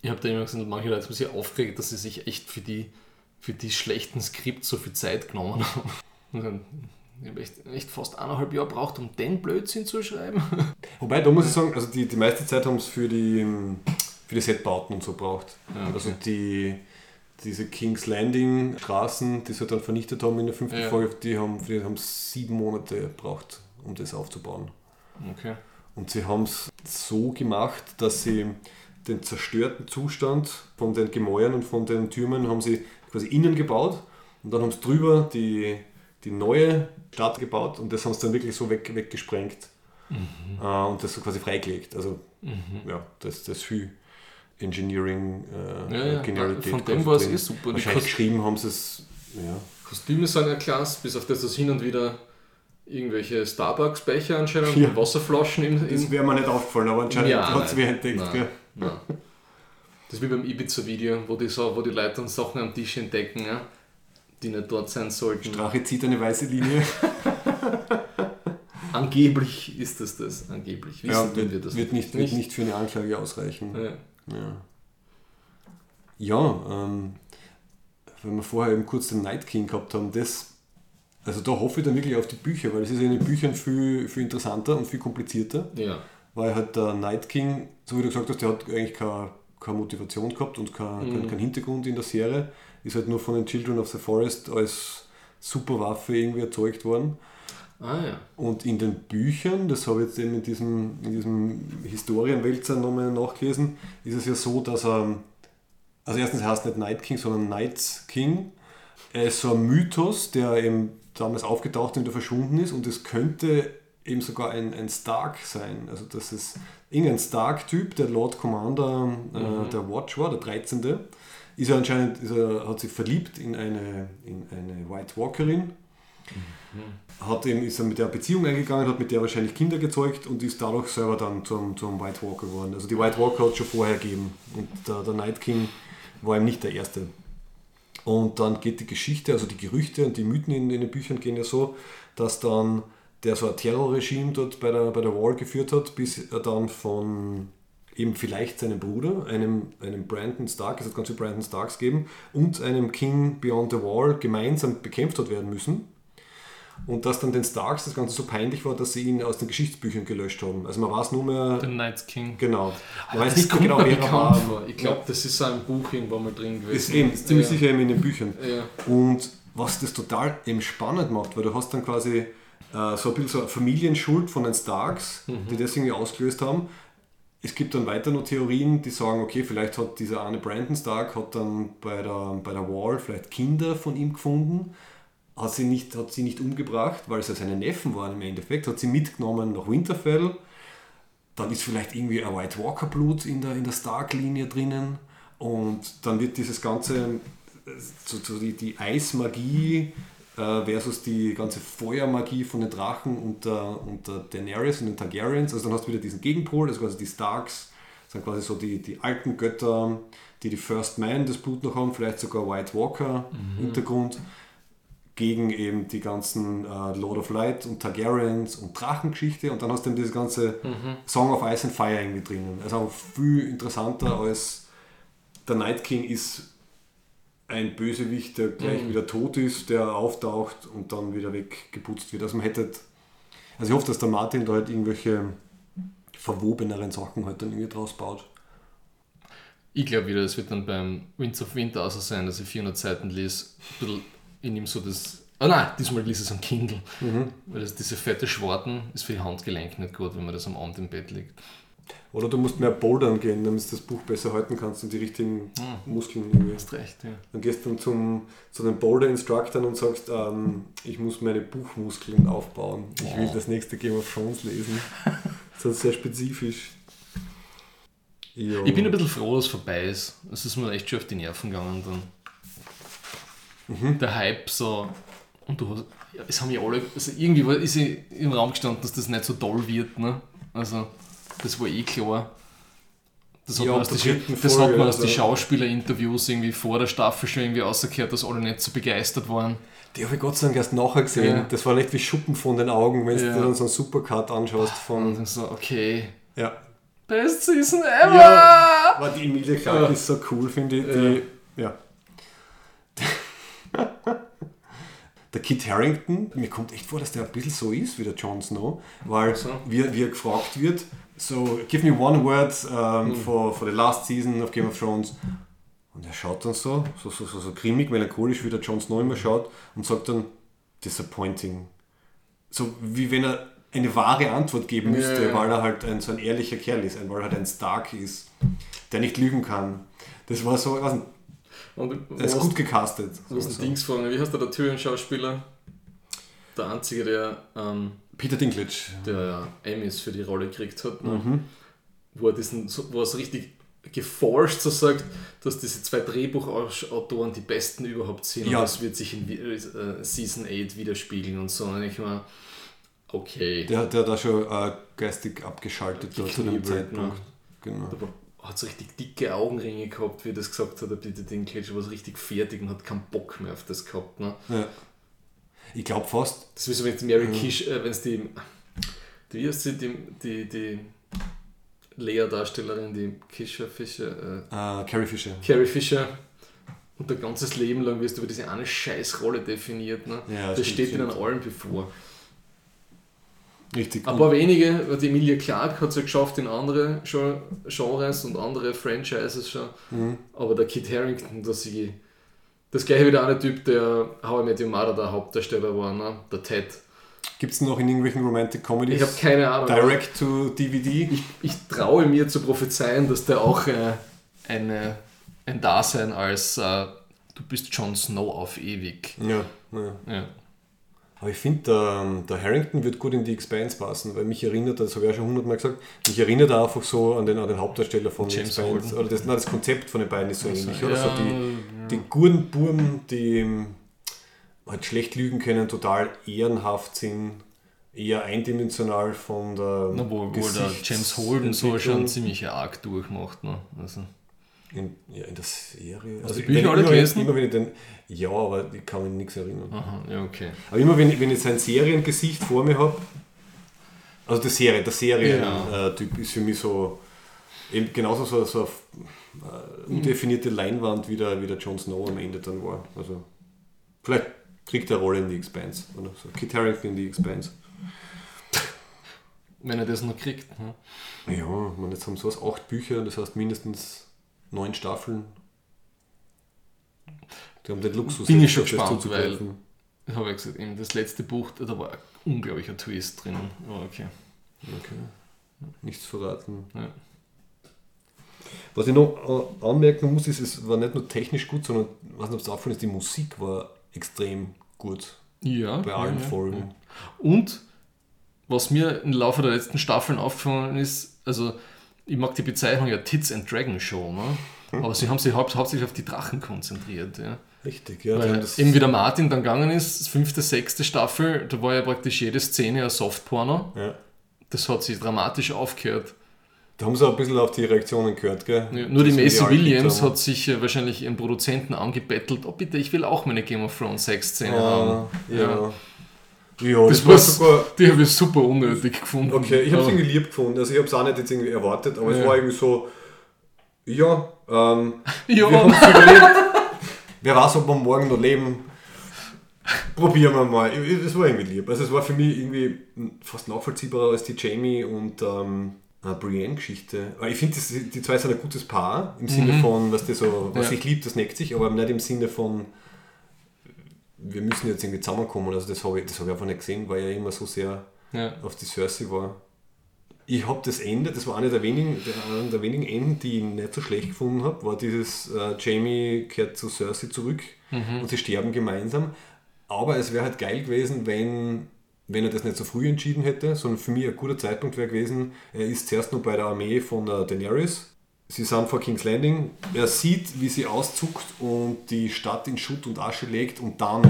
Ich habe da immer gesagt, manche Leute haben sich aufgeregt, dass sie sich echt für die, für die schlechten Skripts so viel Zeit genommen haben. Ich habe echt, echt fast eineinhalb Jahre braucht, um den Blödsinn zu schreiben. Wobei, da muss ich sagen, also die, die meiste Zeit haben es für die, für die Setbauten und so braucht. Ja, okay. Also die, diese King's Landing Straßen, die sie dann vernichtet haben in der fünften Ja. Folge, die haben, die haben sieben Monate gebraucht, um das aufzubauen. Okay. Und sie haben es so gemacht, dass sie den zerstörten Zustand von den Gemäuern und von den Türmen haben sie quasi innen gebaut und dann haben sie drüber die, die neue Stadt gebaut und das haben sie dann wirklich so weg, weggesprengt äh, und das so quasi freigelegt. Also ja, das, das viel Engineering, äh, Ja, ja, Genialität von dem war es eh super. Wahrscheinlich geschrieben haben sie es, ja. Kostüme sind ja klasse, bis auf das, dass hin und wieder irgendwelche Starbucks-Becher anscheinend Ja. und Wasserflaschen im, Das wäre mir nicht aufgefallen, aber anscheinend Ja, hat es nein. entdeckt. Nein. Gell? Nein. Das ist wie beim Ibiza-Video, wo die, so, wo die Leute dann Sachen am Tisch entdecken, ja, die nicht dort sein sollten. Drache zieht eine weiße Linie. Angeblich ist es das, angeblich. Wissen Ja, wird, wir das wird, nicht, wird nicht für eine Anklage ausreichen. Ja. Ja, ja ähm, wenn wir vorher eben kurz den Night King gehabt haben, das, also da hoffe ich dann wirklich auf die Bücher, weil es ist ja in den Büchern viel, viel interessanter und viel komplizierter, ja. weil halt der Night King, so wie du gesagt hast, der hat eigentlich keine, keine Motivation gehabt und keinen Mhm. kein, kein Hintergrund in der Serie, ist halt nur von den Children of the Forest als Superwaffe irgendwie erzeugt worden. Ah ja. Und in den Büchern, das habe ich jetzt eben in diesem, in diesem Historienwälzer nochmal nachgelesen, ist es ja so, dass er, also erstens er heißt nicht Night King, sondern Night King. Er ist so ein Mythos, der eben damals aufgetaucht und wieder verschwunden ist und es könnte eben sogar ein, ein Stark sein. Also das ist irgendein Stark-Typ, der Lord Commander äh, der Watch war, der 13. Ist er anscheinend, ist er, hat sich verliebt in eine, in eine White Walkerin hat eben, ist er mit der Beziehung eingegangen, hat mit der wahrscheinlich Kinder gezeugt und ist dadurch selber dann zum, zum White Walker geworden. Also die White Walker hat es schon vorher gegeben und der, der Night King war ihm nicht der Erste. Und dann geht die Geschichte, also die Gerüchte und die Mythen in, in den Büchern gehen ja so, dass dann der so ein Terrorregime dort bei der, bei der Wall geführt hat, bis er dann von eben vielleicht seinem Bruder, einem, einem Brandon Stark, es hat ganz viele Brandon Starks gegeben, und einem King Beyond the Wall gemeinsam bekämpft hat werden müssen. und dass dann den Starks das Ganze so peinlich war, dass sie ihn aus den Geschichtsbüchern gelöscht haben. Also man weiß nur mehr. The Night King. Genau. Man Aber weiß nicht genau, wer er war. Ich glaube, das ist so ein Buch irgendwann mal drin gewesen. Ist eben, ist ziemlich ja. sicher eben in den Büchern. Ja. Und was das total eben spannend macht, weil du hast dann quasi äh, so ein bisschen so eine Familienschuld von den Starks, die das irgendwie ausgelöst haben. Es gibt dann weiter noch Theorien, die sagen, okay, vielleicht hat dieser eine Brandon Stark hat dann bei der, bei der Wall vielleicht Kinder von ihm gefunden, hat sie nicht, hat sie nicht umgebracht, weil sie seine Neffen waren im Endeffekt, hat sie mitgenommen nach Winterfell. Dann ist vielleicht irgendwie ein White Walker Blut in der, in der Stark-Linie drinnen. Und dann wird dieses ganze, äh, so, so die, die Eismagie äh, versus die ganze Feuermagie von den Drachen und der, und der Daenerys und den Targaryens. Also dann hast du wieder diesen Gegenpol, also quasi die Starks sind quasi so die, die alten Götter, die die First Man das Blut noch haben, vielleicht sogar White Walker Hintergrund gegen eben die ganzen äh, Lord of Light und Targaryens und Drachengeschichte und dann hast du eben dieses ganze Song of Ice and Fire irgendwie drinnen. Also auch viel interessanter als der Night King ist ein Bösewicht, der gleich wieder tot ist, der auftaucht und dann wieder weggeputzt wird. Also man hätte, also ich hoffe, dass der Martin da halt irgendwelche verwobeneren Sachen halt dann irgendwie draus baut. Ich glaube wieder, es wird dann beim Winds of Winter außer sein, dass ich 400 Seiten lese. Ein bisschen in ihm so das. Ah nein, diesmal lese ich es am Kindle. Weil das, diese fette Schwarten ist für die Handgelenke nicht gut, wenn man das am Abend im Bett liegt. Oder du musst mehr bouldern gehen, damit du das Buch besser halten kannst und die richtigen Muskeln irgendwie. Hast recht, ja. Dann gehst du dann zum, zu den Boulder-Instructoren und sagst, ähm, ich muss meine Buchmuskeln aufbauen. Ich will das nächste Game of Thrones lesen. Das ist sehr spezifisch. Ja. Ich bin ein bisschen froh, dass es vorbei ist. Es ist mir echt schon auf die Nerven gegangen dann. Der Hype so. Und du hast. Ja, es haben ja alle. Also irgendwie war, ist im Raum gestanden, dass das nicht so toll wird. Ne? Also, das war eh klar. Das hat Ja, man aus, die, das hat man aus also- Schauspielerinterviews irgendwie vor der Staffel schon irgendwie rausgehört, dass alle nicht so begeistert waren. Die habe ich Gott sei Dank erst nachher gesehen. Ja. Das war nicht wie Schuppen von den Augen, wenn Ja. du dir dann so einen Supercut anschaust Und von. so, okay. Ja. Best Season ever! Ja. Aber die Emilia Clarke Ja. ist so cool, finde ich. Die, ja. Der Kit Harrington, mir kommt echt vor, dass der ein bisschen so ist wie der Jon Snow, weil So. wie, wie er gefragt wird, so, give me one word um, for, for the last season of Game of Thrones. Und er schaut dann so, so, so, so, so grimmig, melancholisch, wie der Jon Snow immer schaut und sagt dann, disappointing. So wie wenn er eine wahre Antwort geben müsste, ja. weil er halt ein, so ein ehrlicher Kerl ist, ein- weil er halt ein Stark ist, der nicht lügen kann. Das war so, ich weiß nicht, Und ist gut gecastet. Du hast So. den Dings fragen, wie heißt der, der Tyrion-Schauspieler? Der einzige, der, ähm, Peter Dinklage. der Emmys für die Rolle gekriegt hat, ne? Mhm. wo er diesen, wo er so richtig geforscht so sagt, dass diese zwei Drehbuchautoren die besten überhaupt sind Ja. und das wird sich in äh, Season 8 widerspiegeln und so. Und ich mal, okay. Der, der hat da schon äh, geistig abgeschaltet zu dem Gekniebelt, Zeitpunkt. ne? Genau. Da hat so richtig dicke Augenringe gehabt, wie das gesagt hat, der Peter Dinklage war so richtig fertig und hat keinen Bock mehr auf das gehabt. Ne? Ja. Ich glaube fast, Das ist so, wenn es Mary Kish, äh, wenn es die, die, sie, die, die, die Lea-Darstellerin, die Kisha Fischer, äh, äh, Carrie Fisher. Carrie Fisher, und dein ganzes Leben lang wirst du über diese eine Scheißrolle definiert. Ne? Ja, das stimmt, steht ihnen allen bevor. Richtig. Ein paar wenige, weil die Emilia Clarke hat es ja geschafft in andere Gen- Genres und andere Franchises schon. Mhm. Aber der Kit Harington, das, ich, das gleiche wie der eine Typ, der How I Met Your Mother der Hauptdarsteller war, ne? der Ted. Gibt es noch in irgendwelchen Romantic Comedies? Ich habe keine Ahnung. Direct to DVD? Ich, ich traue mir zu prophezeien, dass der auch äh, eine, ein Dasein als äh, du bist Jon Snow auf ewig. Ja, ja. Ja. Aber ich finde, der, der Harrington wird gut in die Expanse passen, weil mich erinnert, das habe ich ja schon hundertmal gesagt, mich erinnert er einfach so an den, an den Hauptdarsteller von James Expanse. Holden. Oder das, nein, das Konzept von den beiden ist so ähnlich, oder? ja, so die, die guten Burm, die halt schlecht lügen können, total ehrenhaft sind, eher eindimensional von der Na, wo, wo der James Holden so schon ziemlich arg durchmacht. Ne? Also, In, ja, in der Serie. Wenn Bücher ich alle immer, gelesen? Immer wenn ich den, ja, aber ich kann mich nichts erinnern. aha, ja, okay. Aber immer wenn ich, wenn ich sein Seriengesicht vor mir habe, also der Serie, der Serientyp Ja. Typ ist für mich so eben genauso so, so eine äh, undefinierte Leinwand wie der, wie der Jon Snow am Ende dann war. Also vielleicht Kriegt eine Rolle in die Expanse. Oder so. Kit Harington in die Expanse. Wenn er das noch kriegt. Ne? Ja, man, jetzt haben sie was, acht Bücher, das heißt mindestens neun Staffeln. Die haben den Luxus, Bin ich schon gespannt. Ich habe ja gesagt, eben das letzte Buch, da war ein unglaublicher Twist drin. Aber okay. Okay. Nichts verraten. Ja. Was ich noch äh, anmerken muss, ist, es war nicht nur technisch gut, sondern, was nicht, ob es auffällt, ist, die Musik war extrem gut Ja. bei allen ja, Folgen. ja. Und was mir im Laufe der letzten Staffeln aufgefallen ist, also ich mag die Bezeichnung ja Tits and Dragon Show, ne? aber sie haben sich haupt, hauptsächlich auf die Drachen konzentriert. Ja. Richtig, ja. die Weil eben wie der Martin dann gegangen ist, fünfte, sechste Staffel, da war ja praktisch jede Szene ein Softporno. ja. Das hat sich dramatisch aufgehört. Da haben sie auch ein bisschen auf die Reaktionen gehört, gell? Ja, Nur die Das, wie Macy Williams hat sich äh, wahrscheinlich ihren Produzenten angebettelt, oh bitte, ich will auch meine Game of Thrones Sexszene Ah, haben. ja. Ja, Das, das, war sogar. die habe ich super unnötig gefunden. Okay, ich habe es irgendwie lieb gefunden. Also ich habe es auch nicht jetzt irgendwie erwartet, aber es Ja. war irgendwie so, ja, ähm, Ja. wir haben viel überlebt. Wer weiß, ob wir morgen noch leben. Probieren wir mal. Ich- ich- Es war irgendwie lieb. Also es war für mich irgendwie fast nachvollziehbarer als die Jamie und ähm, äh, Brienne-Geschichte. Ich finde, das- die zwei sind ein gutes Paar im Sinne von, was, das so, was Ja. sich liebt, das neckt sich, aber nicht im Sinne von, wir müssen jetzt irgendwie zusammenkommen. Also das habe ich, das hab ich einfach nicht gesehen, weil er immer so sehr Ja. auf die Cersei war. Ich habe das Ende, das war eine der wenigen, einer der wenigen Enden, die ich nicht so schlecht gefunden habe, war dieses äh, Jamie kehrt zu Cersei zurück und sie sterben gemeinsam. Aber es wäre halt geil gewesen, wenn, wenn er das nicht so früh entschieden hätte, sondern für mich ein guter Zeitpunkt wäre gewesen, er ist zuerst noch bei der Armee von der Daenerys. Sie sind vor King's Landing. Er sieht, wie sie auszuckt und die Stadt in Schutt und Asche legt und dann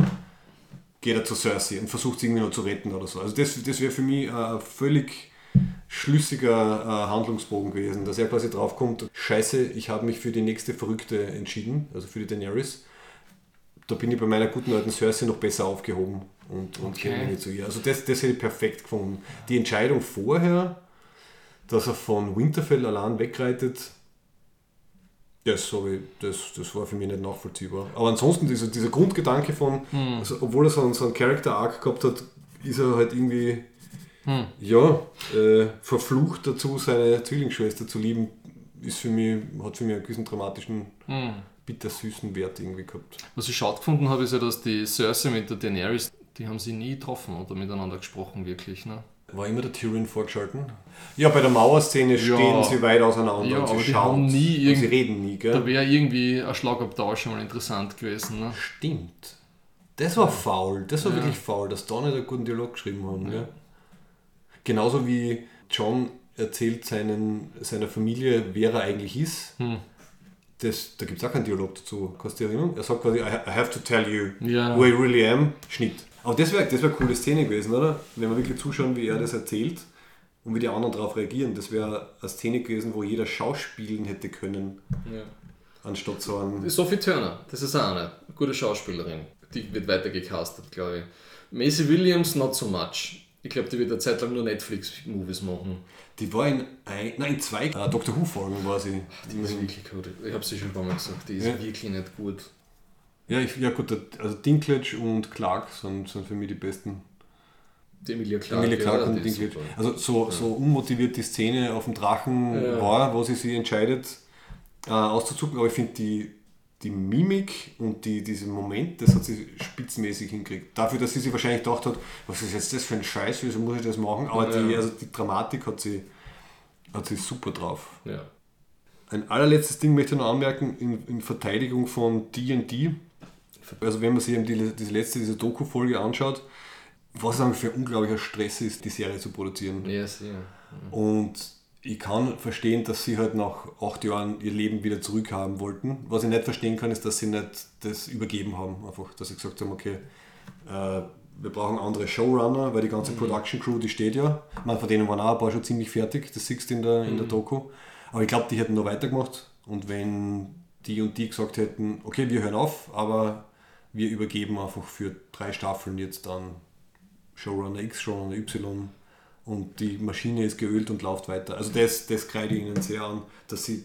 geht er zu Cersei und versucht sie irgendwie noch zu retten oder so. Also das, das wäre für mich ein völlig schlüssiger äh, Handlungsbogen gewesen, dass er quasi draufkommt, scheiße, ich habe mich für die nächste Verrückte entschieden, also für die Daenerys. Da bin ich bei meiner guten alten Cersei noch besser aufgehoben und, und Okay. irgendwie zu ihr. Also das, das hätte ich perfekt gefunden. Die Entscheidung vorher, dass er von Winterfell allein wegreitet, das, ich, das, das war für mich nicht nachvollziehbar. Aber ansonsten, dieser, dieser Grundgedanke von, also, obwohl er so einen, so einen Character-Arc gehabt hat, ist er halt irgendwie ja, äh, verflucht dazu, seine Zwillingsschwester zu lieben, ist für mich, hat für mich einen gewissen dramatischen, bittersüßen Wert irgendwie gehabt. Was ich schade gefunden habe, ist ja, dass die Cersei mit der Daenerys, die haben sie nie getroffen oder miteinander gesprochen, wirklich. Ne? War immer der Tyrion vorgeschalten? Ja, bei der Mauerszene stehen sie weit auseinander Ja, und sie aber die schauen. haben nie und irgend- sie reden nie, gell? Da wäre irgendwie ein Schlagabtausch schon mal interessant gewesen. Ne? Stimmt. Das war faul. Das war wirklich faul, dass da nicht einen guten Dialog geschrieben haben. Gell? Genauso wie John erzählt seinen, seiner Familie, wer er eigentlich ist. Hm. Das, da gibt es auch keinen Dialog dazu. Kannst du dich erinnern? Er sagt quasi, I ha- I have to tell you Ja. who I really am. Schnitt. Aber das wäre das wär eine coole Szene gewesen, oder? Wenn wir wirklich zuschauen, wie er das erzählt und wie die anderen darauf reagieren. Das wäre eine Szene gewesen, wo jeder schauspielen hätte können, anstatt so ein... Sophie Turner, das ist auch eine gute Schauspielerin. Die wird weiter gecastet, glaube ich. Macy Williams, not so much. Ich glaube, die wird eine Zeit lang nur Netflix-Movies machen. Die war in, ein, nein, in zwei äh, Doctor Who-Folgen war sie. Die ist wirklich gut. Ich habe sie schon ein paar Mal gesagt, die ist Ja. wirklich nicht gut. Ja, ich, ja gut, also Dinklage und Clark sind, sind für mich die besten. Die Emilia Clarke. Emilia Clark ja, und Dinklage. Also so, so unmotiviert die Szene auf dem Drachen Ja. war, wo sie sich entscheidet äh, auszuzucken, aber ich finde die, die Mimik und die, diesen Moment, das hat sie spitzenmäßig hingekriegt. Dafür, dass sie sich wahrscheinlich gedacht hat, was ist jetzt das für ein Scheiß, wieso muss ich das machen? Aber Ja. die, also die Dramatik hat sie, hat sie super drauf. Ja. Ein allerletztes Ding möchte ich noch anmerken, in, in Verteidigung von D&D. Also wenn man sich eben die, diese letzte, diese Doku-Folge anschaut, was es für ein unglaublicher Stress ist, die Serie zu produzieren. Ja, sehr. Und ich kann verstehen, dass sie halt nach acht Jahren ihr Leben wieder zurückhaben wollten. Was ich nicht verstehen kann, ist, dass sie nicht das übergeben haben. Einfach, dass sie gesagt haben, okay, äh, wir brauchen andere Showrunner, weil die ganze Production Crew, die steht ja. Meine, von denen waren auch ein paar schon ziemlich fertig, das siehst du in der, in der Doku. Aber ich glaube, die hätten noch weitergemacht. Und wenn die und die gesagt hätten, okay, wir hören auf, aber wir übergeben einfach für drei Staffeln jetzt dann Showrunner X, Showrunner Y und die Maschine ist geölt und läuft weiter. Also das, das kreide ich ihnen sehr an, dass sie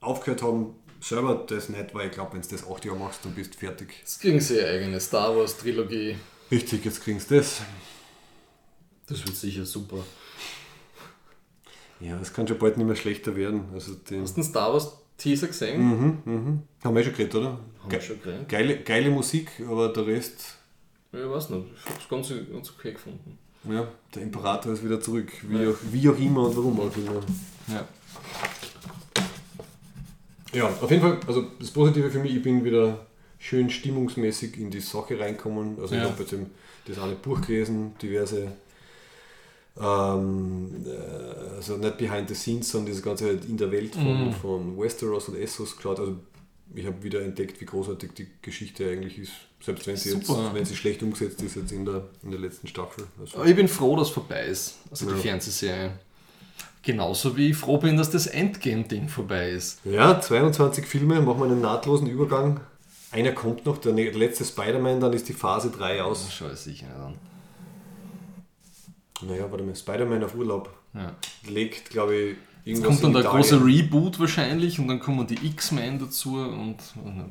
aufgehört haben, selber das nicht, weil ich glaube, wenn du das acht Jahre machst, dann bist du fertig. Jetzt kriegen sie ihre eigene Star Wars Trilogie. Richtig, jetzt kriegen sie das. Das wird sicher super. Ja, das kann schon bald nicht mehr schlechter werden. Also den, Hast du den Star Wars Teaser gesehen? haben wir eh schon geredet, oder? Haben wir schon geredet. Geile, geile Musik, aber der Rest, Ja, ich weiß nicht. Ich hab's ganz, ganz okay gefunden. ja, der Imperator ist wieder zurück. Wie, auch, wie auch immer und warum auch immer. Ja. Ja, auf jeden Fall, also das Positive für mich, ich bin wieder schön stimmungsmäßig in die Sache reinkommen. Also ich Ja. habe jetzt eben das eine Buch gelesen, diverse, ähm, äh, also nicht behind the scenes, sondern das Ganze halt in der Welt von, von Westeros und Essos geschaut. Also ich habe wieder entdeckt, wie großartig die Geschichte eigentlich ist. Selbst wenn sie, jetzt, wenn sie schlecht umgesetzt ist jetzt in der, in der letzten Staffel. Also, ich bin froh, dass es vorbei ist. Also die Ja. Fernsehserie. Genauso wie ich froh bin, dass das Endgame-Ding vorbei ist. Ja, 22 Filme, machen wir einen nahtlosen Übergang. Einer kommt noch, der ne- letzte Spider-Man, dann ist die Phase 3 aus. Das schaue ich sicher nicht an. Naja, warte mal, Spider-Man auf Urlaub Ja. legt, glaube ich, Jetzt irgendwas kommt dann der Italien. große Reboot wahrscheinlich und dann kommen die X-Men dazu und ne.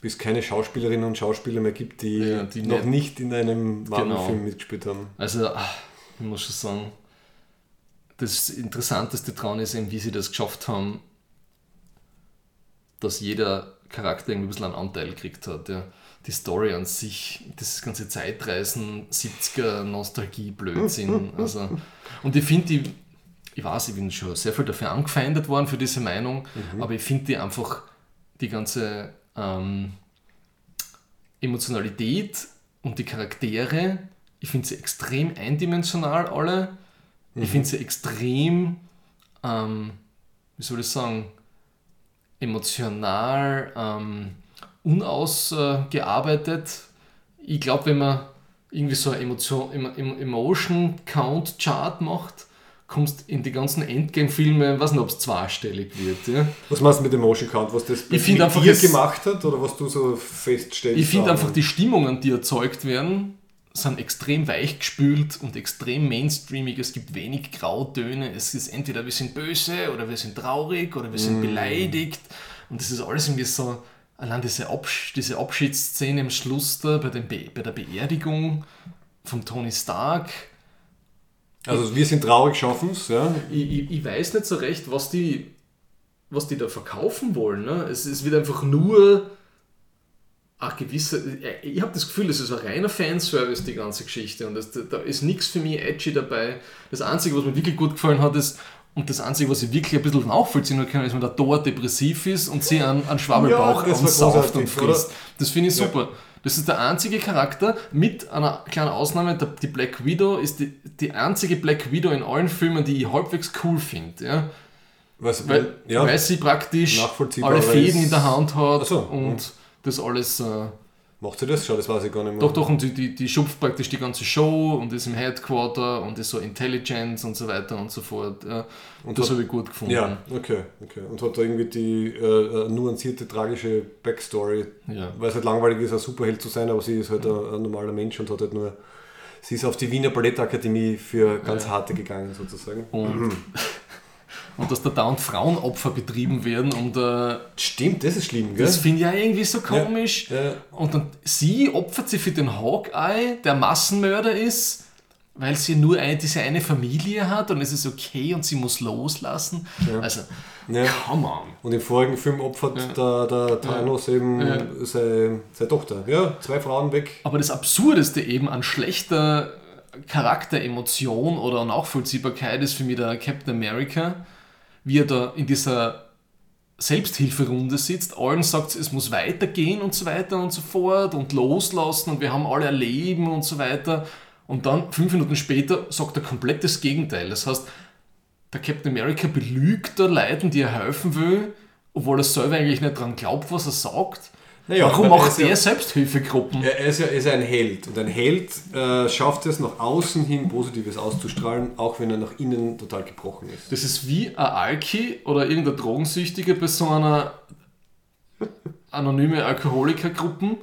Bis es keine Schauspielerinnen und Schauspieler mehr gibt, die, Ja, die noch nicht- nicht in einem Marvel-Film Genau. mitgespielt haben. Also, ah, ich muss schon sagen, das Interessanteste daran ist eben, wie sie das geschafft haben, dass jeder Charakter irgendwie ein bisschen einen Anteil gekriegt hat. Ja. Die Story an sich, das ganze Zeitreisen, 70er, Nostalgie, Blödsinn. Also, und ich finde die, ich weiß, ich bin schon sehr viel dafür angefeindet worden für diese Meinung, aber ich finde die einfach, die ganze ähm, Emotionalität und die Charaktere, ich finde sie extrem eindimensional alle. Ich finde sie extrem, ähm, wie soll ich sagen, emotional, ähm, unausgearbeitet. Ich glaube, wenn man irgendwie so ein Emotion, Emo- Emo- Emotion Count Chart macht, kommst in die ganzen Endgame-Filme, ich weiß nicht, ob es zweistellig wird. Ja? Was meinst du mit Emotion Count? Was das Ich mit einfach, dir gemacht hat oder was du so feststellst? Ich finde einfach, die Stimmungen, die erzeugt werden, sind extrem weichgespült und extrem mainstreamig. Es gibt wenig Grautöne. Es ist entweder wir sind böse oder wir sind traurig oder wir sind beleidigt. Und das ist alles irgendwie so, allein diese, Absch diese Abschiedsszene im Schluss da bei, dem Be bei der Beerdigung von Tony Stark. Also wir sind traurig, schaffen es, ja. Ich, ich, ich weiß nicht so recht, was die, was die da verkaufen wollen. Ne? Es, es wird einfach nur ein gewisser. Ich habe das Gefühl, es ist ein reiner Fanservice, die ganze Geschichte. Und das, da ist nichts für mich edgy dabei. Das Einzige, was mir wirklich gut gefallen hat, ist, und das Einzige, was ich wirklich ein bisschen nachvollziehen kann, ist, wenn der Thor depressiv ist und sie einen, einen Schwabbelbauch Ja, ansauft und frisst. Das finde ich Ja. super. Das ist der einzige Charakter, mit einer kleinen Ausnahme, der, die Black Widow ist die, die einzige Black Widow in allen Filmen, die ich halbwegs cool finde. Ja? Was, Weil, ja, weil sie praktisch alle Fäden in der Hand hat so, und das alles. Äh, macht sie das schon? Das weiß ich gar nicht mehr. doch, doch, und die, die, die schupft praktisch die ganze Show und ist im Headquarter und ist so Intelligence und so weiter und so fort. Ja. Und das habe ich gut gefunden. Ja, okay, okay. Und hat da irgendwie die äh, äh, nuancierte, tragische Backstory, Ja. weil es halt langweilig ist, ein Superheld zu sein, aber sie ist halt ein, ein normaler Mensch und hat halt nur. Sie ist auf die Wiener Ballettakademie für ganz harte gegangen, sozusagen. Und, und dass da dauernd Frauenopfer betrieben werden und äh, Stimmt, das ist schlimm, gell? das finde ich ja irgendwie so komisch. Ja. Und dann sie opfert sich für den Hawkeye, der Massenmörder ist, weil sie nur ein, diese eine Familie hat und es ist okay und sie muss loslassen. Also, Ja. come on. Und im vorigen Film opfert der, der Thanos eben seine, seine Tochter. Ja, zwei Frauen weg. Aber das Absurdeste eben an schlechter Charakteremotion oder Nachvollziehbarkeit ist für mich der Captain America, wie er da in dieser Selbsthilferunde sitzt, allen sagt, es muss weitergehen und so weiter und so fort und loslassen und wir haben alle ein Leben und so weiter. Und dann, fünf Minuten später, sagt er komplett das Gegenteil. Das heißt, der Captain America belügt da Leuten, die er helfen will, obwohl er selber eigentlich nicht dran glaubt, was er sagt. Naja, Warum er macht ist ja- er Selbsthilfegruppen? Er ist ja er ist ein Held. Und ein Held äh, schafft es, nach außen hin Positives auszustrahlen, auch wenn er nach innen total gebrochen ist. Das ist wie ein Alki oder irgendein Drogensüchtiger bei so einer anonyme Alkoholikergruppen,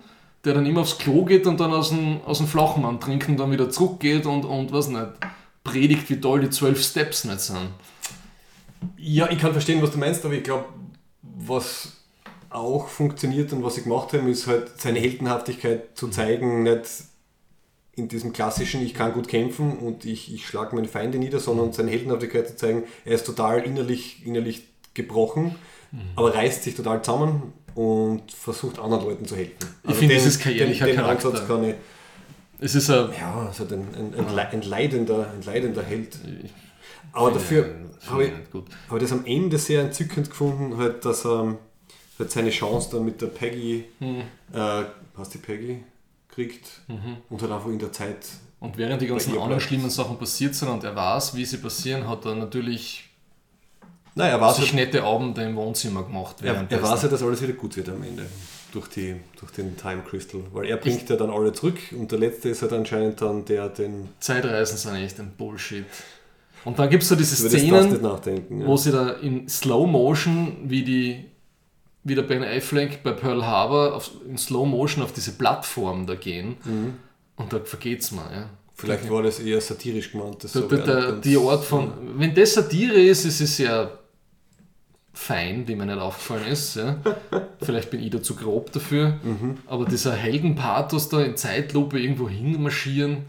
der dann immer aufs Klo geht und dann aus dem, aus dem Flachmann trinkt und dann wieder zurückgeht und, und was nicht, predigt, wie toll die zwölf Steps nicht sind. Ja, ich kann verstehen, was du meinst, aber ich glaube, was auch funktioniert und was sie gemacht haben, ist halt seine Heldenhaftigkeit zu zeigen, nicht in diesem klassischen, ich kann gut kämpfen und ich, ich schlage meine Feinde nieder, sondern seine Heldenhaftigkeit zu zeigen, er ist total innerlich, innerlich gebrochen, aber reißt sich total zusammen und versucht anderen Leuten zu helfen. Ich finde, das ist karierlicher den, den Charakter. Ansatz kann ich, Es ist ein. ja, es hat ein, ein, ein, ein, leidender, ein leidender Held. Aber dafür habe ich, habe ich das am Ende sehr entzückend gefunden, halt, dass er halt seine Chance dann mit der Peggy, Hm. äh, was die Peggy kriegt Mhm. und halt einfach in der Zeit Und während die ganzen anderen schlimmen Sachen passiert sind und er weiß, wie sie passieren, hat er natürlich Nein, er weiß, sich halt, nette Abende im Wohnzimmer gemacht. er, er weiß ja, dass alles wieder gut wird am Ende. Durch, die, durch den Time Crystal. Weil er bringt ja dann alle zurück und der letzte ist halt anscheinend dann der, den. Zeitreisen sind echt ein Bullshit. Und dann gibt es so diese Szenen. Ja. wo sie da in Slow Motion, wie die wie der Ben Affleck bei Pearl Harbor auf, in Slow Motion auf diese Plattform da gehen. Mhm. Und da vergeht's mir. Ja. Vielleicht war das eher satirisch gemeint. Das so wäre der, ganz- die Art von, wenn das Satire ist, ist es ja fein, wie mir nicht aufgefallen ist. Ja. Vielleicht bin ich da zu grob dafür. Mhm. Aber dieser Heldenpathos da in Zeitlupe irgendwo hinmarschieren,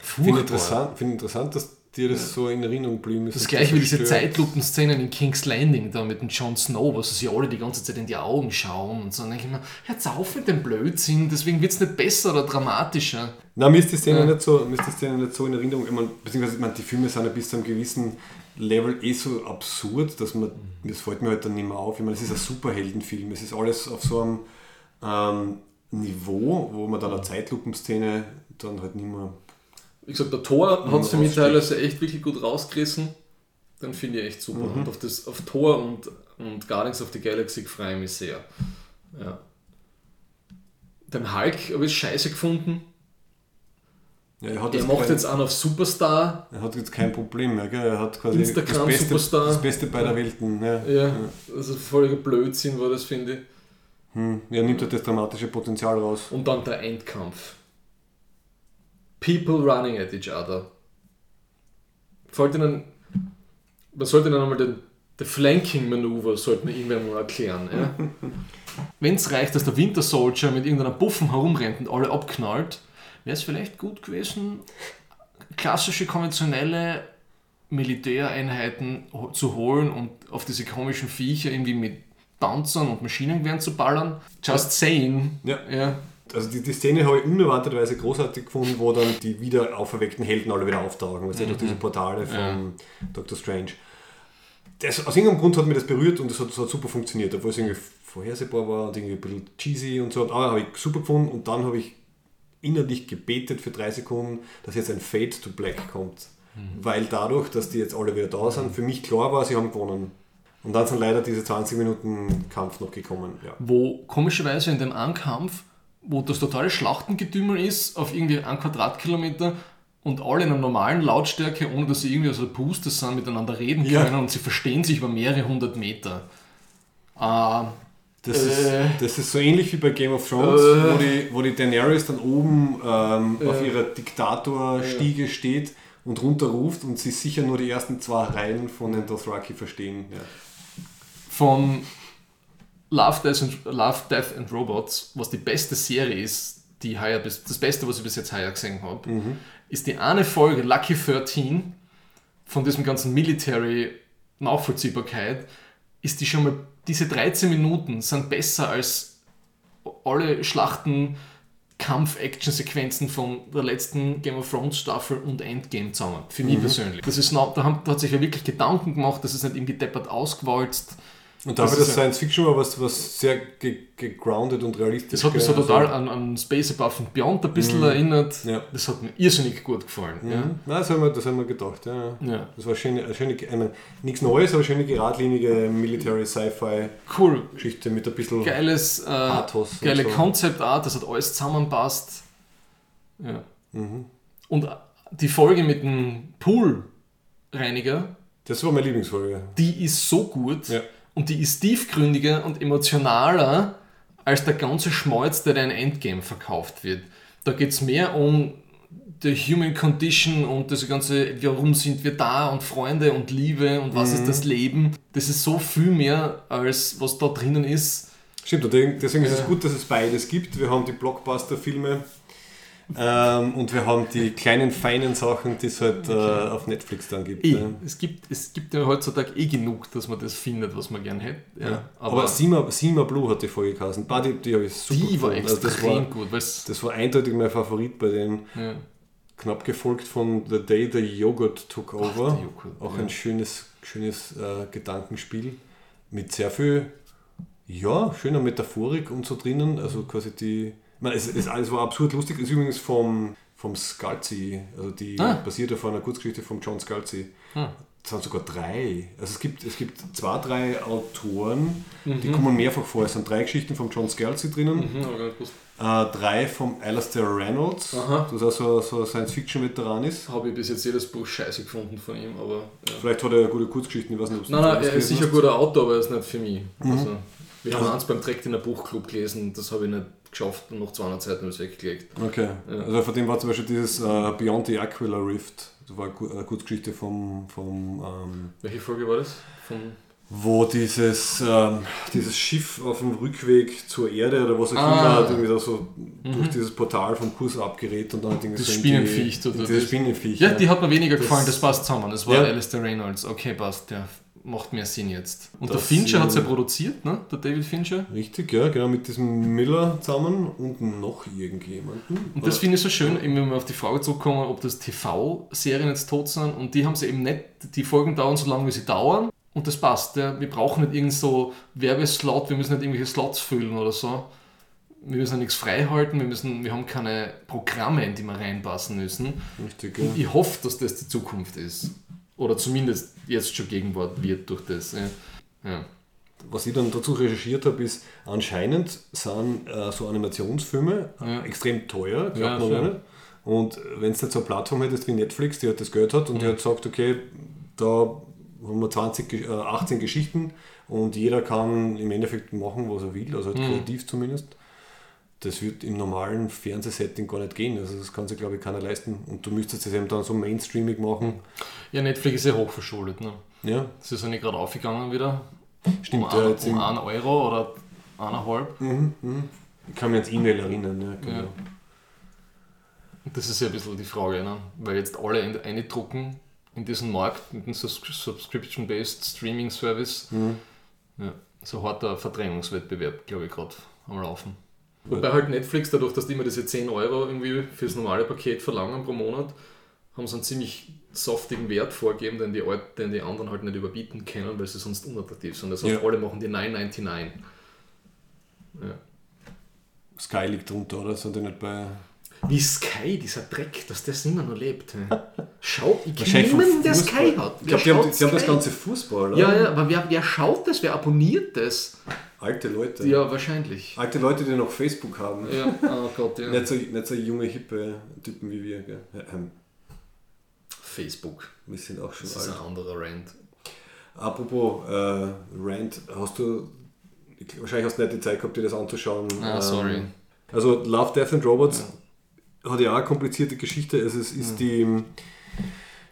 Finde interessant, finde interessant, dass dir das so in Erinnerung geblieben ist. Das gleiche wie diese. Zeitlupenszenen in King's Landing da mit dem Jon Snow, wo sie alle die ganze Zeit in die Augen schauen und so. Dann denke ich mir, hört auf mit dem Blödsinn, deswegen wird es nicht besser oder dramatischer. Na, mir ist die Szene, Ja. nicht, so, mir ist die Szene nicht so in Erinnerung. Ich mein, beziehungsweise ich mein, die Filme sind ja bis zu einem gewissen Level eh so absurd, dass man, das fällt mir halt dann nicht mehr auf. Ich meine, es ist ein Superheldenfilm. Es ist alles auf so einem ähm, Niveau, wo man dann eine Zeitlupenszene dann halt nicht mehr. Wie gesagt, der Tor hat es für mich teilweise echt wirklich gut rausgerissen. Dann finde ich echt super. Und auf, das, auf Tor und, und Guardians of the Galaxy freue ich mich sehr. Ja. Den Hulk habe ich scheiße gefunden. Ja, er, Er macht kein, jetzt einen auf Superstar. er hat jetzt kein Problem mehr. Gell? Er hat quasi Instagram das, Beste, Superstar. das Beste bei der Welten. Ja. Ja, also völliger Blödsinn war das, finde ich. Hm. Er nimmt halt das dramatische Potenzial raus. Und dann der Endkampf. People running at each other. Folgt ihnen, man sollte ihnen einmal den, den Flanking-Manöver sollte man irgendwann mal erklären. Ja? Wenn es reicht, dass der Winter Soldier mit irgendeiner Buffen herumrennt und alle abknallt, wäre es vielleicht gut gewesen, klassische konventionelle Militäreinheiten zu holen und auf diese komischen Viecher irgendwie mit Panzern und Maschinengewehren zu ballern. Just saying. Ja. ja. Also die, die Szene habe ich unerwarteterweise großartig gefunden, wo dann die wieder auferweckten Helden alle wieder auftauchen, also durch diese Portale von Doctor Strange. Das, aus irgendeinem Grund hat mir das berührt und das hat, das hat super funktioniert, obwohl es irgendwie vorhersehbar war und irgendwie ein bisschen cheesy und so. Aber habe ich super gefunden und dann habe ich innerlich gebetet für drei Sekunden, dass jetzt ein Fade to Black kommt. Weil dadurch, dass die jetzt alle wieder da sind, für mich klar war, sie haben gewonnen. Und dann sind leider diese 20 Minuten Kampf noch gekommen. Ja. wo komischerweise in dem Ankampf, wo das totale Schlachtengedümmel ist, auf irgendwie einen Quadratkilometer und alle in einer normalen Lautstärke, ohne dass sie irgendwie aus der Puste sind, miteinander reden Ja. können und sie verstehen sich über mehrere hundert Meter. Ah, Das, Äh. ist, das ist so ähnlich wie bei Game of Thrones, Äh. wo, die, wo die Daenerys dann oben ähm, auf Äh. ihrer Diktatorstiege steht und runterruft und sie sicher nur die ersten zwei Reihen von den Dothraki verstehen. Ja. von Love, Death and, Love, Death and Robots, was die beste Serie ist, die heuer bis, das Beste, was ich bis jetzt heuer gesehen habe, ist die eine Folge Lucky 13 von diesem ganzen Military Nachvollziehbarkeit, ist die schon mal, diese 13 Minuten sind besser als alle Schlachten, Kampf-Action-Sequenzen von der letzten Game of Thrones Staffel und Endgame zusammen. Für mich persönlich. Das ist, da, haben, da hat sich ja wirklich Gedanken gemacht, das ist nicht irgendwie deppert ausgewalzt. Und dafür, Das dass ist Science Fiction war, was, was sehr ge- gegroundet und realistisch Das hat mich so also- total an, an Space Above and Beyond ein bisschen erinnert. Ja. Das hat mir irrsinnig gut gefallen. Mhm. Nein, das haben wir, das haben wir gedacht. Ja. Ja. Ja. Das war schöne, eine schöne, eine, nichts Neues, aber schöne geradlinige Military-Sci-Fi-Geschichte Cool. mit ein bisschen. Geiles, äh, Pathos und geile so. Concept Art, das hat alles zusammenpasst. Ja. Mhm. Und die Folge mit dem Poolreiniger, Das war meine Lieblingsfolge. die ist so gut Ja. Und die ist tiefgründiger und emotionaler als der ganze Schmalz, der in Endgame verkauft wird. Da geht es mehr um the human condition und das ganze, warum sind wir da und Freunde und Liebe und was ist das Leben, das ist so viel mehr als was da drinnen ist. Stimmt, und deswegen ist es gut, dass es beides gibt. Wir haben die Blockbuster-Filme ähm, und wir haben die kleinen, feinen Sachen, die es halt äh, auf Netflix dann gibt. Eh, ne? es gibt. Es gibt ja heutzutage eh genug, dass man das findet, was man gern hätte. Ja, Aber, Sima, Sima Blue hat die Folge geheißen. Die, die habe ich super die war. Also extrem das war, gut. Das war eindeutig mein Favorit bei denen. ja. Knapp gefolgt von The Day the Yogurt Took Over. der Joghurt, Auch ja. ein schönes, schönes äh, Gedankenspiel mit sehr viel, ja, schöner Metaphorik und so drinnen. Also quasi die. Ich meine, es, es, es war absurd lustig. Es ist übrigens vom, vom Scalzi, also die Ah. basiert auf einer Kurzgeschichte von John Scalzi. Ah. Es sind sogar drei. Also es gibt, es gibt zwei, drei Autoren, Mhm. die kommen mehrfach vor. Es sind drei Geschichten von John Scalzi drinnen. Hm, gewusst. Äh, drei vom Alastair Reynolds, Aha. das auch so, so ein Science-Fiction-Veteran ist. Habe ich bis jetzt jedes Buch scheiße gefunden von ihm, aber. Ja. Vielleicht hat er ja gute Kurzgeschichten, ich weiß nicht, ob Nein, nein, er ist sicher ein guter Autor, aber er ist nicht für mich. Mhm. Also, wir haben eins beim Direkt in der Buchclub gelesen, das habe ich nicht geschafft und nach 200 Seiten habe ich es weggelegt. Okay, also von dem war zum Beispiel dieses äh, Beyond the Aquila Rift, das war eine Ku- eine Kurzgeschichte vom, vom ähm, Welche Folge war das? Von wo dieses, ähm, dieses Schiff auf dem Rückweg zur Erde oder was auch Ah. immer hat irgendwie da so durch dieses Portal vom Kurs abgerät und dann hat irgendwie Das so in Spinnenviech, die, oder dieses das- Spinnenviech. Ja, die hat mir weniger Das- gefallen, das passt zusammen. Das war Ja. Alistair Reynolds. Okay, passt, der macht mehr Sinn jetzt. Und der Das Fincher hat es ja produziert, ne? Der David Fincher. Richtig, ja, genau, mit diesem Miller zusammen und noch irgendjemanden. Und das finde ich so schön, eben wenn wir auf die Frage zurückkommen, ob das TV-Serien jetzt tot sind. Und die haben sie eben nicht, die Folgen dauern so lange, wie sie dauern. Und das passt. Ja. Wir brauchen nicht irgend so Werbeslot, wir müssen nicht irgendwelche Slots füllen oder so. Wir müssen ja nichts freihalten, wir, müssen, wir haben keine Programme, in die wir reinpassen müssen. Richtig, ja. Und ich hoffe, dass das die Zukunft ist. Oder zumindest jetzt schon Gegenwart wird durch das. Ja. Ja. was ich dann dazu recherchiert habe, ist, anscheinend sind äh, so Animationsfilme Ja. extrem teuer, glaubt Ja, man nicht. Und wenn es jetzt so eine Plattform hättest wie Netflix, die halt das Geld hat und die hat gesagt, okay, da haben wir 20, Ge- äh, 18 Geschichten und jeder kann im Endeffekt machen, was er will, also halt Mhm. kreativ zumindest. Das wird im normalen Fernsehsetting gar nicht gehen. Also das kann sich, glaube ich, keiner leisten. Und du müsstest das eben dann so mainstreamig machen. ja, Netflix ist ja hochverschuldet. Ne? Ja, Das ist ja nicht gerade aufgegangen wieder. stimmt. um, ja, ein, jetzt um im- einen Euro oder eineinhalb. Mhm, mhm. Ich kann mich ans E-Mail erinnern. Ja, genau. Ja. Das ist ja ein bisschen die Frage, ne? weil jetzt alle ein- eindrucken in diesen Markt mit dem Subscription-Based Streaming-Service. Mhm. Ja, so harter Verdrängungswettbewerb, glaube ich, gerade am Laufen. Wobei halt Netflix, dadurch, dass die immer diese 10 Euro irgendwie fürs normale Paket verlangen pro Monat, haben sie einen ziemlich softigen Wert vorgegeben, den die, Alt- den die anderen halt nicht überbieten können, weil sie sonst unattraktiv sind. Das heißt, Ja. alle machen die 9,99. Ja. Sky liegt drunter, oder? Sind die nicht bei. Wie Sky, dieser Dreck, dass das immer noch lebt. hä? Schau, ich kenne niemanden, der. Sky hat. Ich Wer glaube, die, haben, die haben das ganze Fußball, oder? Ja, ja, aber wer, wer schaut das? Wer abonniert das? Alte Leute. Ja, wahrscheinlich. Alte Leute, die noch Facebook haben. Ja, oh Gott, ja. Nicht, so, nicht so junge, hippe Typen wie wir. Gell? Ja, ähm, Facebook, wir sind auch schon das ist alt. ein anderer Rand. Apropos äh, Rand, hast du. ich- Wahrscheinlich hast du nicht die Zeit gehabt, dir das anzuschauen. Ah, Ähm, sorry. Also Love, Death and Robots hat ja auch eine komplizierte Geschichte. Also es ist die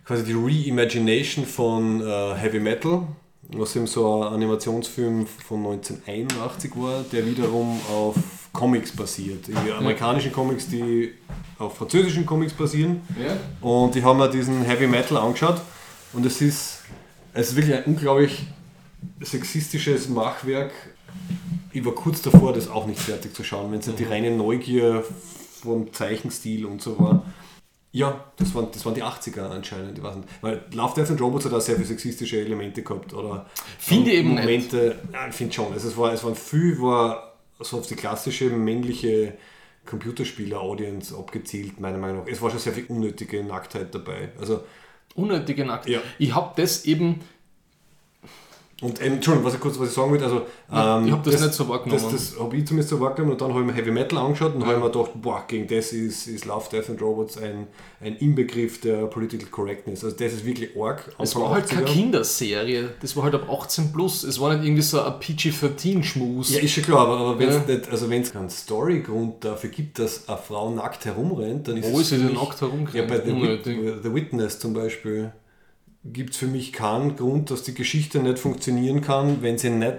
quasi die Reimagination von äh, Heavy Metal, was eben so ein Animationsfilm von 1981 war, der wiederum auf Comics basiert. Die amerikanischen Comics, die auf französischen Comics basieren. Ja? Und die haben mir diesen Heavy Metal angeschaut und es ist, es ist wirklich ein unglaublich sexistisches Machwerk. Ich war kurz davor, das auch nicht fertig zu schauen, wenn es nicht die reine Neugier vom Zeichenstil und so war. Ja, das waren, das waren die 80er anscheinend. Ich weiß nicht. Weil Love, Death and Robots hat auch sehr viele sexistische Elemente gehabt. Oder Finde ich eben nicht. Momente, ja, ich finde schon. Also es, war, es waren viel, war so auf die klassische männliche Computerspieler-Audience abgezielt, meiner Meinung nach. Es war schon sehr viel unnötige Nacktheit dabei. Also, Unnötige Nackt. Ja. Ich habe das eben. Und ähm, Entschuldigung, was ich kurz was ich sagen will, also Ja, ähm, ich hab das nicht so wahrgenommen. Das, das habe ich zumindest so wahrgenommen und dann habe ich mir Heavy Metal angeschaut und habe ich mir gedacht, boah, gegen das ist, ist Love, Death and Robots ein, ein Inbegriff der Political Correctness. Also das ist wirklich arg. Es war halt keine 80er. Kinderserie, das war halt ab 18 plus. Es war nicht irgendwie so ein PG-13-Schmus. Ja, ist schon klar, aber, aber wenn es Ja. nicht, also wenn es keinen Storygrund dafür gibt, dass eine Frau nackt herumrennt, dann ist Wo es ist sie denn nackt herumgerannt? Ja, bei The. Wit The Witness zum Beispiel gibt es für mich keinen Grund, dass die Geschichte nicht funktionieren kann, wenn sie nicht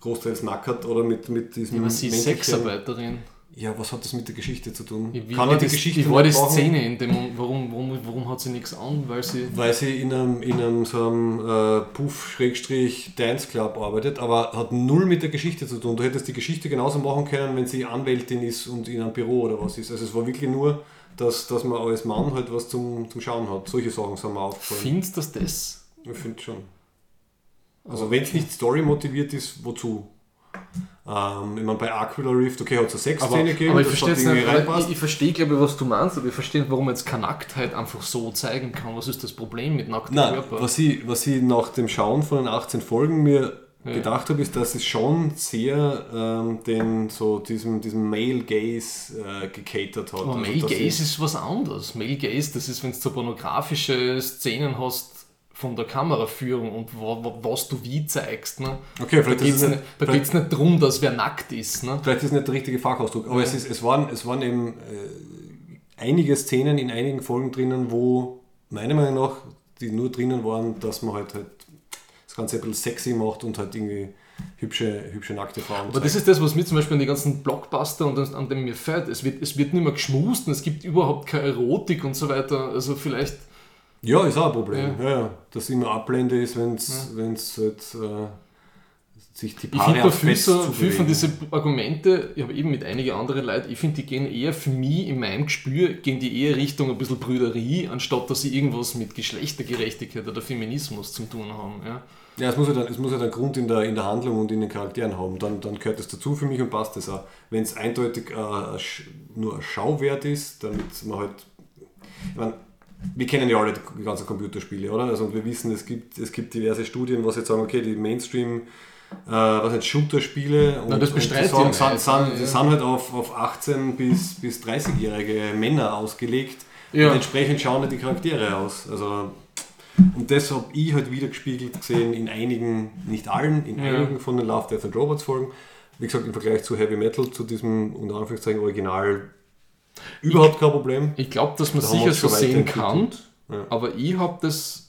großteils nackert oder mit, mit diesem Aber sie ist Sexarbeiterin. Ja, was hat das mit der Geschichte zu tun? Wie kann war er die das- Geschichte wie war die? Szene in dem, warum, warum, warum hat sie nichts an? Weil sie. Weil sie in einem, in einem so einem äh, Puff-Dance-Club arbeitet, aber hat null mit der Geschichte zu tun. Du hättest die Geschichte genauso machen können, wenn sie Anwältin ist und in einem Büro oder was ist. Also es war wirklich nur, dass, dass man als Mann halt was zum, zum Schauen hat. Solche Sachen sind mir aufgefallen. Findest du das das? Ich finde schon. Also wenn es nicht Story motiviert ist, wozu? Ähm, ich meine, bei Aquila Rift, okay, hat es eine Sexszene gegeben, aber ich verstehe nicht, ich, ich verstehe, glaube ich, was du meinst, aber ich verstehe nicht, warum man jetzt keine Nacktheit einfach so zeigen kann. Was ist das Problem mit nacktem Nein, Körper? was ich, was ich nach dem Schauen von den 18 Folgen mir gedacht habe, ist, dass es schon sehr ähm, den, so diesem, diesem Male Gaze äh, gecatert hat. Aber Also, Male Gaze ist was anderes. Male Gaze, das ist, wenn du so pornografische Szenen hast von der Kameraführung und wa- wa- was du wie zeigst. Ne? Okay, da vielleicht geht ist es nicht, da geht's nicht darum, dass wer nackt ist. Ne? Vielleicht ist nicht der richtige Fachausdruck, aber es, ist, es, waren, es waren eben äh, einige Szenen in einigen Folgen drinnen, wo meiner Meinung nach die nur drinnen waren, dass man halt, halt Ganze ein bisschen sexy macht und halt irgendwie hübsche, hübsche nackte Frauen Aber das ist das, was mir zum Beispiel an die ganzen Blockbuster und an dem mir fällt. Es wird, es wird nicht mehr geschmust und es gibt überhaupt keine Erotik und so weiter. Also vielleicht, Ja, ist auch ein Problem. Ja. Ja, Dass immer Ablende ist, wenn es halt äh, sich die ich Paare finde bei auf viel, von diesen Argumente, ich habe eben mit einigen anderen Leuten, ich finde, die gehen eher für mich in meinem Gespür, gehen die eher Richtung ein bisschen Brüderie, anstatt dass sie irgendwas mit Geschlechtergerechtigkeit oder Feminismus zu tun haben. Ja. Ja, es muss ja dann, es muss ja einen Grund in der, in der Handlung und in den Charakteren haben. Dann, dann gehört es dazu für mich und passt das auch. Wenn es eindeutig äh, nur ein Schauwert ist, damit man halt. Ich mein, wir kennen ja alle die ganzen Computerspiele, oder? Also, und wir wissen, es gibt, es gibt diverse Studien, was jetzt sagen, okay, die Mainstream. Äh, was nicht, Shooter-Spiele und, Nein, das und bestreitet die sagen, ja sind, sind, ja. sind halt auf, auf 18 bis, bis 30-jährige Männer ausgelegt Ja. und entsprechend schauen die Charaktere aus. Also und das habe ich halt wieder gespiegelt gesehen in einigen, nicht allen, in Ja. einigen von den Love, Death and Robots Folgen. Wie gesagt, im Vergleich zu Heavy Metal, zu diesem unter Anführungszeichen Original, überhaupt kein Problem. Ich glaube, dass man Da sicher so schon sehen kann. Ja. aber ich habe das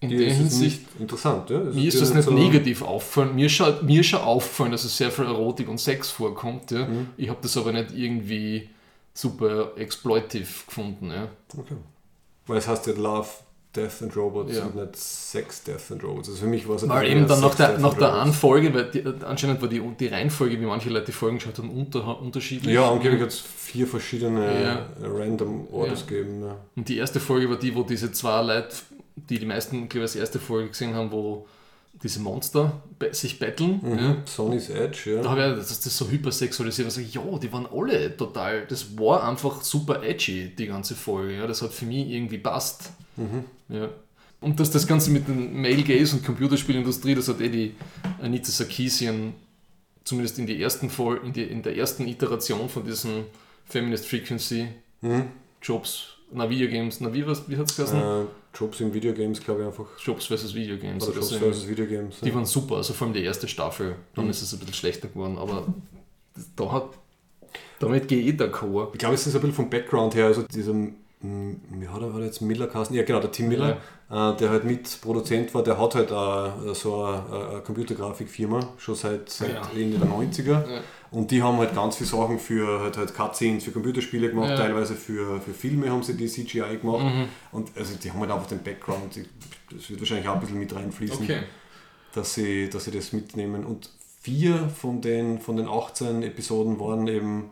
in Hier der ist Hinsicht interessant. Ja? Mir ist dir das nicht so- negativ auffallen. Mir schaut mir schon auffallen, dass es sehr viel Erotik und Sex vorkommt. Ja. Mhm. Ich habe das aber nicht irgendwie super exploitive gefunden. Ja. Okay. Weil es heißt ja Love, Death and Robots Ja. und nicht Sex, Death and Robots. Also für mich war es Weil eben dann nach der, nach der. Anfolge, weil die, anscheinend war die, die Reihenfolge, wie manche Leute die Folgen geschaut haben, unter, unterschiedlich. Ja, angeblich hat es vier verschiedene Ja. random Orders Ja. gegeben. Ja. Und die erste Folge war die, wo diese zwei Leute, die die meisten, glaube ich, als erste Folge gesehen haben, wo diese Monster sich betteln. Ja. Sonny's Edge, ja. Da habe ich, dass das so hypersexualisiert war. So, ja, die waren alle total. Das war einfach super edgy, die ganze Folge. Ja, das hat für mich irgendwie passt. Ja. Und dass das Ganze mit den Male Gaze und Computerspielindustrie, das hat eh die Anita Sarkeesian zumindest in, die ersten Fol in, die, in der ersten Iteration von diesen Feminist Frequency Jobs, na Videogames, na wie, was- wie hat es geheißen? Äh, Jobs in Videogames, glaube ich einfach. Jobs versus Videogames. Oder Jobs versus Videogames. Die waren super, also vor allem die erste Staffel. Dann ist es ein bisschen schlechter geworden, aber da hat, damit gehe ich d'accord. Ich glaube, es ist ein bisschen vom Background her, also dieser, mm, wie hat er, hat er jetzt Miller Kasten? Ja, genau, der Tim Miller, äh, der halt Mitproduzent war, der hat halt äh, so eine, eine Computergrafikfirma, schon seit, seit Ja. Ende der 90er. Und die haben halt ganz viele Sachen für halt, halt Cutscenes, für Computerspiele gemacht, Ja. teilweise für, für Filme haben sie die CGI gemacht. Mhm. Und also die haben halt einfach den Background, das wird wahrscheinlich auch ein bisschen mit reinfließen. dass sie, dass sie das mitnehmen. Und vier von den, von den 18 Episoden waren eben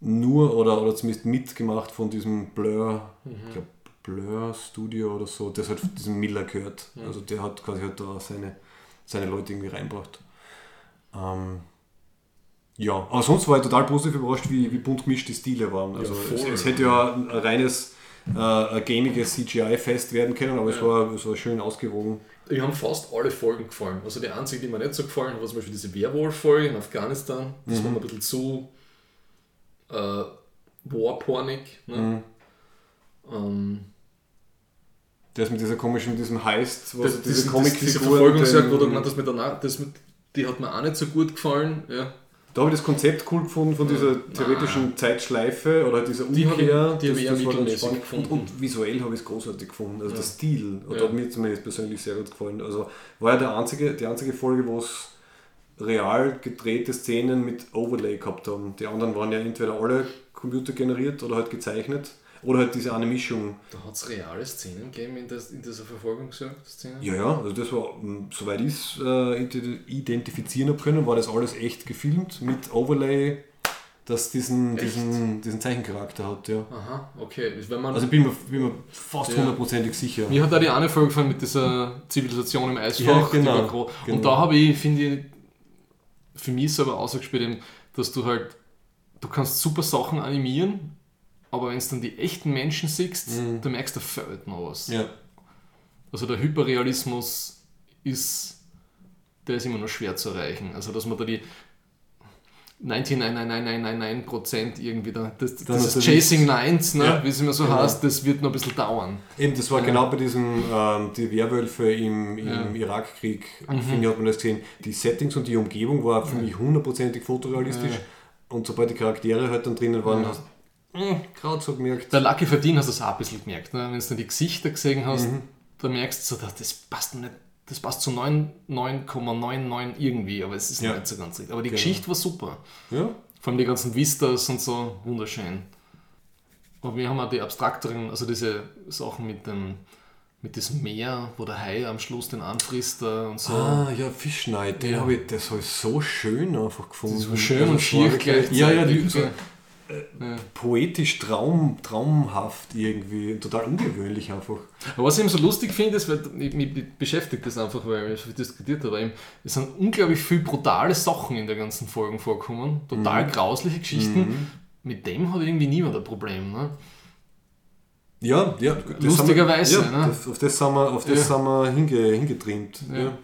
nur oder, oder zumindest mitgemacht von diesem Blur, ich glaube Blur Studio oder so, das hat diesem Miller gehört. Also der hat quasi halt da seine, seine Leute irgendwie reinbracht. Ähm, ja, aber sonst war ich total positiv überrascht, wie, wie bunt gemischt die Stile waren. Also es, voll. es hätte ja ein reines äh, gamiges CGI-Fest werden können, aber es, war, es war schön ausgewogen. Ich haben fast alle Folgen gefallen. Also die einzige, die mir nicht so gefallen hat, war zum Beispiel diese Werwolf-Folge in Afghanistan. Das war mir ein bisschen zu äh, warpornig. Ne? Ähm, Das mit dieser komischen, mit diesem Heist, was das, diese diese, Comicfiguren. diese Verfolgungsjagd, wo du gemeint hast, mit der Na das mit, die hat mir auch nicht so gut gefallen. Ja. Da habe ich das Konzept cool gefunden von dieser theoretischen Zeitschleife oder dieser Die habe ich- Umkehr. die habe ich eher mittelmäßig spannend. gefunden. Und, und visuell habe ich es großartig gefunden. Also der Stil und Ja. hat mir zumindest persönlich sehr gut gefallen. Also war ja der einzige, die einzige Folge, wo es real gedrehte Szenen mit Overlay gehabt haben. Die anderen waren ja entweder alle computergeneriert oder halt gezeichnet. Oder halt diese eine Mischung. Da hat es reale Szenen gegeben in, das, in dieser Verfolgungsjagd-Szene. Ja, ja, also das war, soweit ich es äh, ide- identifizieren habe können, war das alles echt gefilmt mit Overlay, das diesen, Echt? diesen, diesen Zeichencharakter hat, ja. Aha, okay. Wenn man, Also bin mir, bin mir fast Ja. hundertprozentig sicher. mir hat da die eine Folge gefallen mit dieser Zivilisation im Eisfach. Ja, genau, genau. Und da habe ich, finde ich, für mich selber ausgespielt, dass du halt, du kannst super Sachen animieren, aber wenn du dann die echten Menschen siehst, merkst du, da fehlt noch was. Ja. Also der Hyperrealismus ist, der ist immer noch schwer zu erreichen. Also dass man da die 99,9999% irgendwie da, das, das ist Chasing Nines, ne, Ja, wie es immer so genau. heißt, das wird noch ein bisschen dauern. Eben, das war Ja. genau bei diesem, ähm, die Werwölfe im, im Ja. Mhm. Irakkrieg, finde ich, hat man das gesehen. Die Settings und die Umgebung war für mich hundertprozentig fotorealistisch. Und sobald die Charaktere halt dann drinnen waren, hast du gerade so gemerkt. Der Lucky Verdien hast du es auch ein bisschen gemerkt. Ne? Wenn du dann die Gesichter gesehen hast, Mhm. dann merkst du, so, das passt nicht. Das passt zu 9 9,99 irgendwie, aber es ist Ja. nicht so ganz richtig. Aber die Genau. Geschichte war super. Ja, Vor allem die ganzen Vistas und so, wunderschön. Aber wir haben auch die abstrakteren, also diese Sachen mit dem mit diesem Meer, wo der Hai am Schluss den anfrisst äh, und so. Ah, ja, Fischneid, den Ja. habe ich, das habe ich so schön einfach gefunden. Das war schön Also und schier gleichzeitig. Ja, ja, die, so, Ja. poetisch traum, traumhaft irgendwie, total ungewöhnlich einfach. Aber was ich eben so lustig finde, ist, weil mich, mich beschäftigt das einfach, weil wir so viel diskutiert haben, eben, es sind unglaublich viele brutale Sachen in der ganzen Folgen vorkommen, total grausliche Geschichten. Mit dem hat irgendwie niemand ein Problem. Ne? Ja, ja. das Lustigerweise, haben wir, ja, ne? das, auf das sind wir, auf das Ja. sind wir hinge, hingetrimmt. Ja.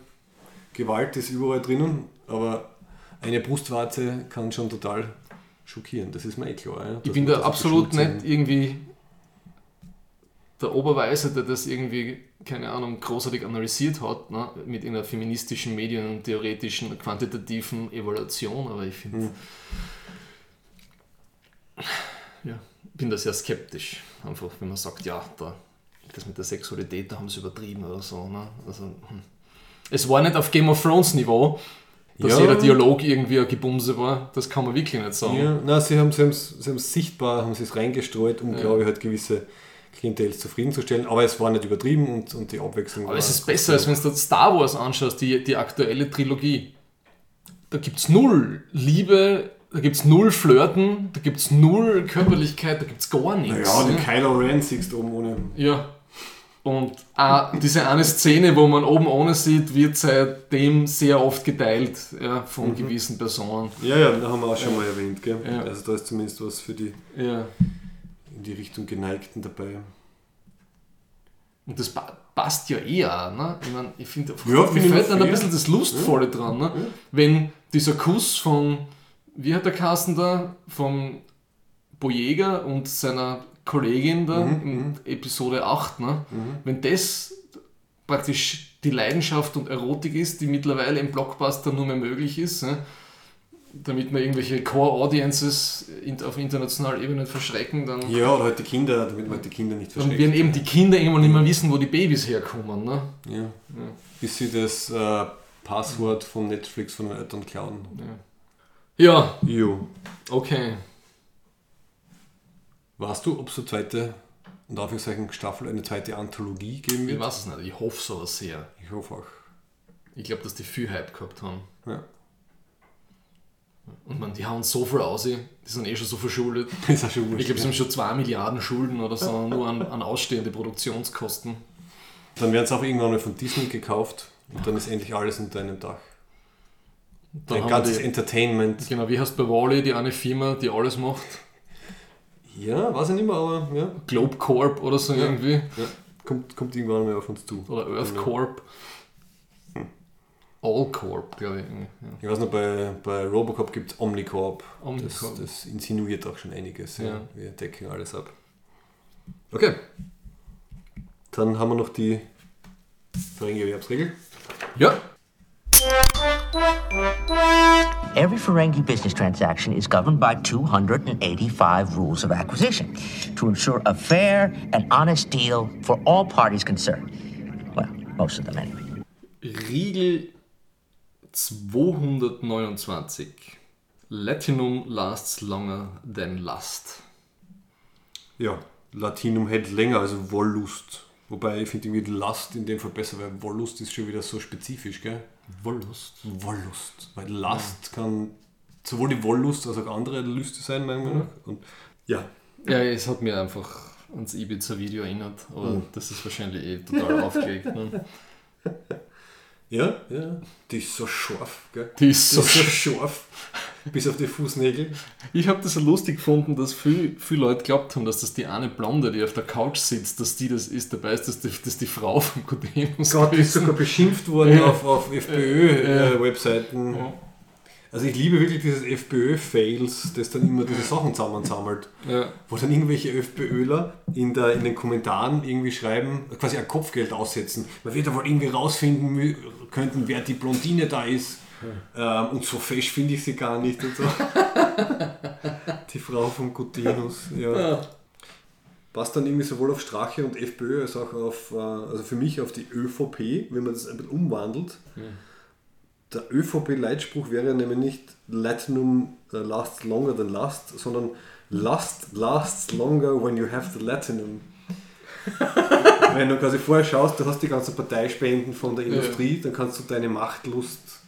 Gewalt ist überall drinnen, aber eine Brustwarze kann schon total schockieren, das ist mir eh klar. Ja, Ich bin da absolut nicht irgendwie der Oberweise, der das irgendwie, keine Ahnung, großartig analysiert hat, ne? mit einer feministischen, medientheoretischen, quantitativen Evaluation, aber ich finde, Hm. ja, bin da sehr skeptisch, einfach wenn man sagt, ja, da, das mit der Sexualität, da haben sie übertrieben oder so. Ne? Also, hm. Es war nicht auf Game of Thrones Niveau, dass Ja. jeder Dialog irgendwie ein Gebumse war, das kann man wirklich nicht sagen. Ja, na, sie haben es sie haben's sichtbar, haben sie es reingestreut, um, Ja. glaube ich, halt gewisse Klientels zufriedenzustellen. Aber es war nicht übertrieben und, und die Abwechslung Aber war. es ist besser, als wenn du Star Wars anschaust, die, die aktuelle Trilogie. Da gibt es null Liebe, da gibt es null Flirten, da gibt es null Körperlichkeit, da gibt es gar nichts. Ja, den ne? Kylo Ren siehst du oben ohne. ja. Und ah, diese eine Szene, wo man oben ohne sieht, wird seitdem sehr oft geteilt ja, von gewissen Personen. Ja, ja, da haben wir auch schon mal erwähnt, gell? Ja. Also da ist zumindest was für die Ja. in die Richtung geneigten dabei. Und das pa passt ja eher, ne? Ich meine, ich finde, Ja, mir finde ich fällt dann ein bisschen das Lustvolle dran, ne? Wenn dieser Kuss von, wie hat der Carsten da, vom Boyega und seiner Kollegin da in Episode 8, ne? Wenn das praktisch die Leidenschaft und Erotik ist, die mittlerweile im Blockbuster nur mehr möglich ist, ne? damit wir irgendwelche Core-Audiences in, auf internationaler Ebene nicht verschrecken, dann Ja, oder halt die Kinder, damit man halt die Kinder nicht verschreckt. werden eben die Kinder irgendwann nicht mehr wissen, wo die Babys herkommen. Ne? Ja. Bis sie das äh, Passwort von Netflix von den Eltern klauen. Ja, Jo. okay. Weißt du, ob es eine zweite, und Anführungszeichen Staffel, eine zweite Anthologie geben Ich wird? weiß es nicht, ich hoffe so sehr. Ich hoffe auch. Ich glaube, dass die viel Hype gehabt haben. Ja. Und man, die hauen so viel aus, die sind eh schon so verschuldet. Ist auch schon. Ich glaube, sie haben schon 2 Milliarden Schulden oder so, nur an, an ausstehende Produktionskosten. Dann werden sie auch irgendwann mal von Disney gekauft und dann ist endlich alles unter einem Dach. Dann Ein ganzes die, Entertainment. genau, wie heißt bei Wally die eine Firma, die alles macht? Ja, weiß ich nicht mehr, aber ja. Globe Corp oder so irgendwie. ja. Kommt, kommt irgendwann mal auf uns zu. Oder Earth Genau. Corp. All Corp, glaube ich. Ja. Ich weiß noch, bei, bei Robocop gibt es Omnicorp. Omnicorp. Das, das insinuiert auch schon einiges. Ja. Ja. Wir decken alles ab. Okay. Dann haben wir noch die Verringerwerbsregel. ja, Every Ferengi business transaction is governed by 285 rules of acquisition to ensure a fair and honest deal for all parties concerned. Well, most of them anyway. Riegel 229. Latinum lasts longer than lust. Ja, Latinum hält länger, also Wollust. Wobei ich finde irgendwie Lust in dem Fall besser, weil Wollust ist schon wieder so spezifisch, gell? Wollust. Wollust. Weil Lust kann sowohl die Wollust als auch andere Lüste sein, meiner Meinung nach. Und ja, Ja, es hat mir einfach ans Ibiza-Video erinnert, aber das ist wahrscheinlich eh total aufgelegt. Ne? ja, ja. Die ist so scharf, gell? Die ist so Die ist so scharf. Bis auf die Fußnägel. Ich habe das so lustig gefunden, dass viel, viele Leute glaubt haben, dass das die eine Blonde, die auf der Couch sitzt, dass die das ist. Dabei ist das die, das die Frau von Codemus. Gott, die ist sogar beschimpft worden Ja. auf, auf FPÖ-Webseiten. Also ich liebe wirklich dieses FPÖ-Fails, das dann immer diese Sachen zusammensammelt. Ja. Wo dann irgendwelche FPÖler in, der, in den Kommentaren irgendwie schreiben, quasi ein Kopfgeld aussetzen. Man wird aber irgendwie rausfinden könnten, wer die Blondine da ist. Ähm, und so fesch finde ich sie gar nicht und so. die Frau von Gutinus, ja. Passt dann irgendwie sowohl auf Strache und FPÖ als auch auf, äh, also für mich auf die ÖVP, wenn man das ein bisschen umwandelt. Der ÖVP-Leitspruch wäre nämlich nicht Latinum äh, lasts longer than lust, sondern Lust lasts longer when you have the Latinum. wenn du quasi vorher schaust, du hast die ganzen Parteispenden von der Industrie, dann kannst du deine Machtlust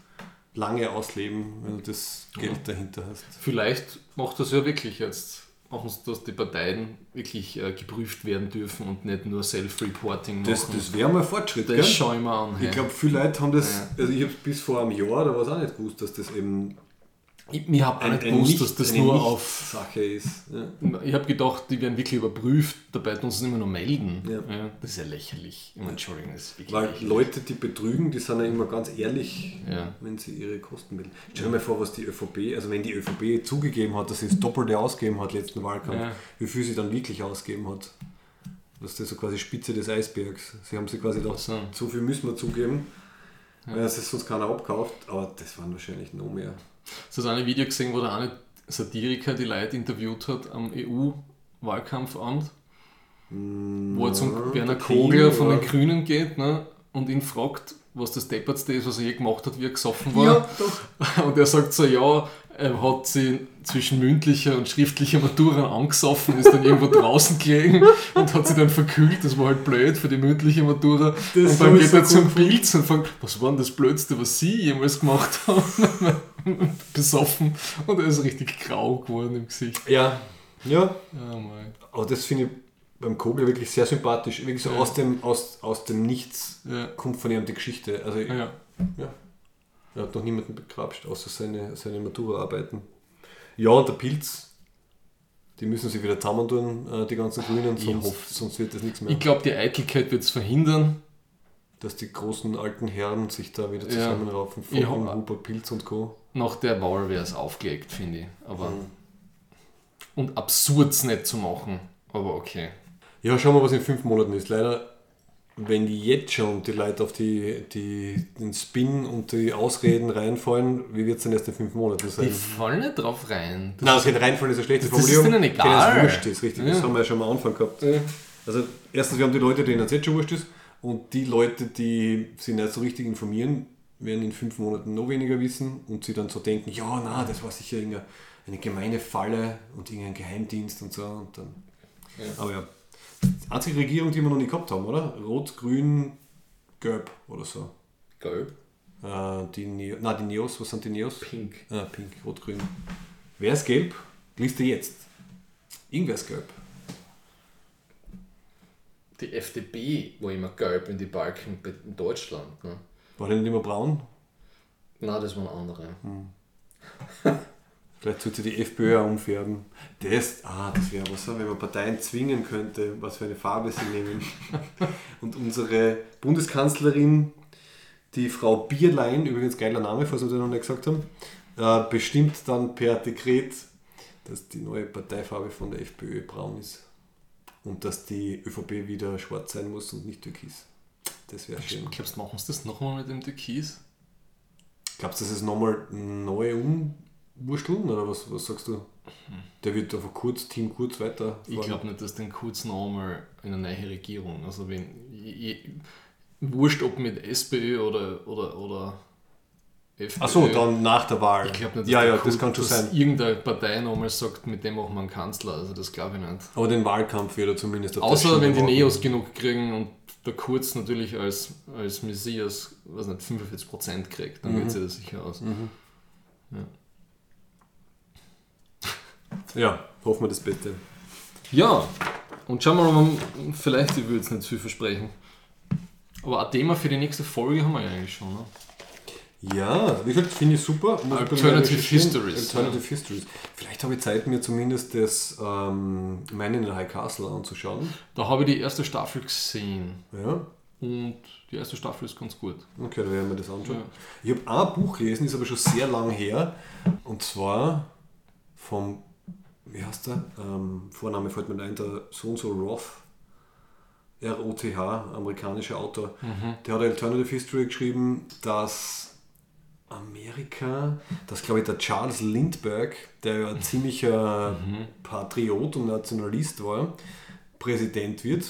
lange ausleben, wenn du das Geld dahinter hast. Vielleicht macht das ja wirklich jetzt. Dass die Parteien wirklich äh, geprüft werden dürfen und nicht nur Self-Reporting machen. Das, das wäre mal Fortschritt, das gell? schaue ich mir an. Ich glaube, viele Leute haben das, Ja. also ich habe es bis vor einem Jahr, da war es auch nicht gewusst, dass das eben ich, ich habe auch nicht gewusst, dass das nur auf Sache ist. Ja. Ich habe gedacht, die werden wirklich überprüft, dabei tun sie immer nur melden. Ja. das ist ja lächerlich. Ich meine, Entschuldigung, das ist wirklich Weil lächerlich. Leute, die betrügen, die sind ja immer ganz ehrlich, Ja. wenn sie ihre Kosten melden. Stell dir mal vor, was die ÖVP, also wenn die ÖVP zugegeben hat, dass sie das Doppelte ausgegeben hat letzten Wahlkampf, Ja. wie viel sie dann wirklich ausgegeben hat. Das ist so quasi Spitze des Eisbergs. Sie haben sie quasi gedacht, Ach so. so viel müssen wir zugeben, weil es sonst keiner abkauft, aber das waren wahrscheinlich noch mehr. Hast du das eine Video gesehen, wo der eine Satiriker die Leute interviewt hat am EU-Wahlkampfamt? wo er zum Werner der Kogler von den ja. Grünen geht ne? und ihn fragt, was das Deppertste ist, was er je gemacht hat, wie er gesoffen war. doch. Und er sagt so, ja, hat sie zwischen mündlicher und schriftlicher Matura angesoffen, ist dann irgendwo draußen gelegen und hat sie dann verkühlt. Das war halt blöd für die mündliche Matura. Das und dann geht er zum Bild und fragt, was war denn das Blödste, was sie jemals gemacht haben? Besoffen. Und er ist richtig grau geworden im Gesicht. Ja, ja, Oh mein. aber das finde ich beim Kogler wirklich sehr sympathisch. Wirklich so aus, dem, aus, aus dem Nichts Ja. kommt von ihm die Geschichte. Also Ja. Ja. Er hat noch niemanden begrapscht, außer seine, seine Matura-Arbeiten. Ja, und der Pilz, die müssen sich wieder zusammentun, äh, die ganzen Grünen, sonst, hoffe. sonst wird das nichts mehr. Ich glaube, die Eitelkeit wird es verhindern. Dass die großen alten Herren sich da wieder Ja. zusammenraufen. Ich Von Huber, Pilz und Co. Nach der Wahl wäre es aufgelegt, finde ich. Aber Mhm. Und absurd nicht zu machen. Aber okay. Ja, schauen wir, was in fünf Monaten ist. Leider, wenn die jetzt schon die Leute auf die, die, den Spin und die Ausreden reinfallen, wie wird es denn erst in fünf Monaten sein? Die fallen nicht drauf rein. Das Nein, das okay, reinfallen ist eine schlechte Das ist Formulierung. denen egal. Denen es wurscht ist, richtig. Das Ja. haben wir ja schon am Anfang gehabt. Also, erstens, wir haben die Leute, denen es jetzt schon wurscht ist. Und die Leute, die sich nicht so richtig informieren, werden in fünf Monaten noch weniger wissen und sie dann so denken, ja, na, das war sicher irgendeine eine gemeine Falle und irgendein Geheimdienst und so. Und dann, Aber ja, einzige Regierung, die wir noch nie gehabt haben, oder? Rot, Grün, Gelb oder so. Gelb. Äh, die, Neo, na, die Neos, was sind die Neos? Pink. Ah, pink, rot, grün. Wer ist gelb? Liste jetzt. Irgendwer ist gelb. Die FDP war immer gelb in die Balken in Deutschland. Ne? War der nicht immer braun? Nein, das waren andere. Vielleicht sollte die FPÖ auch umfärben. Das, ah, das wäre was, wenn man Parteien zwingen könnte, was für eine Farbe sie nehmen. Und unsere Bundeskanzlerin, die Frau Bierlein, übrigens geiler Name, falls wir das noch nicht gesagt haben, äh, bestimmt dann per Dekret, dass die neue Parteifarbe von der FPÖ braun ist. Und dass die ÖVP wieder schwarz sein muss und nicht türkis. Das wäre schön. Glaubst du, machen sie das nochmal mit dem Türkis? Glaubst du, das ist nochmal neu umwursteln oder was, was sagst du? Der wird einfach kurz, Team kurz weiter. Ich glaube nicht, dass den kurz nochmal in eine neue Regierung, also wenn, je, wurscht ob mit SPÖ oder, oder, oder FPÖ. Achso, dann nach der Wahl. Ich glaube nicht, ja, der ja, das Kurz- kann schon dass sein. irgendeine Partei nochmal sagt, mit dem machen wir einen Kanzler, also das glaube ich nicht. Aber den Wahlkampf wird er zumindest auf Außer wenn die. Neos genug kriegen und der Kurz natürlich als, als Messias, was nicht, 45% kriegt, dann Mhm. geht sich das sicher aus. Ja, hoffen wir das Beste. Ja, und schauen wir mal, vielleicht, ich will jetzt nicht zu viel versprechen. Aber ein Thema für die nächste Folge haben wir ja eigentlich schon. Ne? Ja, wie gesagt, finde ich super. Muss Alternative. Histories, Alternative Histories. Vielleicht habe ich Zeit, mir zumindest das ähm, Man in the High Castle anzuschauen. Da habe ich die erste Staffel gesehen Ja, und die erste Staffel ist ganz gut. okay, da werden wir das anschauen. Ja. Ich habe ein Buch gelesen, ist aber schon sehr lang her. Und zwar vom, wie heißt der? Ähm, Vorname fällt mir ein, der so und so Roth. R-O-T-H, amerikanischer Autor. Der hat Alternative History geschrieben, dass Amerika, dass glaube ich der Charles Lindbergh, der ja ein ziemlicher Patriot und Nationalist war, Präsident wird.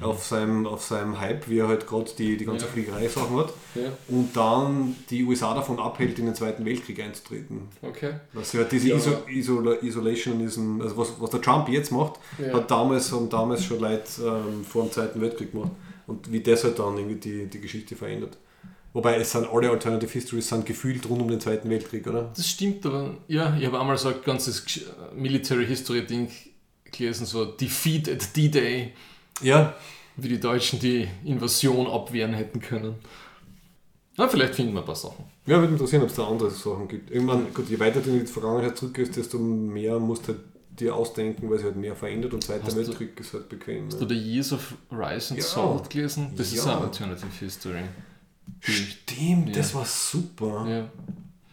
Auf, seinem, auf seinem Hype, wie er halt gerade die, die ganze Ja. Fliegerei-Sachen hat. Ja. Und dann die USA davon abhält, in den Zweiten Weltkrieg einzutreten. Okay. Was ja diese Ja. Iso Isola Isolationism, also was, was der Trump jetzt macht, Ja. hat damals, haben damals schon Leute ähm, vor dem Zweiten Weltkrieg gemacht. Und wie das halt dann irgendwie die, die Geschichte verändert. Wobei es sind alle Alternative Histories sind gefühlt rund um den Zweiten Weltkrieg, oder? Das stimmt, aber ja, ich habe einmal so ein ganzes Gesch- Military History Ding gelesen, so Defeat at D-Day, Ja, wie die Deutschen die Invasion abwehren hätten können. Na, vielleicht finden wir ein paar Sachen. ja würde mich interessieren, ob es da andere Sachen gibt. Meine, gut, je weiter du in die Vergangenheit zurückgehst, desto mehr musst du halt dir ausdenken, weil sich halt mehr verändert und Zweiter Weltkrieg ist halt bequem. Hast Ja. du The Years of Rise and Ja. Salt gelesen? Das ist Ja. auch Alternative History. Stimmt, das war super. Ja.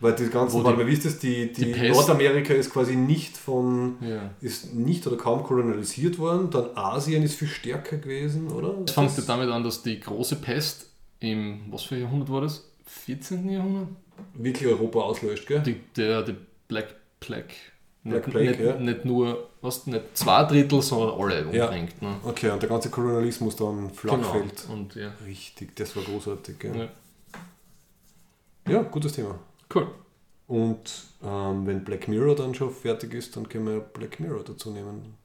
Weil die ganzen, Wo warte die- mal, wie ist das? Die, die, die Nordamerika ist quasi nicht von, Ja. ist nicht oder kaum kolonialisiert worden. Dann Asien ist viel stärker gewesen, oder? Es fängt ja damit an, dass die große Pest im, was für Jahrhundert war das? 14. Jahrhundert? wirklich Europa auslöscht, gell? Die, der, die Black Plague. Black nicht, Plague, nicht, ja. nicht nur, was, nicht zwei Drittel, sondern alle Ja. umbringt. Ne? Okay, und der ganze Kolonialismus dann flach Genau. fällt. Und ja. Richtig, das war großartig, gell? ja. Ja, gutes Thema. Cool. Und ähm, wenn Black Mirror dann schon fertig ist, dann können wir Black Mirror dazu nehmen,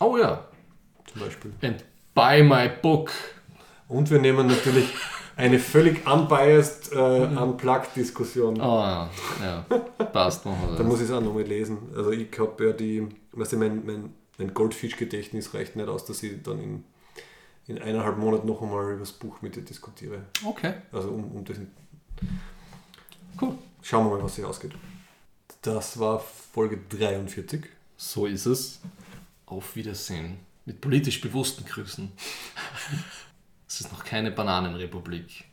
Oh ja. zum Beispiel. And buy my book. Und wir nehmen natürlich eine völlig unbiased, äh, unplugged Diskussion. Ah, ja. Passt, machen wir Da das. muss ich es auch nochmal lesen. Also ich habe ja die, weißt du, mein, mein, mein Goldfischgedächtnis reicht nicht aus, dass ich dann in, in eineinhalb Monaten noch einmal über das Buch mit dir diskutiere. Okay, Also um, um das. Cool. Schauen wir mal, was hier ausgeht. Das war Folge 43. So ist es. Auf Wiedersehen. Mit politisch bewussten Grüßen. Es ist noch keine Bananenrepublik.